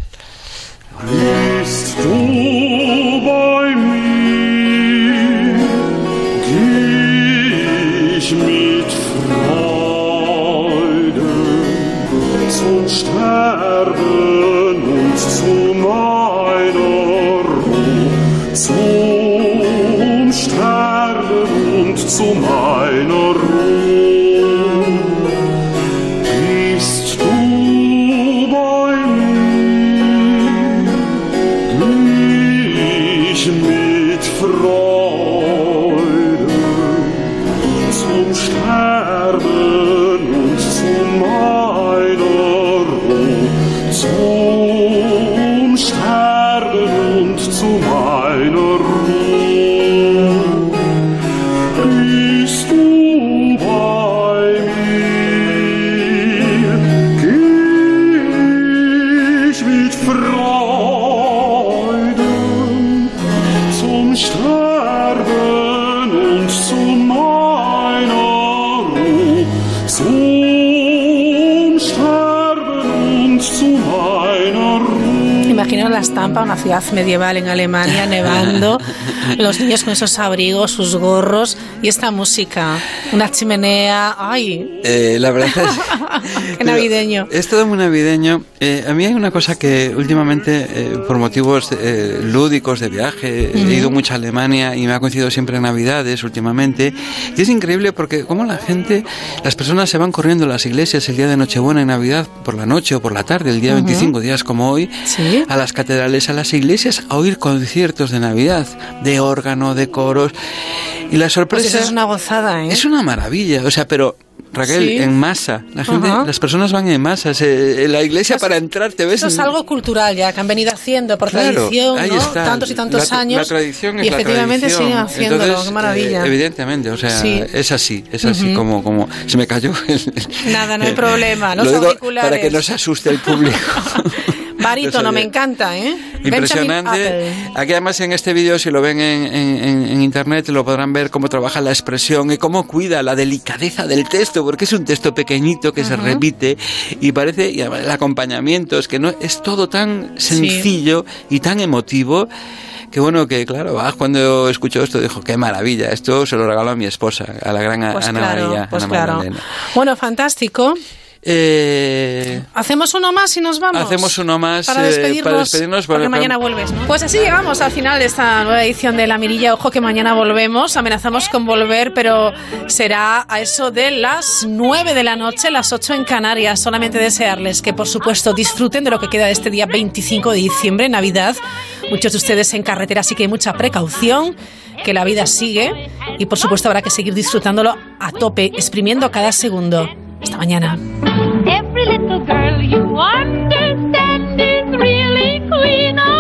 Bist 苏满。La estampa, una ciudad medieval en Alemania, nevando, los niños con esos abrigos, sus gorros y esta música, una chimenea, ay. Eh, la verdad es... Qué navideño. Es todo muy navideño. Eh, a mí hay una cosa que últimamente, eh, por motivos eh, lúdicos de viaje, Ujú. he ido mucho a Alemania y me ha coincidido siempre en Navidades últimamente. Y es increíble porque como la gente, las personas se van corriendo a las iglesias el día de Nochebuena y Navidad por la noche o por la tarde, el día Ujú. 25 días como hoy, a las catedrales, a las iglesias, a oír conciertos de Navidad, de órgano, de coros. Y la Pues sorpresa eso es una gozada, ¿eh? es una maravilla, o sea, pero Raquel, Sí. en masa, la gente, Ajá. las personas van en masa, se- en la iglesia para entrar te ves Eso es algo cultural ya, que han venido haciendo por Claro, tradición, ahí ¿no? está. Tantos y tantos La- años. La tradición es y la efectivamente tradición. siguen haciéndolo, Entonces, qué maravilla. eh, evidentemente, o sea, Sí. es así, es así Ujú. como, como se me cayó. el- Nada, no hay problema. Los Lo digo auriculares. para que no se asuste el público. Barítono, no me encanta, ¿eh? Impresionante. Aquí además en este vídeo, si lo ven en, en- en- en internet, lo podrán ver cómo trabaja la expresión y cómo cuida la delicadeza del texto, porque es un texto pequeñito que se repite y parece, y además el acompañamiento, es que no es todo tan sencillo y tan emotivo. Que bueno, que claro, cuando escuchó esto dijo, qué maravilla, esto se lo regaló a mi esposa, a la gran Pues Ana claro, María. pues Ana claro. Magdalena. Bueno, fantástico. Eh, Hacemos uno más y nos vamos. Hacemos uno más Para eh, despedirnos. para despedirnos, porque para- mañana vuelves, ¿no? Pues así llegamos al final de esta nueva edición de La Mirilla. Ojo que mañana volvemos. Amenazamos con volver, pero será a eso de las 9 de la noche, las 8 en Canarias. Solamente desearles que, por supuesto, disfruten de lo que queda de este día 25 de diciembre, Navidad. Muchos de ustedes en carretera, así que mucha precaución. Que la vida sigue y, por supuesto, habrá que seguir disfrutándolo a tope, exprimiendo cada segundo. Hasta mañana. Every little girl you understand is really queen of